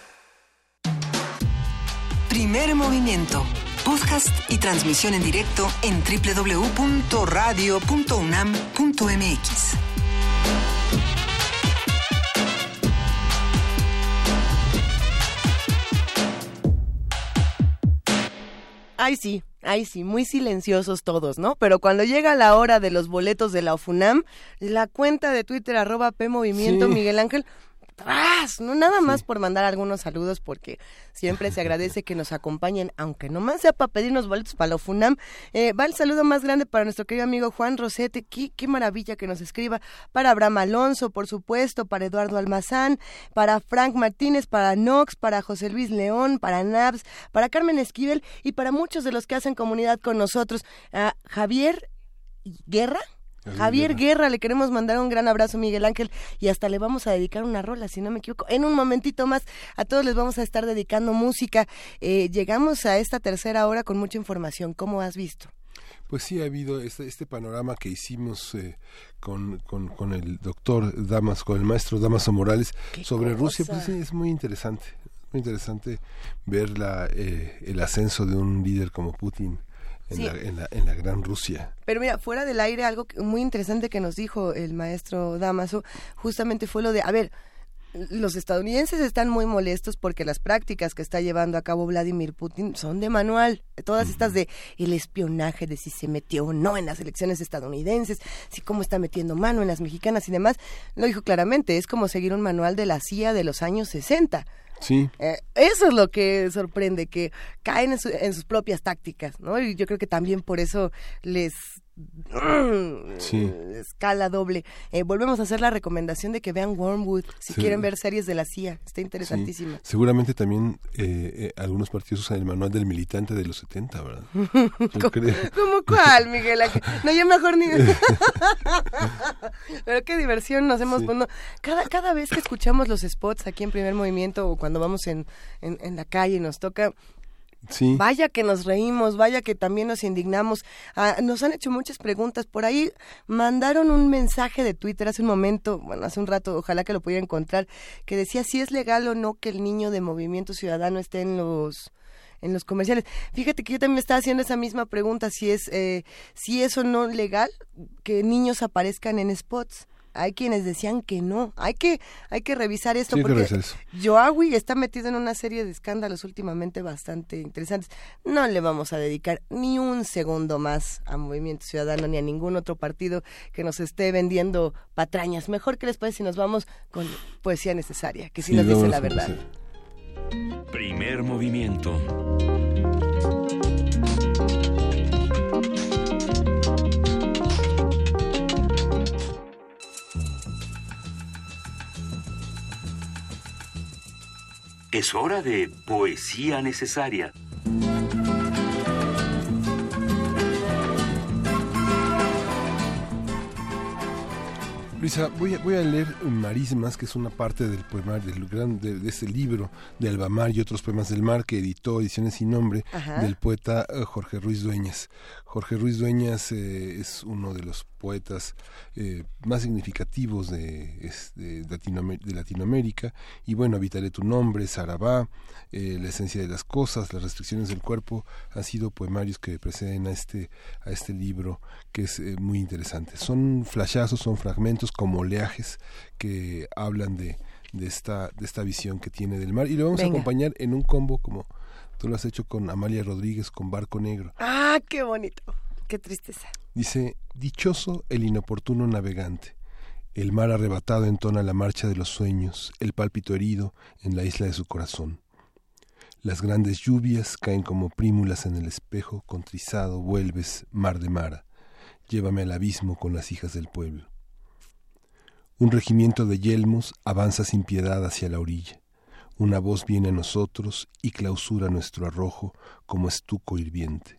S41: Primer movimiento. Podcast y transmisión en directo en www.radio.unam.mx.
S2: Ay, sí, ay, sí, muy silenciosos todos, ¿no? Pero cuando llega la hora de los boletos de la UFUNAM, la cuenta de Twitter arroba P Movimiento
S1: Sí.
S2: Miguel Ángel No nada más por mandar algunos saludos porque siempre se agradece que nos acompañen, aunque nomás sea para pedirnos boletos para la UFUNAM. Eh, va el saludo más grande para nuestro querido amigo Juan Rosete, qué, qué maravilla que nos escriba, para Abraham Alonso, por supuesto, para Eduardo Almazán, para Frank Martínez, para Nox, para José Luis León, para Nabs, para Carmen Esquivel y para muchos de los que hacen comunidad con nosotros. A Javier Guerra.
S1: Javier
S2: Guerra, le queremos mandar un gran abrazo, Miguel Ángel, y hasta le vamos a dedicar una rola, si no me equivoco. En un momentito más, a todos les vamos a estar dedicando música. Eh, llegamos a esta tercera hora con mucha información. ¿Cómo has visto?
S1: Pues sí, ha habido este, este panorama que hicimos eh, con, con, con el doctor Damas, con el maestro Damaso Morales sobre Rusia. Pues sí, es muy interesante. Muy interesante ver la, eh, el ascenso de un líder como Putin en,
S2: Sí.
S1: la, en, la, en la gran Rusia.
S2: Pero mira, fuera del aire, algo muy interesante que nos dijo el maestro Damaso, justamente fue lo de, a ver, los estadounidenses están muy molestos porque las prácticas que está llevando a cabo Vladimir Putin son de manual. Todas estas de el espionaje, de si se metió o no en las elecciones estadounidenses, si cómo está metiendo mano en las mexicanas y demás, lo dijo claramente, es como seguir un manual de la CIA de los años 60.
S1: Sí.
S2: Eh, eso es lo que sorprende, que caen en, su- en sus propias tácticas, ¿no? Y yo creo que también por eso les
S1: Sí.
S2: escala doble. Eh, volvemos a hacer la recomendación de que vean Wormwood si
S1: Sí.
S2: quieren ver series de la CIA. Está
S1: Sí.
S2: interesantísima.
S1: Seguramente también eh, eh, algunos partidos usan el manual del militante de los 70, ¿verdad?
S2: ¿Cómo cuál, Miguel? No, yo mejor ni... Pero qué diversión nos hemos... pues, no, cada, cada vez que escuchamos los spots aquí en Primer Movimiento o cuando vamos en, en, en la calle y nos toca... Vaya que nos reímos, vaya que también nos indignamos. Ah, nos han hecho muchas preguntas. Por ahí mandaron un mensaje de Twitter hace un momento, bueno, hace un rato, ojalá que lo pudiera encontrar, que decía si es legal o no que el niño de Movimiento Ciudadano esté en los en los comerciales. Fíjate que yo también me estaba haciendo esa misma pregunta, si es eh, si es o no legal que niños aparezcan en spots. Hay quienes decían que no. Hay que hay que revisar esto
S1: Sí,
S2: porque
S1: eso.
S2: Yoawi está metido en una serie de escándalos últimamente bastante interesantes. No le vamos a dedicar ni un segundo más a Movimiento Ciudadano ni a ningún otro partido que nos esté vendiendo patrañas. Mejor que les parece si nos vamos con poesía necesaria, que sí,
S1: Sí,
S2: nos dice la verdad.
S27: Primer movimiento.
S25: Es hora de poesía necesaria.
S1: Luisa, voy a, voy a leer Marismas, que es una parte del poema del gran, de, de ese libro de Albamar y otros poemas del mar que editó Ediciones sin Nombre Ajá. del poeta eh, Jorge Ruiz Dueñas. Jorge Ruiz Dueñas eh, es uno de los poetas eh, más significativos de, es- de, Latinoam- de Latinoamérica. Y bueno, Habitaré tu nombre, Sarabá, eh, La esencia de las cosas, Las restricciones del cuerpo, han sido poemarios que preceden a este, a este libro que es eh, muy interesante. Son flashazos, son fragmentos como oleajes que hablan de, de, esta, de esta visión que tiene del mar. Y lo vamos
S2: Venga.
S1: a acompañar en un combo como tú lo has hecho con Amalia Rodríguez, con Barco Negro.
S2: Ah, qué bonito. Qué tristeza.
S1: Dice, dichoso el inoportuno navegante. El mar arrebatado entona la marcha de los sueños, el pálpito herido en la isla de su corazón. Las grandes lluvias caen como prímulas en el espejo, contrizado vuelves, mar de mara. Llévame al abismo con las hijas del pueblo. Un regimiento de yelmos avanza sin piedad hacia la orilla.
S42: Una voz viene a nosotros y clausura nuestro arrojo como estuco hirviente.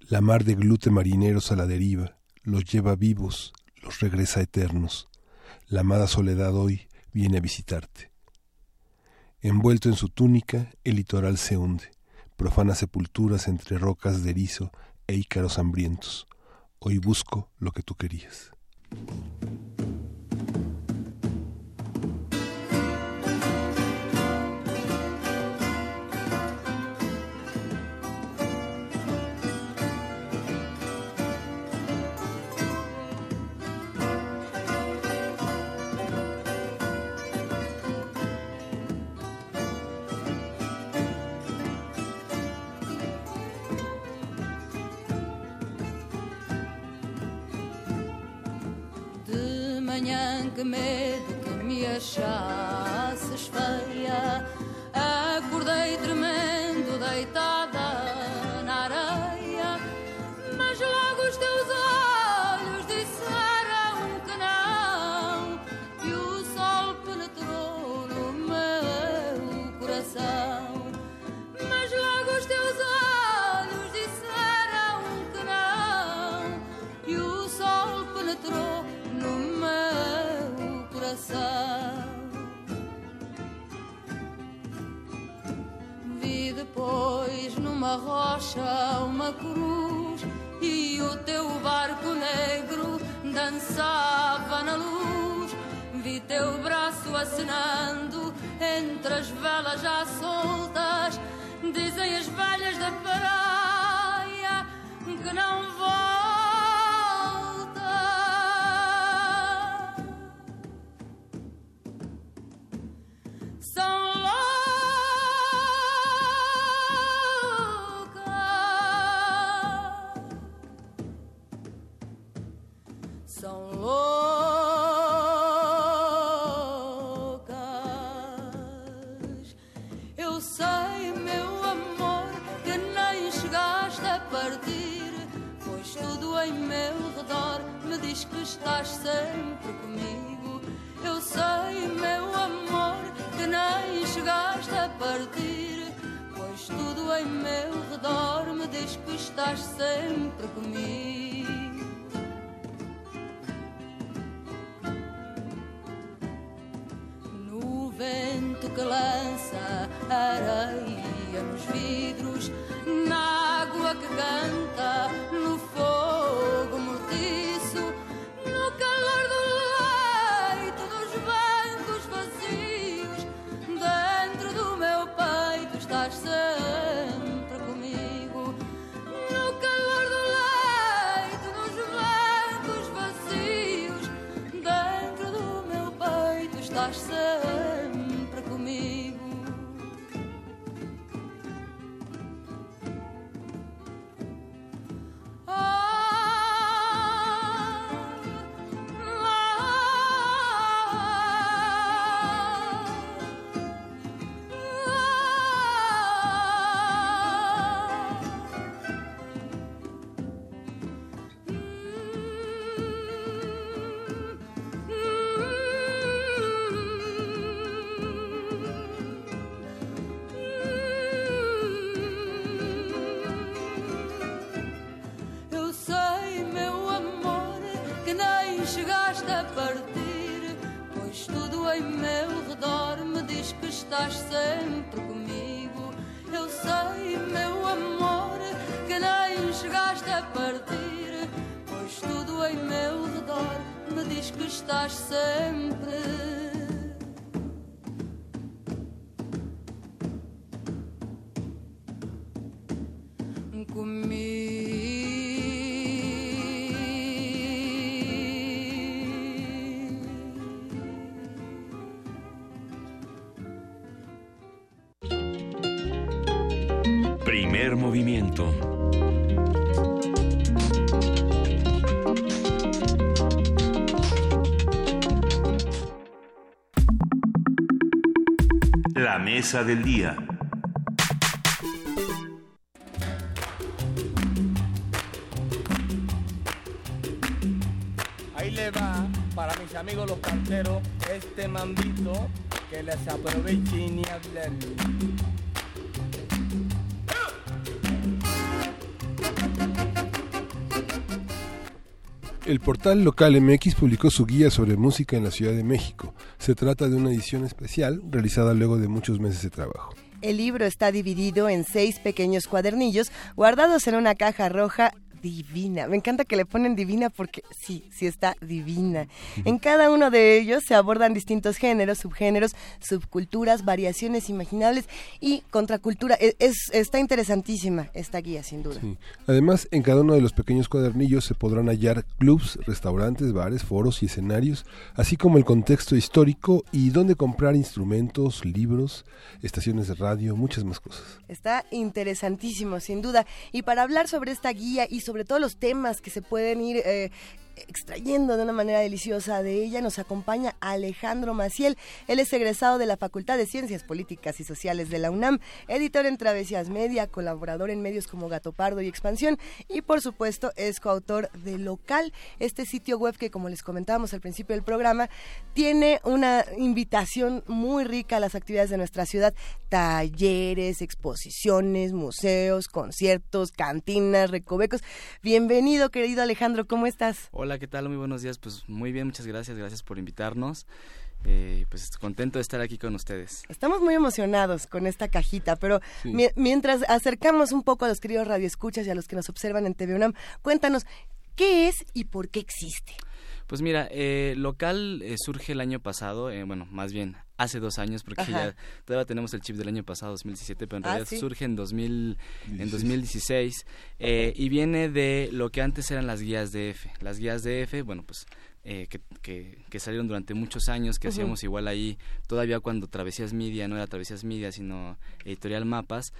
S42: La mar de glute marineros a la deriva los lleva vivos, los regresa eternos. La amada soledad hoy viene a visitarte. Envuelto en su túnica, el litoral se hunde, profanas sepulturas entre rocas de erizo e ícaros hambrientos. Hoy busco lo que tú querías.
S43: Que medo que me achasses feia. Acordei tremendo, deitada numa rocha uma cruz e o teu barco negro dançava na luz. Vi teu braço acenando entre as velas já soltas. Dizem as velhas da praia que não que estás sempre comigo. Eu sei, meu amor, que nem chegaste a partir. Pois tudo em meu redor me diz que estás sempre comigo. No vento que lança areia nos vidros, na água que canta, no fogo
S44: La mesa del día.
S45: Ahí le va para mis amigos los canteros este mambito
S46: que las aprovechen y hablan.
S1: El portal local MX publicó su guía sobre música en la Ciudad de México. Se trata de una edición especial realizada luego de muchos meses de trabajo.
S2: El libro está dividido en seis pequeños cuadernillos guardados en una caja roja divina. Me encanta que le ponen divina porque sí, sí está divina. En cada uno de ellos se abordan distintos géneros, subgéneros, subculturas, variaciones imaginables y contracultura. E, es, está interesantísima esta guía, sin duda.
S1: Además, en cada uno de los pequeños cuadernillos se podrán hallar clubs, restaurantes, bares, foros y escenarios, así como el contexto histórico y dónde comprar instrumentos, libros, estaciones de radio, muchas más cosas.
S2: Está interesantísimo, sin duda. Y para hablar sobre esta guía y sobre sobre todos los temas que se pueden ir eh, extrayendo de una manera deliciosa de ella, nos acompaña Alejandro Maciel. Él es egresado de la Facultad de Ciencias Políticas y Sociales de la UNAM, editor en Travesías Media, colaborador en medios como Gato Pardo y Expansión y por supuesto es coautor de Local, este sitio web que como les comentábamos al principio del programa, tiene una invitación muy rica a las actividades de nuestra ciudad, talleres, exposiciones, museos, conciertos, cantinas, recovecos. Bienvenido querido Alejandro, ¿cómo estás?
S47: Hola, ¿qué tal? Muy buenos días. Pues muy bien, muchas gracias. Gracias por invitarnos. Eh, pues contento de estar aquí con ustedes.
S2: Estamos muy emocionados con esta cajita, pero mientras acercamos un poco a los queridos radioescuchas y a los que nos observan en TV UNAM, cuéntanos, ¿qué es y por qué existe?
S47: Pues mira, eh, local eh, surge el año pasado, eh, bueno, más bien hace dos años, porque ya todavía tenemos el chip del año pasado, 2017, pero en ah, realidad surge en, 2000, en 2016 y viene de lo que antes eran las guías de F. Las guías de F, bueno, pues eh, que, que, salieron durante muchos años, que hacíamos igual ahí, todavía cuando Travesías Media, no era Travesías Media, sino Editorial Mapas.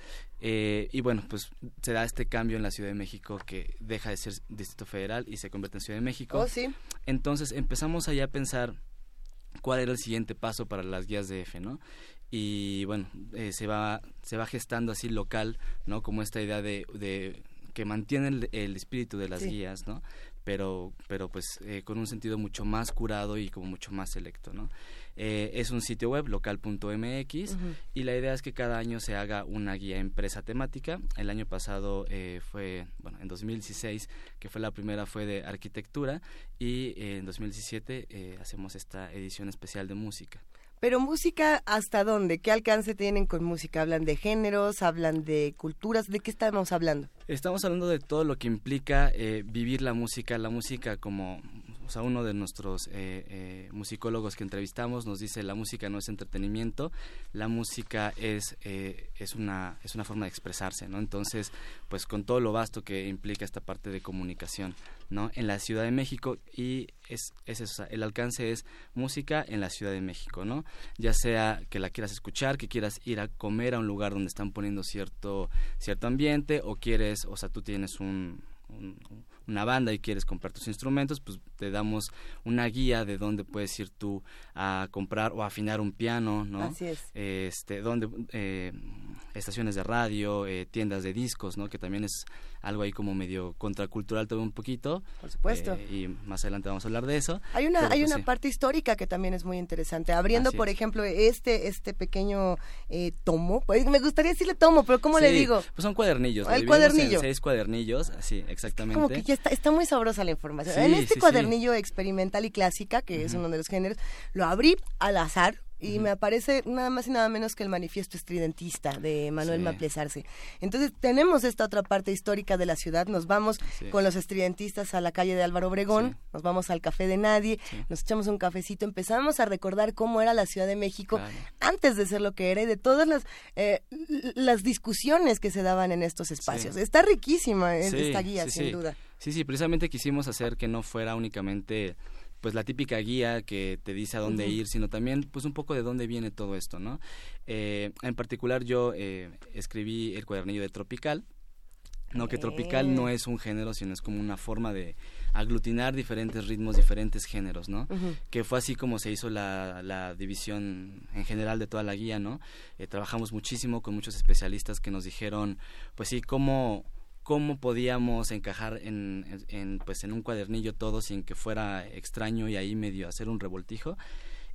S47: Eh, y bueno, pues se da este cambio en la Ciudad de México que deja de ser Distrito Federal y se convierte en Ciudad de México.
S2: Oh, sí.
S47: Entonces empezamos allá a pensar cuál era el siguiente paso para las guías de F, ¿no? Y bueno, eh, se, va, se va gestando así local, ¿no? Como esta idea de, de que mantiene el, espíritu de las guías, ¿no? Pero, pero pues eh, con un sentido mucho más curado y como mucho más selecto, ¿no? Eh, es un sitio web local.mx y la idea es que cada año se haga una guía empresa temática. El año pasado eh, fue, bueno, en 2016, que fue la primera, fue de arquitectura y en 2017 hacemos esta edición especial de música.
S2: Pero música, ¿hasta dónde? ¿Qué alcance tienen con música? ¿Hablan de géneros? ¿Hablan de culturas? ¿De qué estamos hablando?
S47: Estamos hablando de todo lo que implica eh, vivir la música, la música como sea, uno de nuestros eh, eh, musicólogos que entrevistamos nos dice la música no es entretenimiento, la música es, eh, es, una, es una forma de expresarse, ¿no? Entonces, pues con todo lo vasto que implica esta parte de comunicación, ¿no? En la Ciudad de México y es, es el alcance es música en la Ciudad de México, ¿no? Ya sea que la quieras escuchar, que quieras ir a comer a un lugar donde están poniendo cierto, cierto ambiente o quieres, o sea, tú tienes un una banda y quieres comprar tus instrumentos, pues te damos una guía de dónde puedes ir tú a comprar o afinar un piano, ¿no?
S2: Así es.
S47: Este, dónde, eh, estaciones de radio, eh, tiendas de discos, ¿no? Que también es algo ahí como medio contracultural todo un poquito.
S2: Por supuesto.
S47: Eh, y más adelante vamos a hablar de eso.
S2: Hay una, hay pues una parte histórica que también es muy interesante. Abriendo, por ejemplo, este, este pequeño eh, tomo. Pues, me gustaría decirle tomo, pero ¿cómo le digo?
S47: Pues son cuadernillos.
S2: El cuadernillo.
S47: seis cuadernillos, así, exactamente.
S2: Como que ya está, está muy sabrosa la información. en este cuadernillo experimental y clásica, que es uno de los géneros, lo abrí al azar y me aparece nada más y nada menos que el manifiesto estridentista de Manuel Maplesarse. Entonces tenemos esta otra parte histórica de la ciudad, nos vamos con los estridentistas a la calle de Álvaro Obregón, nos vamos al Café de Nadie, nos echamos un cafecito, empezamos a recordar cómo era la Ciudad de México antes de ser lo que era y de todas las, eh, las discusiones que se daban en estos espacios. Está riquísima esta guía, sin duda.
S47: Sí, sí, precisamente quisimos hacer que no fuera únicamente pues la típica guía que te dice a dónde ir, sino también pues un poco de dónde viene todo esto, ¿no? Eh, en particular yo eh, escribí el cuadernillo de Tropical, no que Tropical no es un género, sino es como una forma de aglutinar diferentes ritmos, diferentes géneros, ¿no? Que fue así como se hizo la, la, división en general de toda la guía, ¿no? Eh, trabajamos muchísimo con muchos especialistas que nos dijeron, pues sí, cómo cómo podíamos encajar en, pues en un cuadernillo todo sin que fuera extraño y ahí medio hacer un revoltijo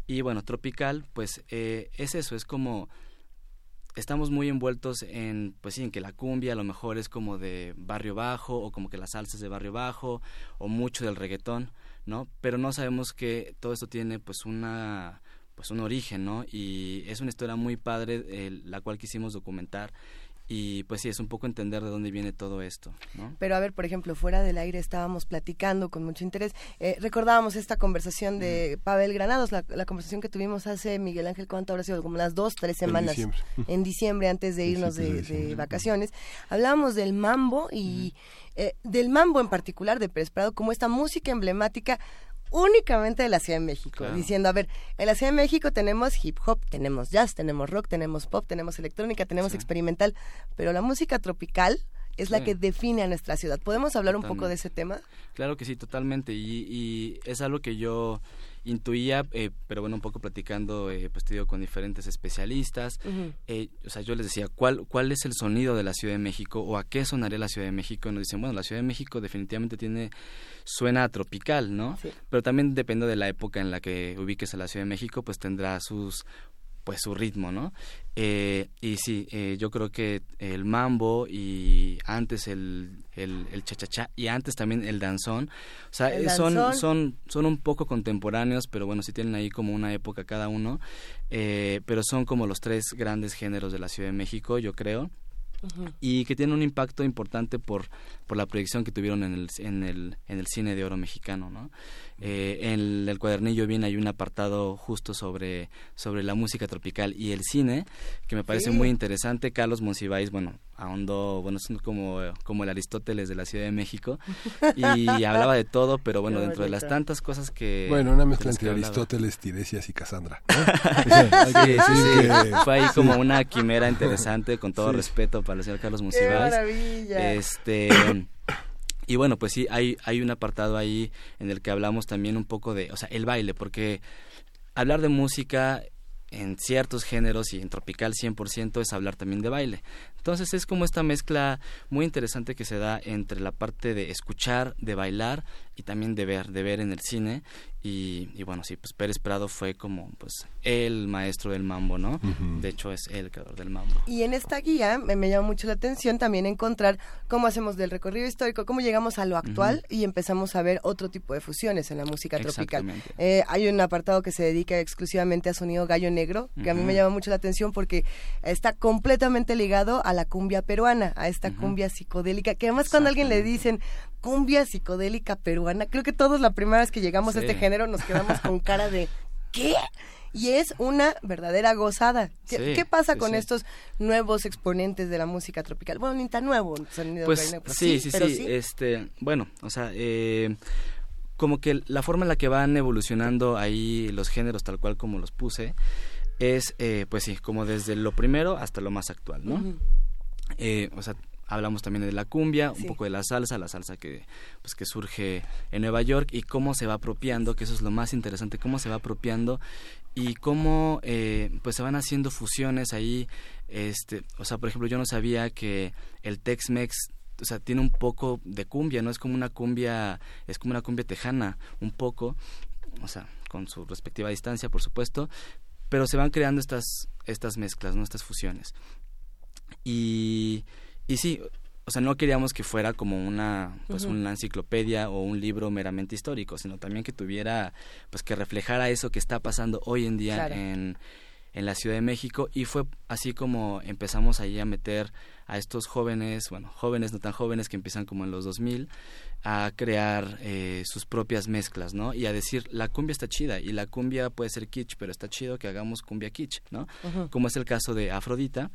S47: Y bueno, tropical, pues eh, es eso, es como estamos muy envueltos en, pues sí, en que la cumbia a lo mejor es como de barrio bajo o como que la salsa es de barrio bajo o mucho del reggaetón, ¿no? Pero no sabemos que todo esto tiene pues una pues un origen, ¿no? Y es una historia muy padre eh, la cual quisimos documentar y pues sí, es un poco entender de dónde viene todo esto. ¿no?
S2: Pero a ver, por ejemplo, fuera del aire estábamos platicando con mucho interés, eh, recordábamos esta conversación de Pavel Granados, la, conversación que tuvimos hace Miguel Ángel, ¿cuánto habrá sido? Como las dos, tres semanas. En diciembre. antes de irnos de, vacaciones. Hablábamos del mambo y eh, del mambo en particular de Pérez Prado como esta música emblemática únicamente de la Ciudad de México, diciendo, a ver, en la Ciudad de México tenemos hip hop, tenemos jazz, tenemos rock, tenemos pop, tenemos electrónica, tenemos experimental, pero la música tropical es la que define a nuestra ciudad. ¿Podemos hablar un poco de ese tema?
S47: Claro que sí, totalmente, y, y es algo que yo intuía, eh, pero bueno, un poco platicando, eh, pues te digo, con diferentes especialistas. eh, o sea, yo les decía, ¿cuál, ¿cuál es el sonido de la Ciudad de México o a qué sonaría la Ciudad de México? Y nos dicen, bueno, la Ciudad de México definitivamente tiene, suena tropical, ¿no? Pero también depende de la época en la que ubiques a la Ciudad de México, pues tendrá sus pues su ritmo, ¿no? Eh, y sí, eh, yo creo que el mambo y antes el, el, el cha-cha-cha y antes también el danzón, o sea, eh, son, son, son un poco contemporáneos, pero bueno, sí tienen ahí como una época cada uno, pero son como los tres grandes géneros de la Ciudad de México, yo creo y que tiene un impacto importante por, por la proyección que tuvieron en el, en el, en el cine de oro mexicano. ¿no? Eh, en el, cuadernillo bien hay un apartado justo sobre, sobre la música tropical y el cine, que me parece muy interesante. Carlos Monsiváis, bueno, ahondó, bueno, es como, como el Aristóteles de la Ciudad de México, y hablaba de todo, pero bueno, dentro de las tantas cosas que...
S1: Bueno, una mezcla entre Aristóteles, Tiresias y Casandra.
S47: Fue ahí como una quimera interesante, con todo respeto para el señor Carlos Monsiváis. Este... Y bueno, pues sí, hay, hay un apartado ahí en el que hablamos también un poco de, o sea, el baile, porque hablar de música en ciertos géneros y en tropical 100% es hablar también de baile. Entonces es como esta mezcla muy interesante que se da entre la parte de escuchar, de bailar y también de ver, de ver en el cine y, bueno, sí, pues Pérez Prado fue como pues el maestro del mambo, ¿no? De hecho es el creador del mambo.
S2: Y en esta guía me, me llama mucho la atención también encontrar cómo hacemos del recorrido histórico, cómo llegamos a lo actual y empezamos a ver otro tipo de fusiones en la música tropical. Eh, hay un apartado que se dedica exclusivamente a sonido gallo negro, que a mí me llama mucho la atención porque está completamente ligado a la cumbia peruana, a esta cumbia psicodélica, que además cuando a alguien le dicen cumbia psicodélica peruana, creo que todos la primera vez que llegamos a este género nos quedamos con cara de ¿qué? y es una verdadera gozada. ¿Qué, pasa con estos nuevos exponentes de la música tropical? Bueno, ni tan nuevo. Sonido
S47: pues, pues sí, sí, sí, Este, bueno, o sea, eh, como que la forma en la que van evolucionando ahí los géneros tal cual como los puse es, eh, pues sí, como desde lo primero hasta lo más actual, ¿no? Eh, o sea, hablamos también de la cumbia, un poco de la salsa, la salsa que pues que surge en Nueva York y cómo se va apropiando, que eso es lo más interesante, cómo se va apropiando y cómo eh, pues se van haciendo fusiones ahí, este, o sea, por ejemplo, yo no sabía que el Tex-Mex o sea, tiene un poco de cumbia, no es como una cumbia, es como una cumbia tejana, un poco, o sea, con su respectiva distancia, por supuesto, pero se van creando estas estas mezclas, ¿no? Estas fusiones. Y y sí, o sea, no queríamos que fuera como una, pues, una enciclopedia o un libro meramente histórico, sino también que tuviera, pues, que reflejara eso que está pasando hoy en día en, en la Ciudad de México y fue así como empezamos ahí a meter a estos jóvenes, bueno, jóvenes no tan jóvenes que empiezan como en los 2000 a crear eh, sus propias mezclas, ¿no? Y a decir, la cumbia está chida y la cumbia puede ser kitsch, pero está chido que hagamos cumbia kitsch, ¿no? Como es el caso de Afrodita,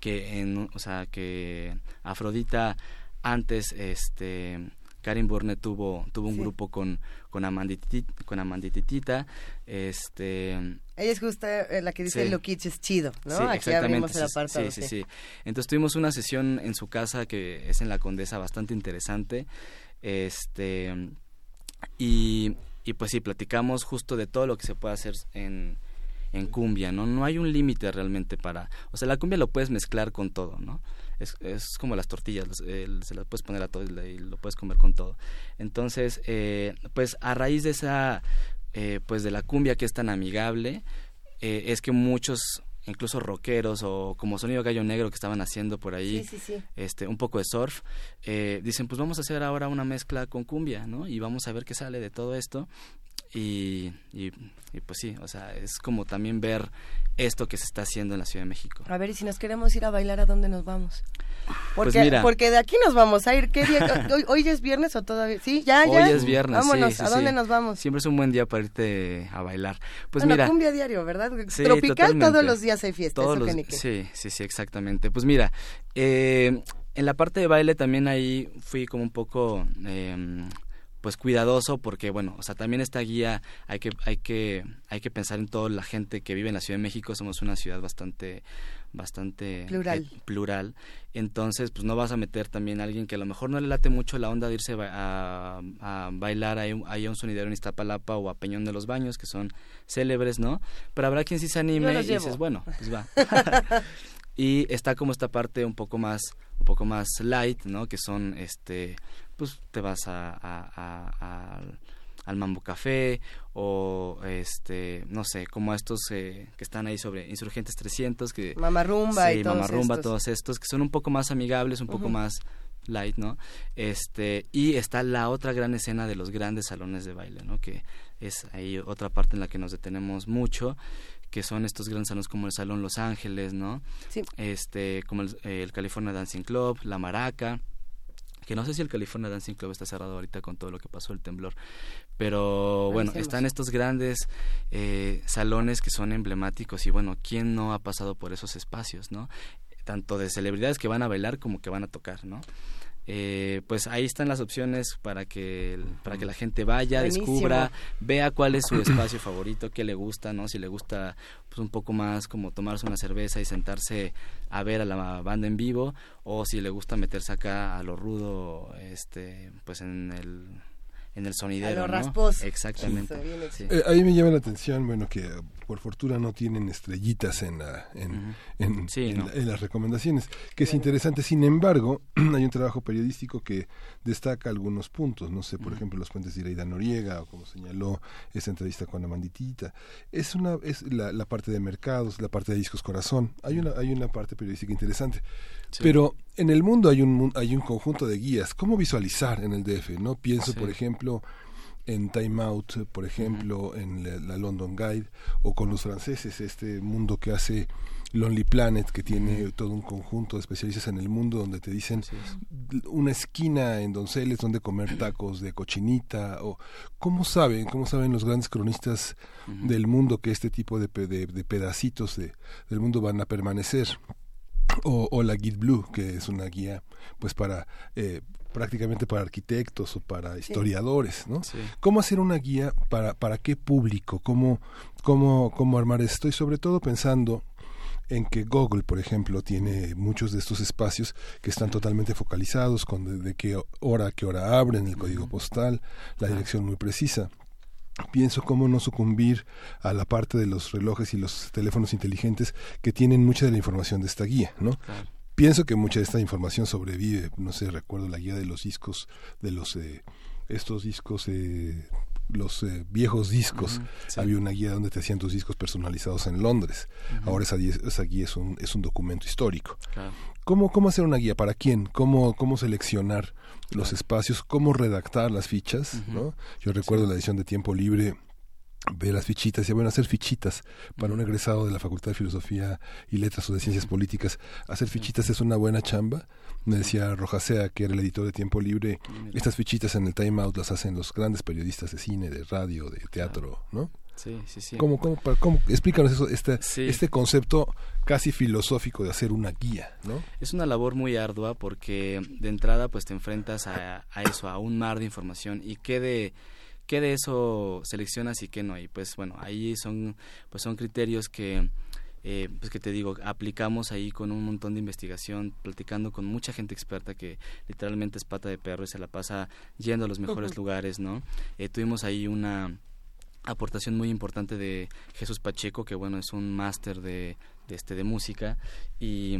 S47: que en, o sea, que Afrodita antes este Karin Burne tuvo tuvo un grupo con con Amanditita, con Amandititita, este
S2: ella es justo eh, la que dice lo kitsch es chido, ¿no?
S47: Sí, Aquí abrimos el apartado. Sí, sí, sí. Entonces tuvimos una sesión en su casa que es en la Condesa bastante interesante. Este y y pues sí platicamos justo de todo lo que se puede hacer en en cumbia, ¿no? No hay un límite realmente para... O sea, la cumbia lo puedes mezclar con todo, ¿no? Es, es como las tortillas, se las puedes poner a todo y lo puedes comer con todo. Entonces, eh, pues a raíz de esa eh, pues de la cumbia que es tan amigable eh, es que muchos incluso rockeros o como sonido gallo negro que estaban haciendo por ahí este un poco de surf eh, dicen pues vamos a hacer ahora una mezcla con cumbia no y vamos a ver qué sale de todo esto y, y, pues sí, o sea, es como también ver esto que se está haciendo en la Ciudad de México.
S2: A ver, y si nos queremos ir a bailar, ¿a dónde nos vamos?
S47: Pues
S2: porque, porque de aquí nos vamos a ir. ¿Qué día? ¿Hoy, es viernes o todavía? Sí, ya, ya.
S47: Hoy es viernes.
S2: Vámonos, ¿a dónde nos vamos?
S47: Siempre es un buen día para irte a bailar. Pues
S2: bueno,
S47: mira.
S2: cumbia diario, ¿verdad? Tropical, todos los días hay fiesta.
S47: Todos los, sí, sí, sí, exactamente. Pues mira, eh, en la parte de baile también ahí fui como un poco. Eh, pues cuidadoso porque bueno o sea también esta guía hay que hay que hay que pensar en toda la gente que vive en la Ciudad de México. Somos una ciudad bastante bastante
S2: plural.
S47: eh, plural. Entonces pues no vas a meter también a alguien que a lo mejor no le late mucho la onda de irse a, a bailar ahí, a un sonidero en Iztapalapa o a Peñón de los Baños que son célebres no pero habrá quien sí se anime y dices bueno pues va y está como esta parte un poco más un poco más light no que son este pues te vas a, al Mambo Café o este no sé como estos eh, que están ahí sobre Insurgentes 300 que
S2: Mamarrumba y todos
S47: Mamarrumba
S2: estos.
S47: todos estos que son un poco más amigables un poco más light no este y está la otra gran escena de los grandes salones de baile no que es ahí otra parte en la que nos detenemos mucho que son estos grandes salones como el Salón Los Ángeles no
S2: sí.
S47: este como el, el California Dancing Club la Maraca que no sé si el California Dancing Club está cerrado ahorita con todo lo que pasó el temblor, pero bueno, están estos grandes eh, salones que son emblemáticos y bueno, ¿quién no ha pasado por esos espacios, no? Tanto de celebridades que van a bailar como que van a tocar, ¿no? Eh, pues ahí están las opciones para que para que la gente vaya
S2: Buenísimo.
S47: descubra vea cuál es su espacio favorito qué le gusta no si le gusta pues un poco más como tomarse una cerveza y sentarse a ver a la banda en vivo o si le gusta meterse acá a lo rudo este pues en el en el sonidero,
S2: A lo
S47: ¿no?
S2: rasposo.
S47: Exactamente.
S2: Sí.
S47: sí.
S1: Eh, ahí me llama la atención, bueno, que por fortuna no tienen estrellitas en, la, en, en,
S47: Sí,
S1: en
S47: no.
S1: la- en las recomendaciones, que es interesante. Sin embargo, hay un trabajo periodístico que destaca algunos puntos, no sé, por ejemplo, los puentes de Iraida Noriega, o como señaló esa entrevista con Amanditita. Es una es la, la parte de mercados, la parte de discos corazón. Hay una hay una parte periodística interesante.
S47: Sí.
S1: Pero en el mundo hay un hay un conjunto de guías. ¿Cómo visualizar en el DF? No pienso,
S47: Sí.
S1: por ejemplo, en Time Out, por ejemplo, en la, la London Guide, o con los franceses, este mundo que hace Lonely Planet, que tiene todo un conjunto de especialistas en el mundo donde te dicen una esquina en Donceles donde comer tacos de cochinita, o cómo saben, cómo saben los grandes cronistas del mundo que este tipo de, de- de pedacitos de, del mundo van a permanecer o, o la Guide Blue, que es una guía pues para eh, prácticamente para arquitectos o para historiadores, ¿no? ¿Cómo hacer una guía para, para qué público? ¿Cómo, cómo, ¿Cómo armar esto? Y sobre todo pensando en que Google, por ejemplo, tiene muchos de estos espacios que están totalmente focalizados con de, de qué hora a qué hora abren, el código postal, la dirección muy precisa pienso cómo no sucumbir a la parte de los relojes y los teléfonos inteligentes que tienen mucha de la información de esta guía, ¿no? Pienso que mucha de esta información sobrevive, no sé, recuerdo la guía de los discos, de los eh, estos discos eh, los eh, viejos discos,
S47: sí.
S1: había una guía donde te hacían tus discos personalizados en Londres. Ahora esa, guía- esa guía es un, es un documento histórico.
S47: Claro.
S1: ¿Cómo, ¿Cómo hacer una guía? ¿Para quién? ¿Cómo, cómo seleccionar los espacios? ¿Cómo redactar las fichas? ¿no? Yo recuerdo la edición de Tiempo Libre ver las fichitas y bueno, hacer fichitas para un egresado de la Facultad de Filosofía y Letras o de Ciencias Políticas. Hacer fichitas es una buena chamba. Me decía Rojasea, que era el editor de Tiempo Libre, estas fichitas en el Time Out las hacen los grandes periodistas de cine, de radio, de teatro, ¿no?
S47: Sí, sí, sí.
S1: ¿Cómo, cómo, cómo- explícanos eso, este,
S47: Sí.
S1: este concepto casi filosófico de hacer una guía, ¿no?
S47: Es una labor muy ardua porque de entrada pues te enfrentas a, a eso, a un mar de información y qué de qué de eso seleccionas y qué no. Y pues bueno, ahí son pues son criterios que eh, pues que te digo, aplicamos ahí con un montón de investigación, platicando con mucha gente experta que literalmente es pata de perro y se la pasa yendo a los mejores lugares, ¿no? Eh, tuvimos ahí una aportación muy importante de Jesús Pacheco, que bueno, es un máster de, de, este, de música y,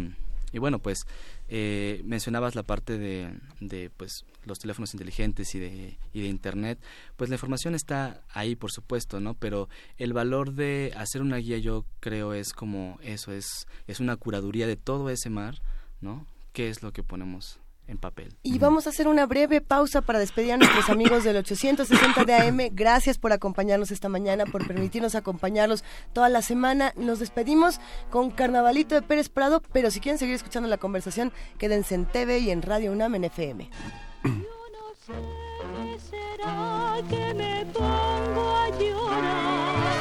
S47: y bueno, pues eh, mencionabas la parte de, pues los teléfonos inteligentes y de, y de internet, pues la información está ahí, por supuesto, ¿no? Pero el valor de hacer una guía, yo creo, es como eso, es, es una curaduría de todo ese mar, ¿no? ¿Qué es lo que ponemos en papel.
S48: Y vamos a hacer una breve pausa para despedir a nuestros amigos del 860 de AM. Gracias por acompañarnos esta mañana, por permitirnos acompañarlos toda la semana. Nos despedimos con Carnavalito de Pérez Prado, pero si quieren seguir escuchando la conversación, quédense en TV y en Radio UNAM en FM. Yo no sé qué será que me pongo a llorar.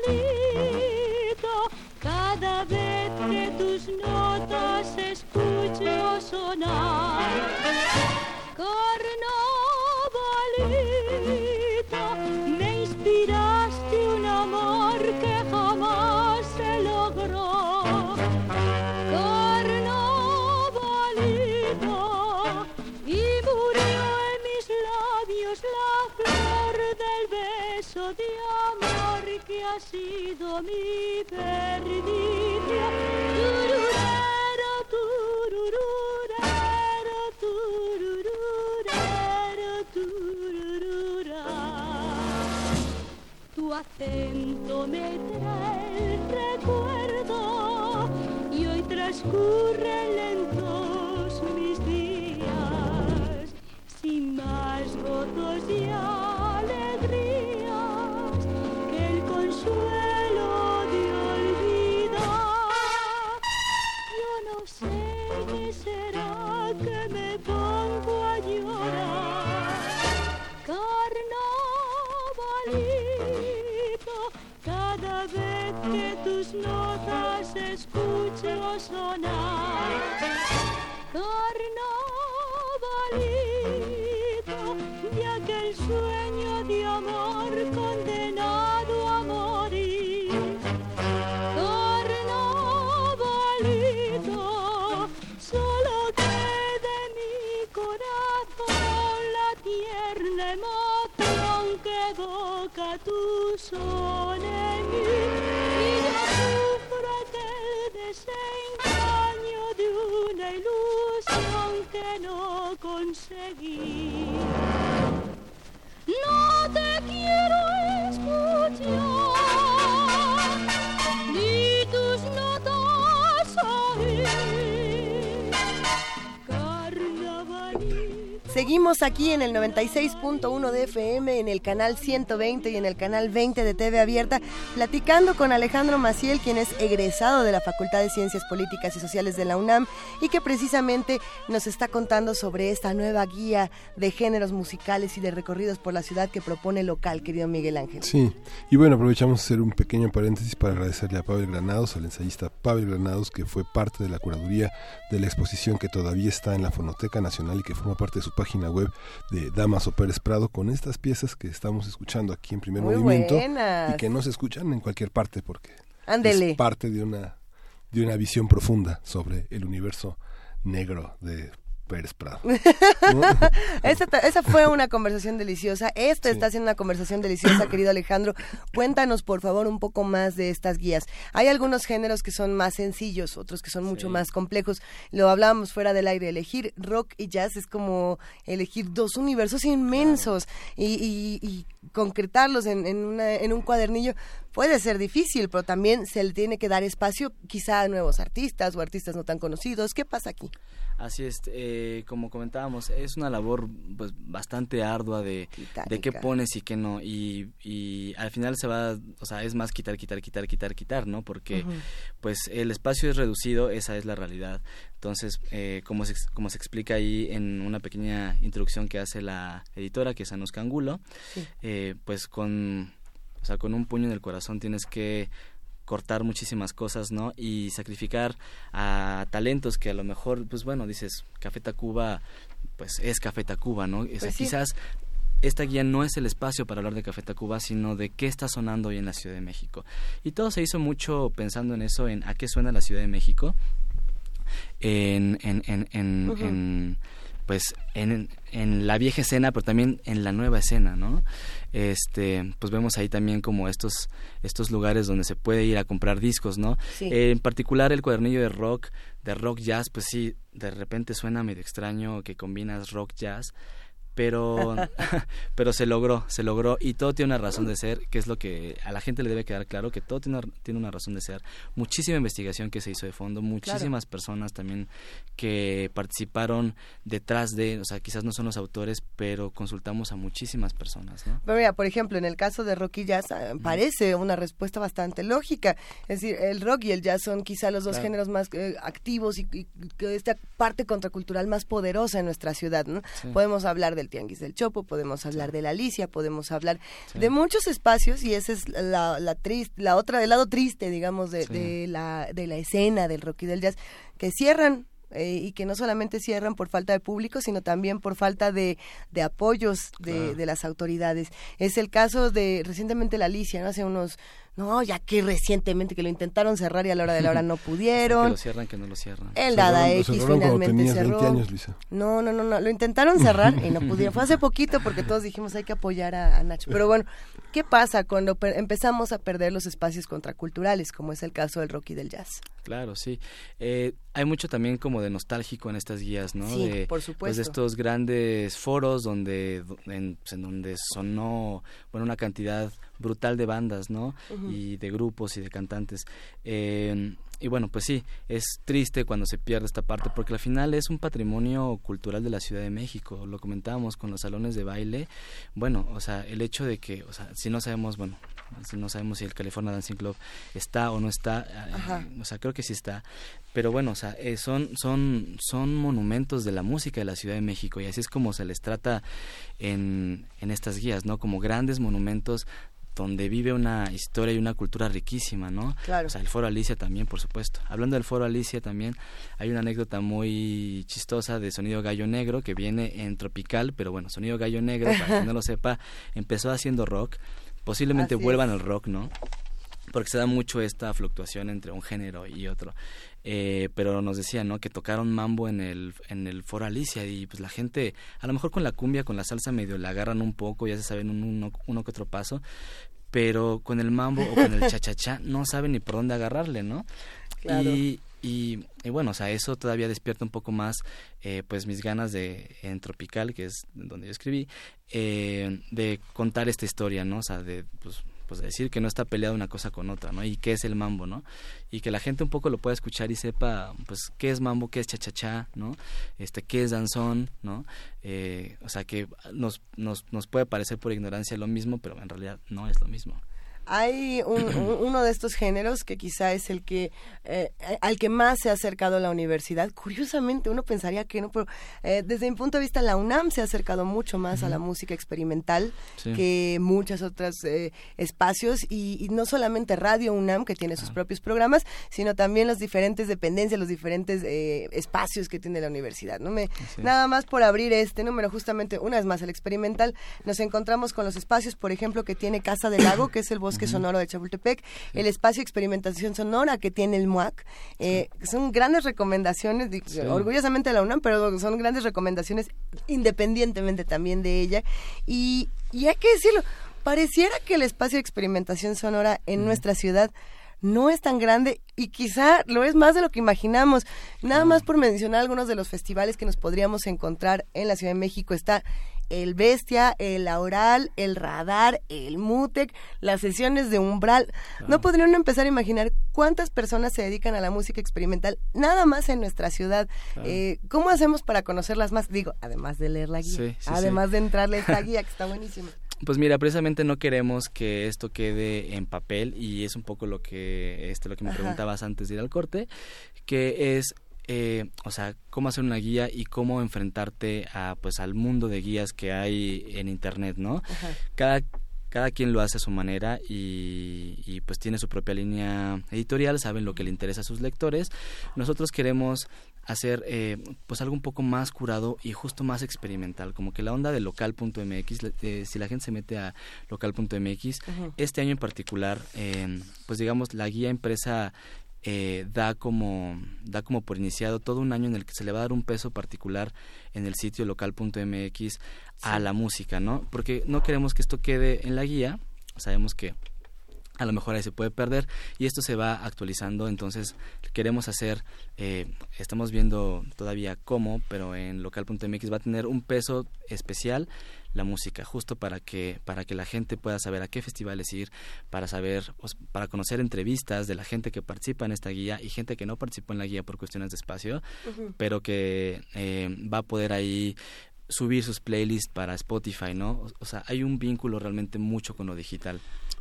S48: Carnavalito, cada vez que tus escucho sonar. Carnavalito, me inspiraste un amor que jamás se logró. Carnavalito, y murió en mis labios la flor del beso de amor que ha sido mi perdición. Tu acento me trae el recuerdo y hoy transcurren lentos mis días. Sin más gotos y tus notas escucho sonar. Carnavalito, de aquel sueño de amor condenado a morir. Carnavalito, solo quede mi corazón la tierna emoción que evoca tu son desengaño de una ilusión que no conseguí. No te quiero escuchar, Seguimos aquí en el 96.1 de FM, en el canal 120 y en el canal 20 de TV Abierta, platicando con Alejandro Maciel, quien es egresado de la Facultad de Ciencias Políticas y Sociales de la UNAM y que precisamente nos está contando sobre esta nueva guía de géneros musicales y de recorridos por la ciudad que propone local, querido Miguel Ángel.
S42: Sí, y bueno, aprovechamos hacer un pequeño paréntesis para agradecerle a Pavel Granados, al ensayista Pavel Granados, que fue parte de la curaduría de la exposición que todavía está en la Fonoteca Nacional y que forma parte de su página web de Damaso Pérez Prado con estas piezas que estamos escuchando aquí en primer
S48: Muy
S42: movimiento
S48: buenas.
S42: y que no se escuchan en cualquier parte porque
S48: Ándele.
S42: es parte de una de una visión profunda sobre el universo negro de Pérez Prado.
S48: esa, fue una conversación deliciosa. Esta está siendo una conversación deliciosa, querido Alejandro. Cuéntanos, por favor, un poco más de estas guías. Hay algunos géneros que son más sencillos, otros que son mucho más complejos. Lo hablábamos fuera del aire. Elegir rock y jazz es como elegir dos universos inmensos y, y- y concretarlos en, en una- en un cuadernillo puede ser difícil, pero también se le tiene que dar espacio quizá a nuevos artistas o artistas no tan conocidos. ¿Qué pasa aquí?
S47: Así es, eh, como comentábamos, es una labor pues bastante ardua de, de qué pones y qué no. Y, y al final se va, o sea, es más quitar, quitar, quitar, quitar, quitar, ¿no? Porque pues el espacio es reducido, esa es la realidad. Entonces, eh, como, se, como se explica ahí en una pequeña introducción que hace la editora, que es Anuska Angulo,
S49: Sí.
S47: eh, pues con, o sea, con un puño en el corazón tienes que cortar muchísimas cosas, ¿no? Y sacrificar a talentos que a lo mejor, pues bueno, dices, Café Tacuba, pues es Café Tacuba, ¿no? O sea,
S49: Pues sí.
S47: quizás esta guía no es el espacio para hablar de Café Tacuba, sino de qué está sonando hoy en la Ciudad de México. Y todo se hizo mucho pensando en eso, en a qué suena la Ciudad de México, en, en, en, en, pues en, en la vieja escena, pero también en la nueva escena, ¿no? Este, pues vemos ahí también como estos, estos lugares donde se puede ir a comprar discos, ¿no? en particular el cuadernillo de rock, de rock jazz, pues sí, de repente suena medio extraño que combinas rock jazz, pero pero se logró, se logró y todo tiene una razón de ser, que es lo que a la gente le debe quedar claro, que todo tiene una, tiene una razón de ser. Muchísima investigación que se hizo de fondo, muchísimas personas también que participaron detrás de, o sea, quizás no son los autores, pero consultamos a muchísimas personas, ¿no?
S2: Pero mira, por ejemplo, en el caso de rock y jazz ah, parece una respuesta bastante lógica. Es decir, el rock y el jazz son quizá los dos géneros más eh, activos y, y, esta parte contracultural más poderosa en nuestra ciudad, ¿no? Podemos hablar del Tianguis del Chopo, podemos hablar de la Alicia, podemos hablar de muchos espacios y esa es la, la, otra, del lado triste, digamos, de, de, la, de la escena del rock y del jazz, que cierran eh, y que no solamente cierran por falta de público, sino también por falta de, de apoyos de, de, las autoridades. Es el caso de recientemente la Alicia, ¿no? hace unos no, ya que recientemente que lo intentaron cerrar y a la hora de la hora no pudieron.
S47: que lo cierran, que no lo cierran.
S2: El Dada X finalmente cerró. Años, Lisa. No, no, no, no, lo intentaron cerrar y no pudieron. Fue hace poquito porque todos dijimos hay que apoyar a, Nacho. Pero bueno, ¿qué pasa cuando empezamos a perder los espacios contraculturales, como es el caso del rock y del jazz?
S47: Claro, sí. Eh, hay mucho también como de nostálgico en estas guías, ¿no?
S2: Sí,
S47: de,
S2: por supuesto. Pues
S47: de estos grandes foros donde, en, pues, en donde sonó, bueno, una cantidad brutal de bandas, ¿no? Y de grupos y de cantantes. Eh, y bueno, pues sí, es triste cuando se pierde esta parte, porque al final es un patrimonio cultural de la Ciudad de México. Lo comentábamos con los salones de baile. Bueno, o sea, el hecho de que, o sea, si no sabemos, bueno, si no sabemos si el California Dancing Club está o no está, eh, o sea, creo que sí está. Pero bueno, o sea, eh, son, son, son monumentos de la música de la Ciudad de México y así es como se les trata en, en estas guías, ¿no? Como grandes monumentos donde vive una historia y una cultura riquísima, ¿no?
S2: Claro.
S47: O sea, el Foro Alicia también, por supuesto. Hablando del Foro Alicia también, hay una anécdota muy chistosa de Sonido Gallo Negro que viene en Tropical, pero bueno, Sonido Gallo Negro, para quien no lo sepa, empezó haciendo rock, posiblemente vuelvan al rock, ¿no? Porque se da mucho esta fluctuación entre un género y otro. Eh, pero nos decían no que tocaron mambo en el en el foro Alicia y pues la gente a lo mejor con la cumbia con la salsa medio la agarran un poco ya se saben un, uno, uno que otro paso pero con el mambo o con el cha no saben ni por dónde agarrarle no y, y, bueno, o sea, eso todavía despierta un poco más, eh, pues, mis ganas de, en Tropical, que es donde yo escribí, eh, de contar esta historia, ¿no? O sea, de, pues, pues decir que no está peleada una cosa con otra, ¿no? Y qué es el mambo, ¿no? Y que la gente un poco lo pueda escuchar y sepa, pues, qué es mambo, qué es cha-cha-cha, ¿no? Este, qué es danzón, ¿no? Eh, o sea, que nos, nos, nos puede parecer por ignorancia lo mismo, pero en realidad no es lo mismo
S2: hay uno de estos géneros que quizá es el que eh, al que más se ha acercado la universidad. Curiosamente, uno pensaría que no, pero eh, desde mi punto de vista la UNAM se ha acercado mucho más a la música experimental que muchos otros eh, espacios. Y, no solamente Radio UNAM que tiene sus propios programas, sino también las diferentes dependencias, los diferentes espacios que tiene la universidad. No me nada más por abrir este número justamente una vez más el experimental nos encontramos con los espacios, por ejemplo, que tiene Casa del Lago, que es el bosque sonoro de Chapultepec, el espacio de experimentación sonora que tiene el MUAC. Eh, son grandes recomendaciones, orgullosamente de la UNAM, pero son grandes recomendaciones independientemente también de ella. Y, y hay que decirlo, pareciera que el espacio de experimentación sonora en nuestra ciudad no es tan grande y quizá lo es más de lo que imaginamos. Nada más por mencionar algunos de los festivales que nos podríamos encontrar en la Ciudad de México está el Bestia, el Aural, el Radar, el Mutec, las sesiones de Umbral. No podrían empezar a imaginar cuántas personas se dedican a la música experimental nada más en nuestra ciudad. Eh, ¿Cómo hacemos para conocerlas más? Digo, además de leer la guía, además de entrarle a esta guía que está buenísima.
S47: Pues mira, precisamente no queremos que esto quede en papel y es un poco lo que este lo que me preguntabas antes de ir al corte, que es eh, o sea, cómo hacer una guía y cómo enfrentarte a, pues, al mundo de guías que hay en Internet, ¿no? Cada, cada quien lo hace a su manera y, pues tiene su propia línea editorial, saben lo que le interesa a sus lectores. Nosotros queremos hacer eh, pues algo un poco más curado y justo más experimental, como que la onda de local.mx, eh, si la gente se mete a local.mx, este año en particular, pues digamos, la guía empresa eh, da como da como por iniciado todo un año en el que se le va a dar un peso particular en el sitio local.mx a la música, ¿no? Porque no queremos que esto quede en la guía, sabemos que a lo mejor ahí se puede perder y esto se va actualizando entonces queremos hacer eh, estamos viendo todavía cómo pero en local.mx va a tener un peso especial la música justo para que para que la gente pueda saber a qué festivales ir para saber pues, para conocer entrevistas de la gente que participa en esta guía y gente que no participó en la guía por cuestiones de espacio pero que eh, va a poder ahí subir sus playlists para Spotify, ¿no? O sea, hay un vínculo realmente mucho con lo digital.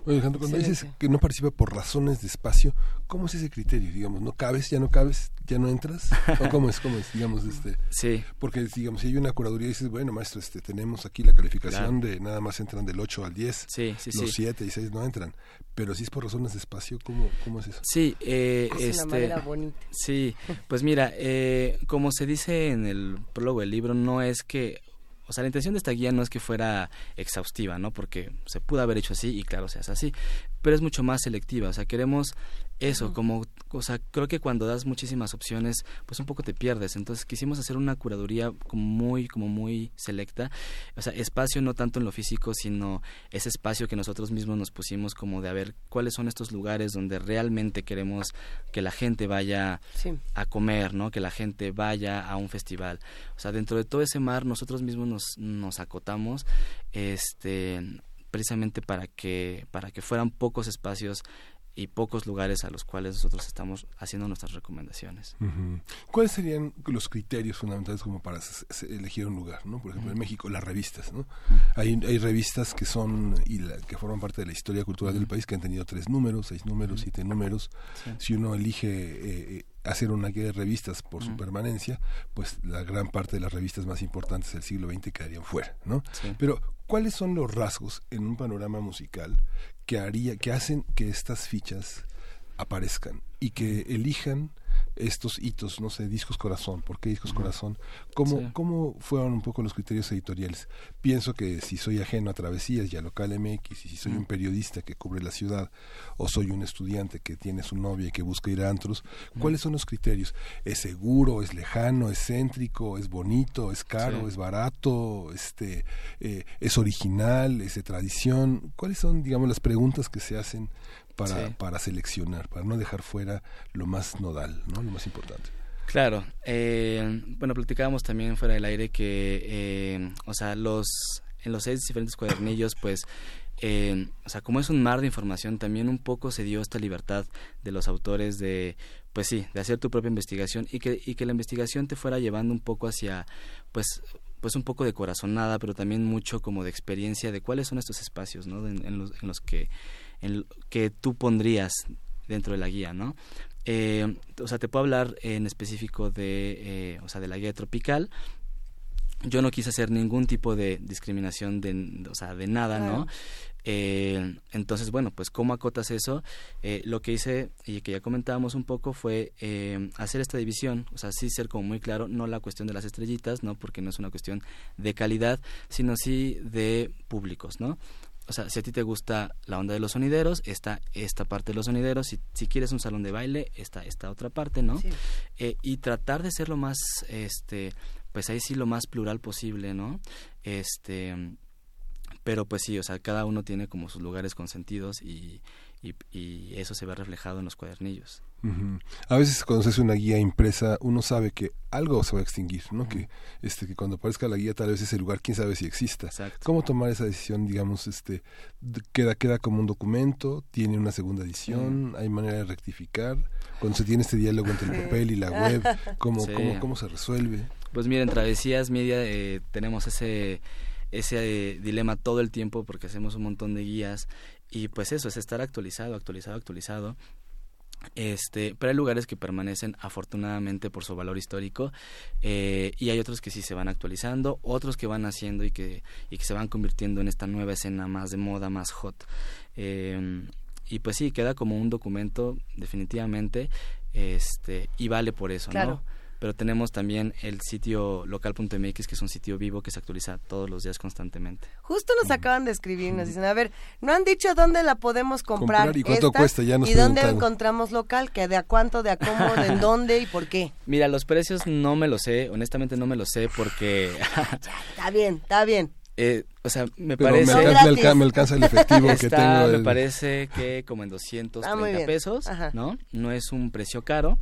S1: Oye, Alejandro, cuando dices que no participa por razones de espacio, ¿cómo es ese criterio? Digamos, ¿no cabes, ya no cabes, ya no entras? ¿O cómo es, cómo es, digamos, este?
S47: Sí.
S1: Porque, digamos, si hay una curaduría y dices, bueno, maestro, este, tenemos aquí la calificación de nada más entran del 8 al 10.
S47: Sí, sí,
S1: los 7 y 6 no entran. Pero si es por razones de espacio, ¿cómo, cómo es eso?
S47: Sí, eh,
S2: es
S47: este,
S2: una manera bonita.
S47: Sí, pues mira, eh, como se dice en el prólogo del libro, no es que o sea, la intención de esta guía no es que fuera exhaustiva, ¿no? Porque se pudo haber hecho así y claro, se hace así, pero es mucho más selectiva. O sea, queremos eso, como, o sea, creo que cuando das muchísimas opciones, pues un poco te pierdes. Entonces quisimos hacer una curaduría como muy, como muy selecta. O sea, espacio no tanto en lo físico, sino ese espacio que nosotros mismos nos pusimos como de a ver cuáles son estos lugares donde realmente queremos que la gente vaya a comer, ¿no? Que la gente vaya a un festival. O sea, dentro de todo ese mar nosotros mismos nos, nos acotamos, este precisamente para que para que fueran pocos espacios y pocos lugares a los cuales nosotros estamos haciendo nuestras recomendaciones.
S1: ¿Cuáles serían los criterios fundamentales como para elegir un lugar? ¿no? Por ejemplo, en México, las revistas. ¿no? hay, hay revistas que son y que forman parte de la historia cultural del país que han tenido tres números, seis números, siete números. Si uno elige eh, eh, hacer una guía de revistas por su permanencia, pues la gran parte de las revistas más importantes del siglo XX quedarían fuera, ¿no? Pero, ¿cuáles son los rasgos en un panorama musical que haría, que hacen que estas fichas aparezcan y que elijan estos hitos, no sé, discos corazón, ¿por qué discos corazón? ¿Cómo, ¿Cómo fueron un poco los criterios editoriales? Pienso que si soy ajeno a Travesías y a Local MX, y si soy un periodista que cubre la ciudad, o soy un estudiante que tiene su novia y que busca ir a antros, ¿cuáles son los criterios? ¿Es seguro, es lejano, es céntrico, es bonito, es caro, es barato, este, eh, es original, es de tradición? ¿Cuáles son, digamos, las preguntas que se hacen para, para seleccionar, para no dejar fuera lo más nodal, ¿no? lo más importante.
S47: Claro, eh, bueno, platicábamos también fuera del aire que, eh, o sea, los en los seis diferentes cuadernillos, pues, eh, o sea, como es un mar de información, también un poco se dio esta libertad de los autores de, pues sí, de hacer tu propia investigación y que, y que la investigación te fuera llevando un poco hacia, pues, pues un poco de corazonada, pero también mucho como de experiencia de cuáles son estos espacios, ¿no? en, los, en los que en, que tú pondrías dentro de la guía, ¿no? Eh, o sea, te puedo hablar en específico de, eh, o sea, de la guía tropical. Yo no quise hacer ningún tipo de discriminación de, o sea, de nada, ¿no? Eh, entonces, bueno, pues cómo acotas eso. lo que hice y que ya comentábamos un poco fue hacer esta división, o sea, sí ser como muy claro, no la cuestión de las estrellitas, ¿no? Porque no es una cuestión de calidad, sino sí de públicos, ¿no? O sea, si a ti te gusta la onda de los sonideros, está esta parte de los sonideros, si, si quieres un salón de baile, está esta otra parte, ¿no? Eh, y tratar de ser lo más, este, pues ahí sí lo más plural posible, ¿no? Este, pero pues sí, o sea, cada uno tiene como sus lugares consentidos y, y, y eso se ve reflejado en los cuadernillos.
S1: A veces cuando se hace una guía impresa, uno sabe que algo se va a extinguir, ¿no? Que este que cuando aparezca la guía tal vez ese lugar quién sabe si exista. ¿Cómo tomar esa decisión, digamos, este queda queda como un documento, tiene una segunda edición, hay manera de rectificar? Cuando se tiene este diálogo entre el papel y la web, ¿cómo, cómo, cómo se resuelve?
S47: Pues miren, Travesías Media eh, tenemos ese ese eh, dilema todo el tiempo porque hacemos un montón de guías y pues eso es estar actualizado, actualizado, actualizado este, pero hay lugares que permanecen afortunadamente por su valor histórico eh, y hay otros que sí se van actualizando, otros que van haciendo y que, y que se van convirtiendo en esta nueva escena más de moda, más hot. Eh, y pues sí, queda como un documento definitivamente este y vale por eso, ¿no? Pero tenemos también el sitio local.mx, que es un sitio vivo que se actualiza todos los días constantemente.
S2: Justo nos acaban de escribir, nos dicen, a ver, no han dicho dónde la podemos comprar.
S1: ¿Y cuánto cuesta? Ya
S2: ¿Y dónde encontramos local? ¿Que ¿De a cuánto, de a cómo, de en dónde y por qué?
S47: Mira, los precios no me lo sé, honestamente no me lo sé porque...
S2: está bien, está bien.
S47: Eh, o sea, me parece...
S1: Me alcanza, el efectivo que tengo.
S47: Me parece que como en 230 ah, pesos, ¿no? No es un precio caro.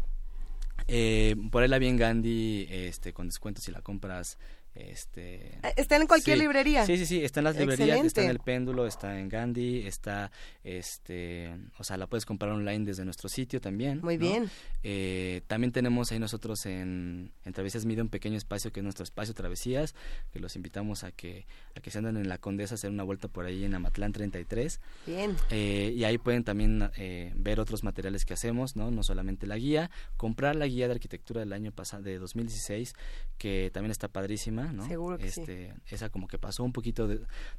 S47: Eh, por ahí la vi en Gandhi este, con descuentos si la compras este,
S2: eh, ¿Está en cualquier librería?
S47: Sí, sí, sí, está en las librerías, está en el péndulo, está en Gandhi, está, este, o sea, la puedes comprar online desde nuestro sitio también.
S2: Muy bien.
S47: Eh, también tenemos ahí nosotros en, en Travesías Mide un pequeño espacio que es nuestro espacio Travesías, que los invitamos a que, a que se anden en la Condesa a hacer una vuelta por ahí en Amatlán 33.
S2: Bien.
S47: Eh, y ahí pueden también ver otros materiales que hacemos, ¿no? No solamente la guía, comprar la guía de arquitectura del año pasado, de 2016, que también está padrísima
S2: Seguro que
S47: este, Esa como que pasó un poquito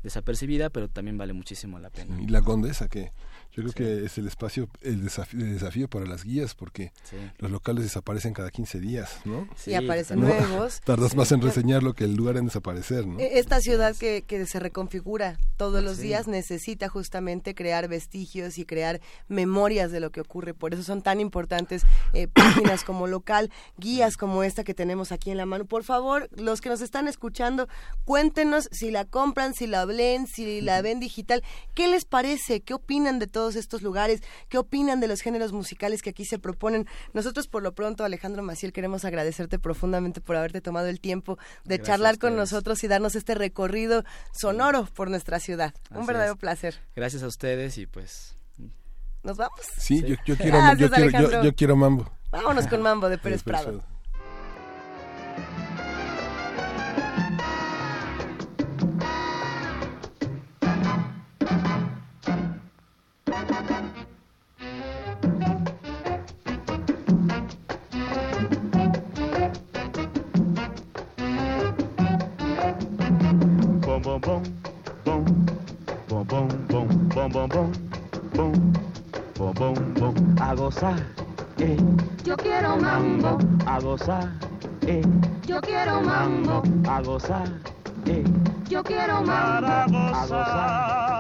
S47: desapercibida, pero también vale muchísimo la pena.
S1: Y la condesa, que yo creo que es el espacio, el desafío, desafío para las guías, porque los locales desaparecen cada 15 días, ¿no?
S2: Sí, aparecen nuevos.
S1: Tardas más en reseñarlo que el lugar en desaparecer, ¿no?
S2: E-, esta ciudad que, que se reconfigura todos los días necesita justamente crear vestigios y crear memorias de lo que ocurre. Por eso son tan importantes eh, páginas como local, guías como esta que tenemos aquí en la mano. Por favor, los que nos están escuchando, cuéntenos si la compran, si la leen, si la ven digital, ¿qué les parece? ¿Qué opinan de todos estos lugares? ¿Qué opinan de los géneros musicales que aquí se proponen? Nosotros por lo pronto, Alejandro Maciel, queremos agradecerte profundamente por haberte tomado el tiempo de charlar con nosotros y darnos este recorrido sonoro por nuestra ciudad. Un verdadero placer.
S47: Gracias a ustedes y pues
S2: ¿Nos vamos?
S1: Sí, Yo, quiero, yo, quiero, mambo.
S2: Vámonos con mambo de Pérez Prado.
S49: Bom bom bom. Bom bom bom bom bom bom bom. Bom bom bom a gozar eh.
S50: Yo quiero mambo.
S49: A gozar eh.
S50: Yo quiero mambo.
S49: A gozar eh.
S50: Yo quiero mambo.
S49: A gozar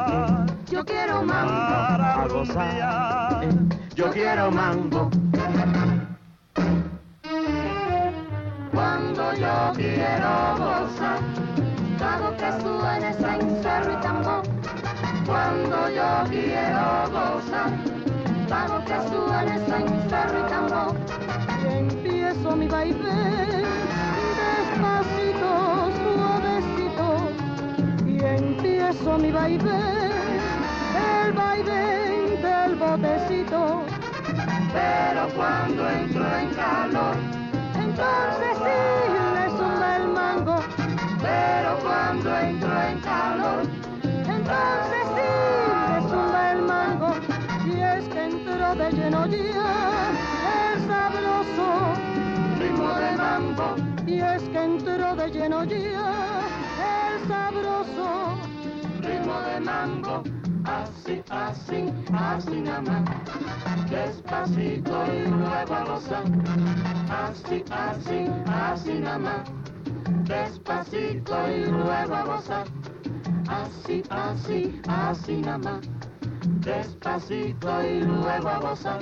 S50: eh. Yo quiero mambo.
S49: A gozar eh yo quiero mambo.
S50: Cuando yo quiero gozar hago que suene cencerro y tambor. Cuando yo quiero gozar, hago que suene cencerro y tambor. Empiezo mi baile, despacito, suavecito. Y empiezo mi baile, el baile del botecito. Pero cuando entro en calor, entonces sí pero cuando entro en calor, entonces sí me sube el mango, y es que entro de lleno ya el sabroso ritmo de mambo, y es que entro de lleno ya el sabroso ritmo de mambo. Así, así, así nada más, despacito y luego a gozar. Así, así, así nada más despacito y luego a gozar. Así, así, así nada más, despacito y luego a gozar.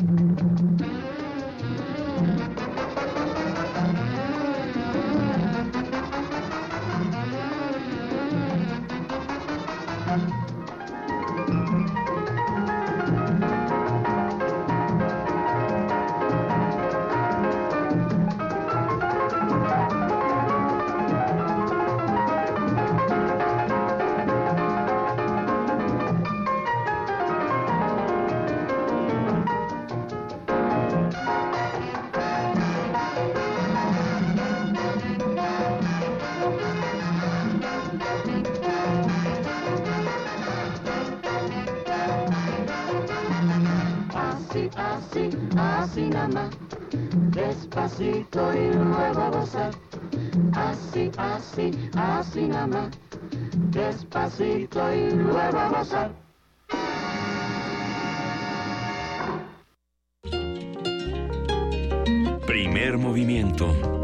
S50: Así nada más, despacito y luego a gozar. Así, así, así nada más, despacito y luego a gozar.
S25: Primer movimiento.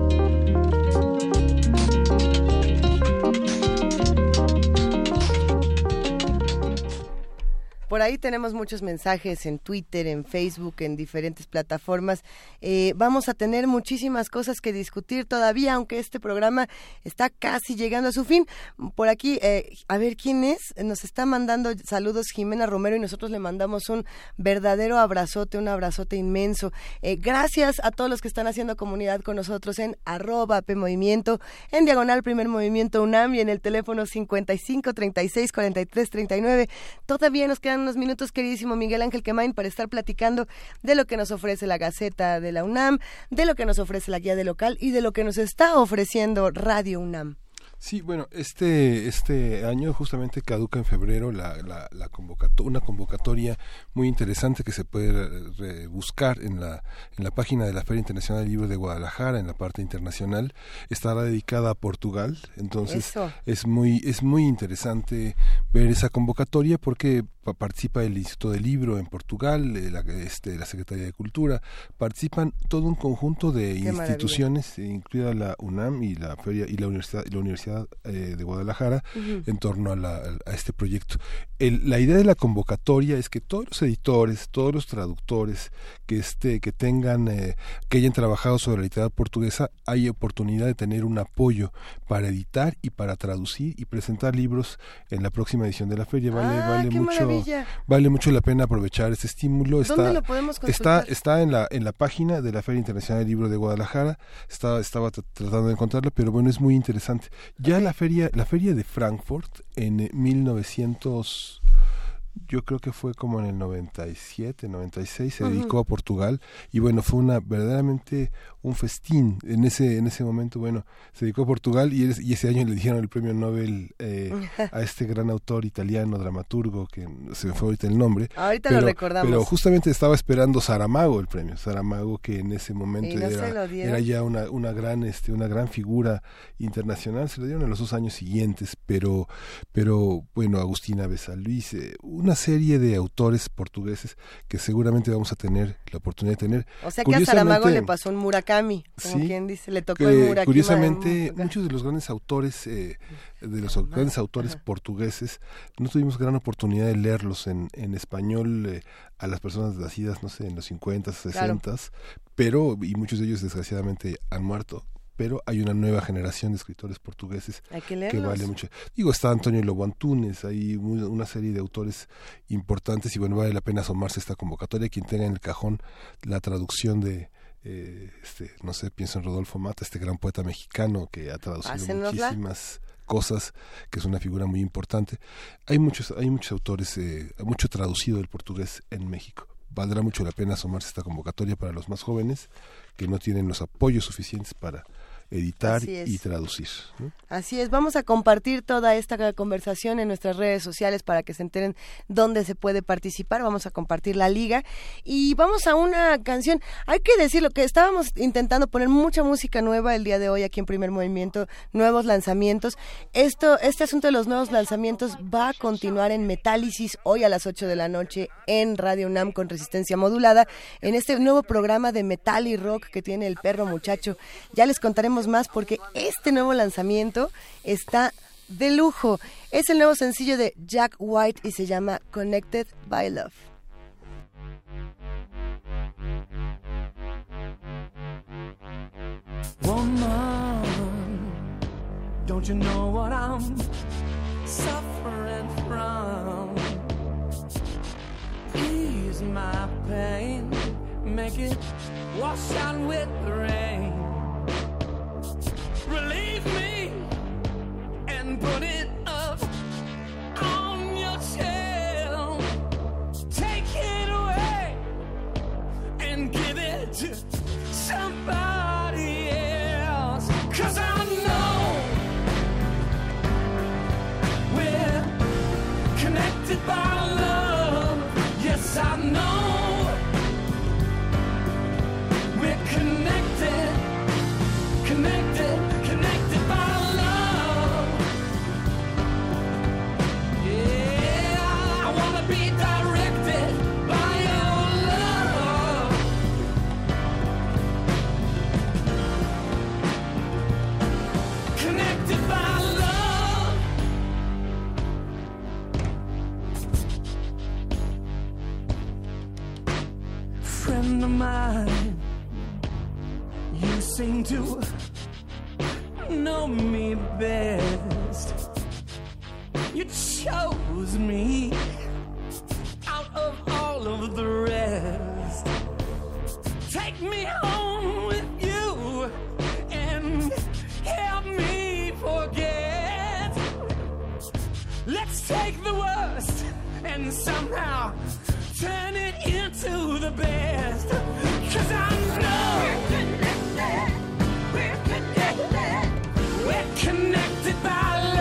S2: Por ahí tenemos muchos mensajes en Twitter, en Facebook, en diferentes plataformas. Eh, vamos a tener muchísimas cosas que discutir todavía, aunque este programa está casi llegando a su fin. Por aquí, eh, a ver quién es. Nos está mandando saludos Jimena Romero y nosotros le mandamos un verdadero abrazote, un abrazote inmenso. Eh, gracias a todos los que están haciendo comunidad con nosotros en arroba P Movimiento, en Diagonal Primer Movimiento UNAM y en el teléfono 55 36 43 39. Todavía nos quedan unos minutos, queridísimo Miguel Ángel Quemain, para estar platicando de lo que nos ofrece la Gaceta de la UNAM, de lo que nos ofrece la guía de local y de lo que nos está ofreciendo Radio UNAM.
S1: Sí, bueno, este, este año justamente caduca en febrero la, la, la una convocatoria muy interesante que se puede buscar en la, en la página de la Feria Internacional del Libro de Guadalajara, en la parte internacional. Estará dedicada a Portugal, entonces es muy, es muy interesante ver esa convocatoria porque participa el Instituto del Libro en Portugal, eh, la, este, la Secretaría de Cultura, participan todo un conjunto de instituciones, incluida la UNAM y la Feria y la Universidad, la Universidad eh, de Guadalajara, en torno a, a este proyecto. El, la idea de la convocatoria es que todos los editores, todos los traductores que este, que tengan, eh, que hayan trabajado sobre la literatura portuguesa, hay oportunidad de tener un apoyo para editar y para traducir y presentar libros en la próxima edición de la feria. Vale,
S2: Ah,
S1: vale mucho,
S2: maravilla.
S1: vale mucho la pena aprovechar este estímulo.
S2: ¿Dónde
S1: Está,
S2: lo podemos
S1: está,
S2: consultar?
S1: está en la, en la página de la Feria Internacional del Libro de Guadalajara. Estaba, estaba tr- tratando de encontrarla, pero bueno, es muy interesante. Ya la feria, la feria de Frankfurt en eh, 1900 yo creo que fue como en el 97, 96, se dedicó a Portugal y bueno, fue una verdaderamente un festín en ese en ese momento, bueno, se dedicó a Portugal y, es- y ese año le dijeron el premio Nobel eh, a este gran autor italiano, dramaturgo, que se me fue ahorita el nombre.
S2: Ahorita lo
S1: pero,
S2: recordamos.
S1: Pero justamente estaba esperando Saramago el premio, Saramago que en ese momento
S2: no
S1: era,
S2: lo
S1: era ya una, una gran este una gran figura internacional, se lo dieron en los dos años siguientes, pero pero bueno, Agustina Besalluis, eh, una serie de autores portugueses que seguramente vamos a tener la oportunidad de tener.
S2: O sea que a Saramago
S1: Curiosamente,
S2: le pasó un Murakami, como
S1: Sí,
S2: quien dice, le tocó el Murakami.
S1: curiosamente muchos de los grandes autores eh, de los grandes autores portugueses no tuvimos gran oportunidad de leerlos en, en español eh, a las personas nacidas no sé en los 50 60 pero y muchos de ellos desgraciadamente han muerto pero hay una nueva generación de escritores portugueses
S2: Hay que
S1: vale mucho digo está Antonio Lobo Antunes hay una serie de autores importantes y bueno vale la pena asomarse a esta convocatoria quien tenga en el cajón la traducción de eh, este, no sé, pienso en Rodolfo Mata, este gran poeta mexicano que ha traducido
S2: Pásenosla.
S1: muchísimas cosas, que es una figura muy importante. Hay muchos, hay muchos autores, eh, mucho traducido del portugués en México. Valdrá mucho la pena asomarse a esta convocatoria para los más jóvenes que no tienen los apoyos suficientes para editar y traducir. ¿no?
S2: Así es, vamos a compartir toda esta conversación en nuestras redes sociales para que se enteren dónde se puede participar. Vamos a compartir la liga y vamos a una canción. Hay que decirlo que estábamos intentando poner mucha música nueva el día de hoy aquí en Primer Movimiento, nuevos lanzamientos. Esto, este asunto de los nuevos lanzamientos va a continuar en Metálisis hoy a las 8 de la noche en Radio UNAM con resistencia modulada en este nuevo programa de metal y rock que tiene el perro muchacho. Ya les contaremos más porque este nuevo lanzamiento está de lujo. Es el nuevo sencillo de Jack White y se llama Connected by Love.
S24: Don't you know what I'm suffering from? Make it with the rain. Relieve me and put it up on your shelf. Take it away and give it mine. You seem to know me best. You chose me out of all of the rest. Take me home with you and help me forget. Let's take the worst and somehow turn it into the best. Cause I know we're connected. We're connected. We're connected by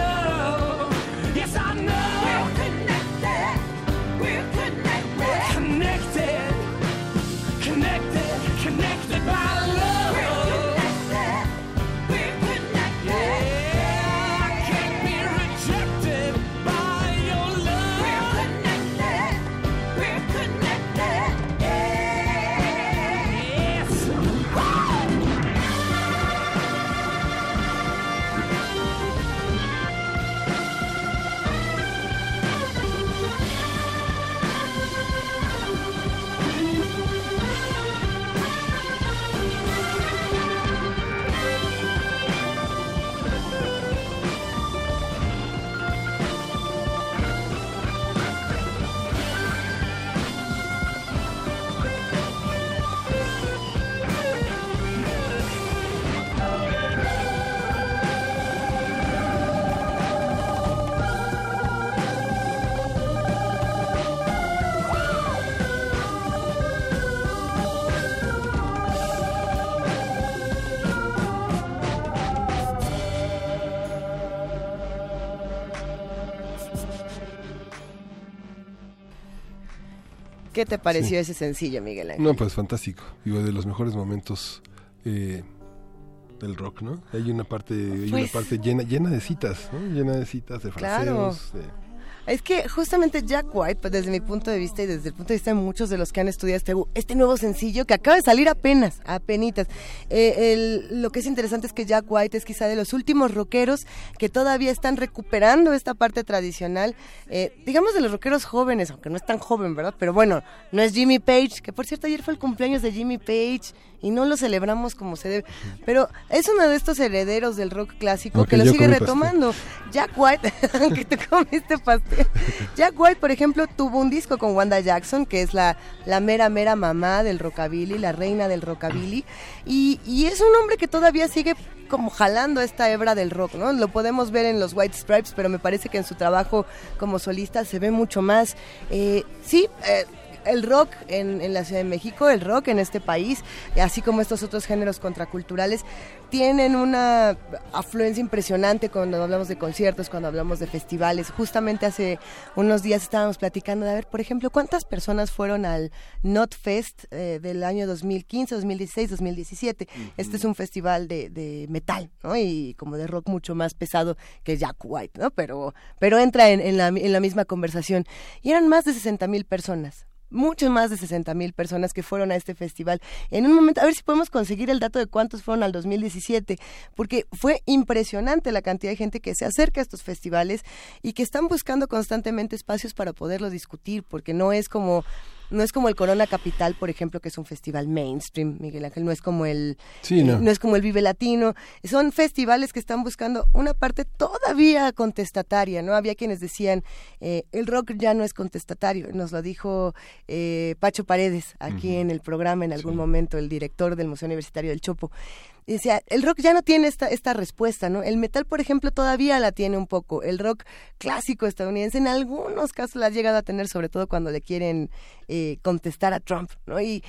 S2: te pareció
S1: Sí.
S2: ese sencillo, Miguel Ángel?
S1: No, pues fantástico. Digo, de los mejores momentos eh, del rock, ¿no? Hay una parte, hay una
S2: Pues-
S1: parte llena, llena de citas, ¿no? Llena de citas, de
S2: Claro.
S1: fraseos, de-
S2: Es que justamente Jack White, pues desde mi punto de vista y desde el punto de vista de muchos de los que han estudiado este, este nuevo sencillo que acaba de salir apenas, apenitas. Eh, el- lo que es interesante es que Jack White es quizá de los últimos rockeros que todavía están recuperando esta parte tradicional, eh, digamos de los rockeros jóvenes, aunque no es tan joven, ¿verdad? Pero bueno, no es Jimmy Page, que por cierto ayer fue el cumpleaños de Jimmy Page y no lo celebramos como se debe, pero es uno de estos herederos del rock clásico que lo sigue
S1: pastel.
S2: retomando. Jack White, aunque te comiste pastel. Jack White, por ejemplo, tuvo un disco con Wanda Jackson, que es la, la mera, mera mamá del rockabilly, la reina del rockabilly. Y, y es un hombre que todavía sigue como jalando esta hebra del rock, ¿no? Lo podemos ver en los White Stripes, pero me parece que en su trabajo como solista se ve mucho más. Eh, sí, eh, el rock en, en la Ciudad de México, el rock en este país, así como estos otros géneros contraculturales, tienen una afluencia impresionante cuando hablamos de conciertos, cuando hablamos de festivales. Justamente hace unos días estábamos platicando de, a ver, por ejemplo, cuántas personas fueron al Not Fest eh, del año 2015, 2016, 2017. Este es un festival de, de metal, ¿no? Y como de rock mucho más pesado que Jack White, ¿no? Pero, pero entra en, en la, en la misma conversación. Y eran más de 60 mil personas muchos más de 60 mil personas que fueron a este festival. En un momento, a ver si podemos conseguir el dato de cuántos fueron al 2017, porque fue impresionante la cantidad de gente que se acerca a estos festivales y que están buscando constantemente espacios para poderlo discutir, porque no es como no es como el Corona Capital, por ejemplo, que es un festival mainstream, Miguel Ángel, no es como el
S1: Sí, no.
S2: eh, es como el Vive Latino, son festivales que están buscando una parte todavía contestataria, ¿no? Había quienes decían, eh, el rock ya no es contestatario, nos lo dijo eh, Pacho Paredes aquí en el programa en algún momento, el director del Museo Universitario del Chopo. Y decía, el rock ya no tiene esta, esta respuesta, ¿no? El metal, por ejemplo, todavía la tiene un poco. El rock clásico estadounidense en algunos casos la ha llegado a tener, sobre todo cuando le quieren eh, contestar a Trump, ¿no? Y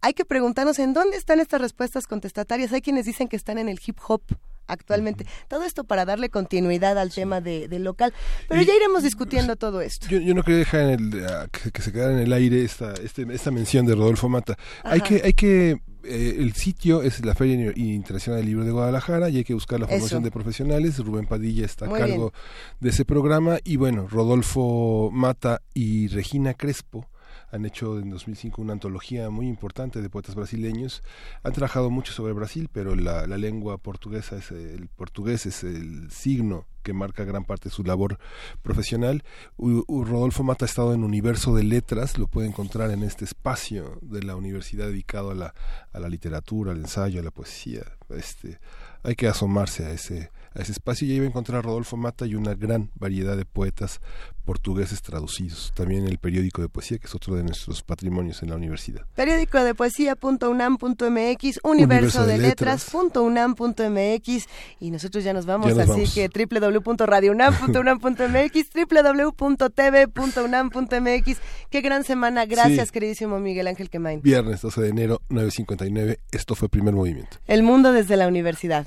S2: hay que preguntarnos en dónde están estas respuestas contestatarias. Hay quienes dicen que están en el hip hop actualmente. Todo esto para darle continuidad al tema de, del local. Pero ya iremos discutiendo todo esto.
S1: Yo, yo no quería dejar en el, ah, que, que se quedara en el aire esta, este, esta mención de Rodolfo Mata. Hay que, hay que eh, el sitio es la Feria Internacional del Libro de Guadalajara y hay que buscar la formación
S2: Eso.
S1: de profesionales. Rubén Padilla está a cargo de ese programa y bueno, Rodolfo Mata y Regina Crespo han hecho en 2005 una antología muy importante de poetas brasileños. Han trabajado mucho sobre Brasil, pero la, lengua portuguesa es el portugués es el signo que marca gran parte de su labor profesional. Rodolfo Mata ha estado en Universo de Letras, lo puede encontrar en este espacio de la universidad dedicado a la, a la literatura, al ensayo, a la poesía. Este, hay que asomarse a ese, a ese espacio y ahí va a encontrar a Rodolfo Mata y una gran variedad de poetas portugueses traducidos. También el periódico de poesía, que es otro de nuestros patrimonios en la universidad.
S2: Periódico de poesía.unam.mx, universo
S1: Universo
S2: de
S1: de
S2: letras.unam.mx y nosotros ya nos vamos,
S1: Ya nos
S2: así
S1: vamos.
S2: que www.radiounam.unam.mx, www.tv.unam.mx. Qué gran semana, gracias
S1: Sí.
S2: queridísimo Miguel Ángel Quemain.
S1: Viernes 12 de enero, 9.59. Esto fue Primer Movimiento.
S2: El mundo desde la universidad.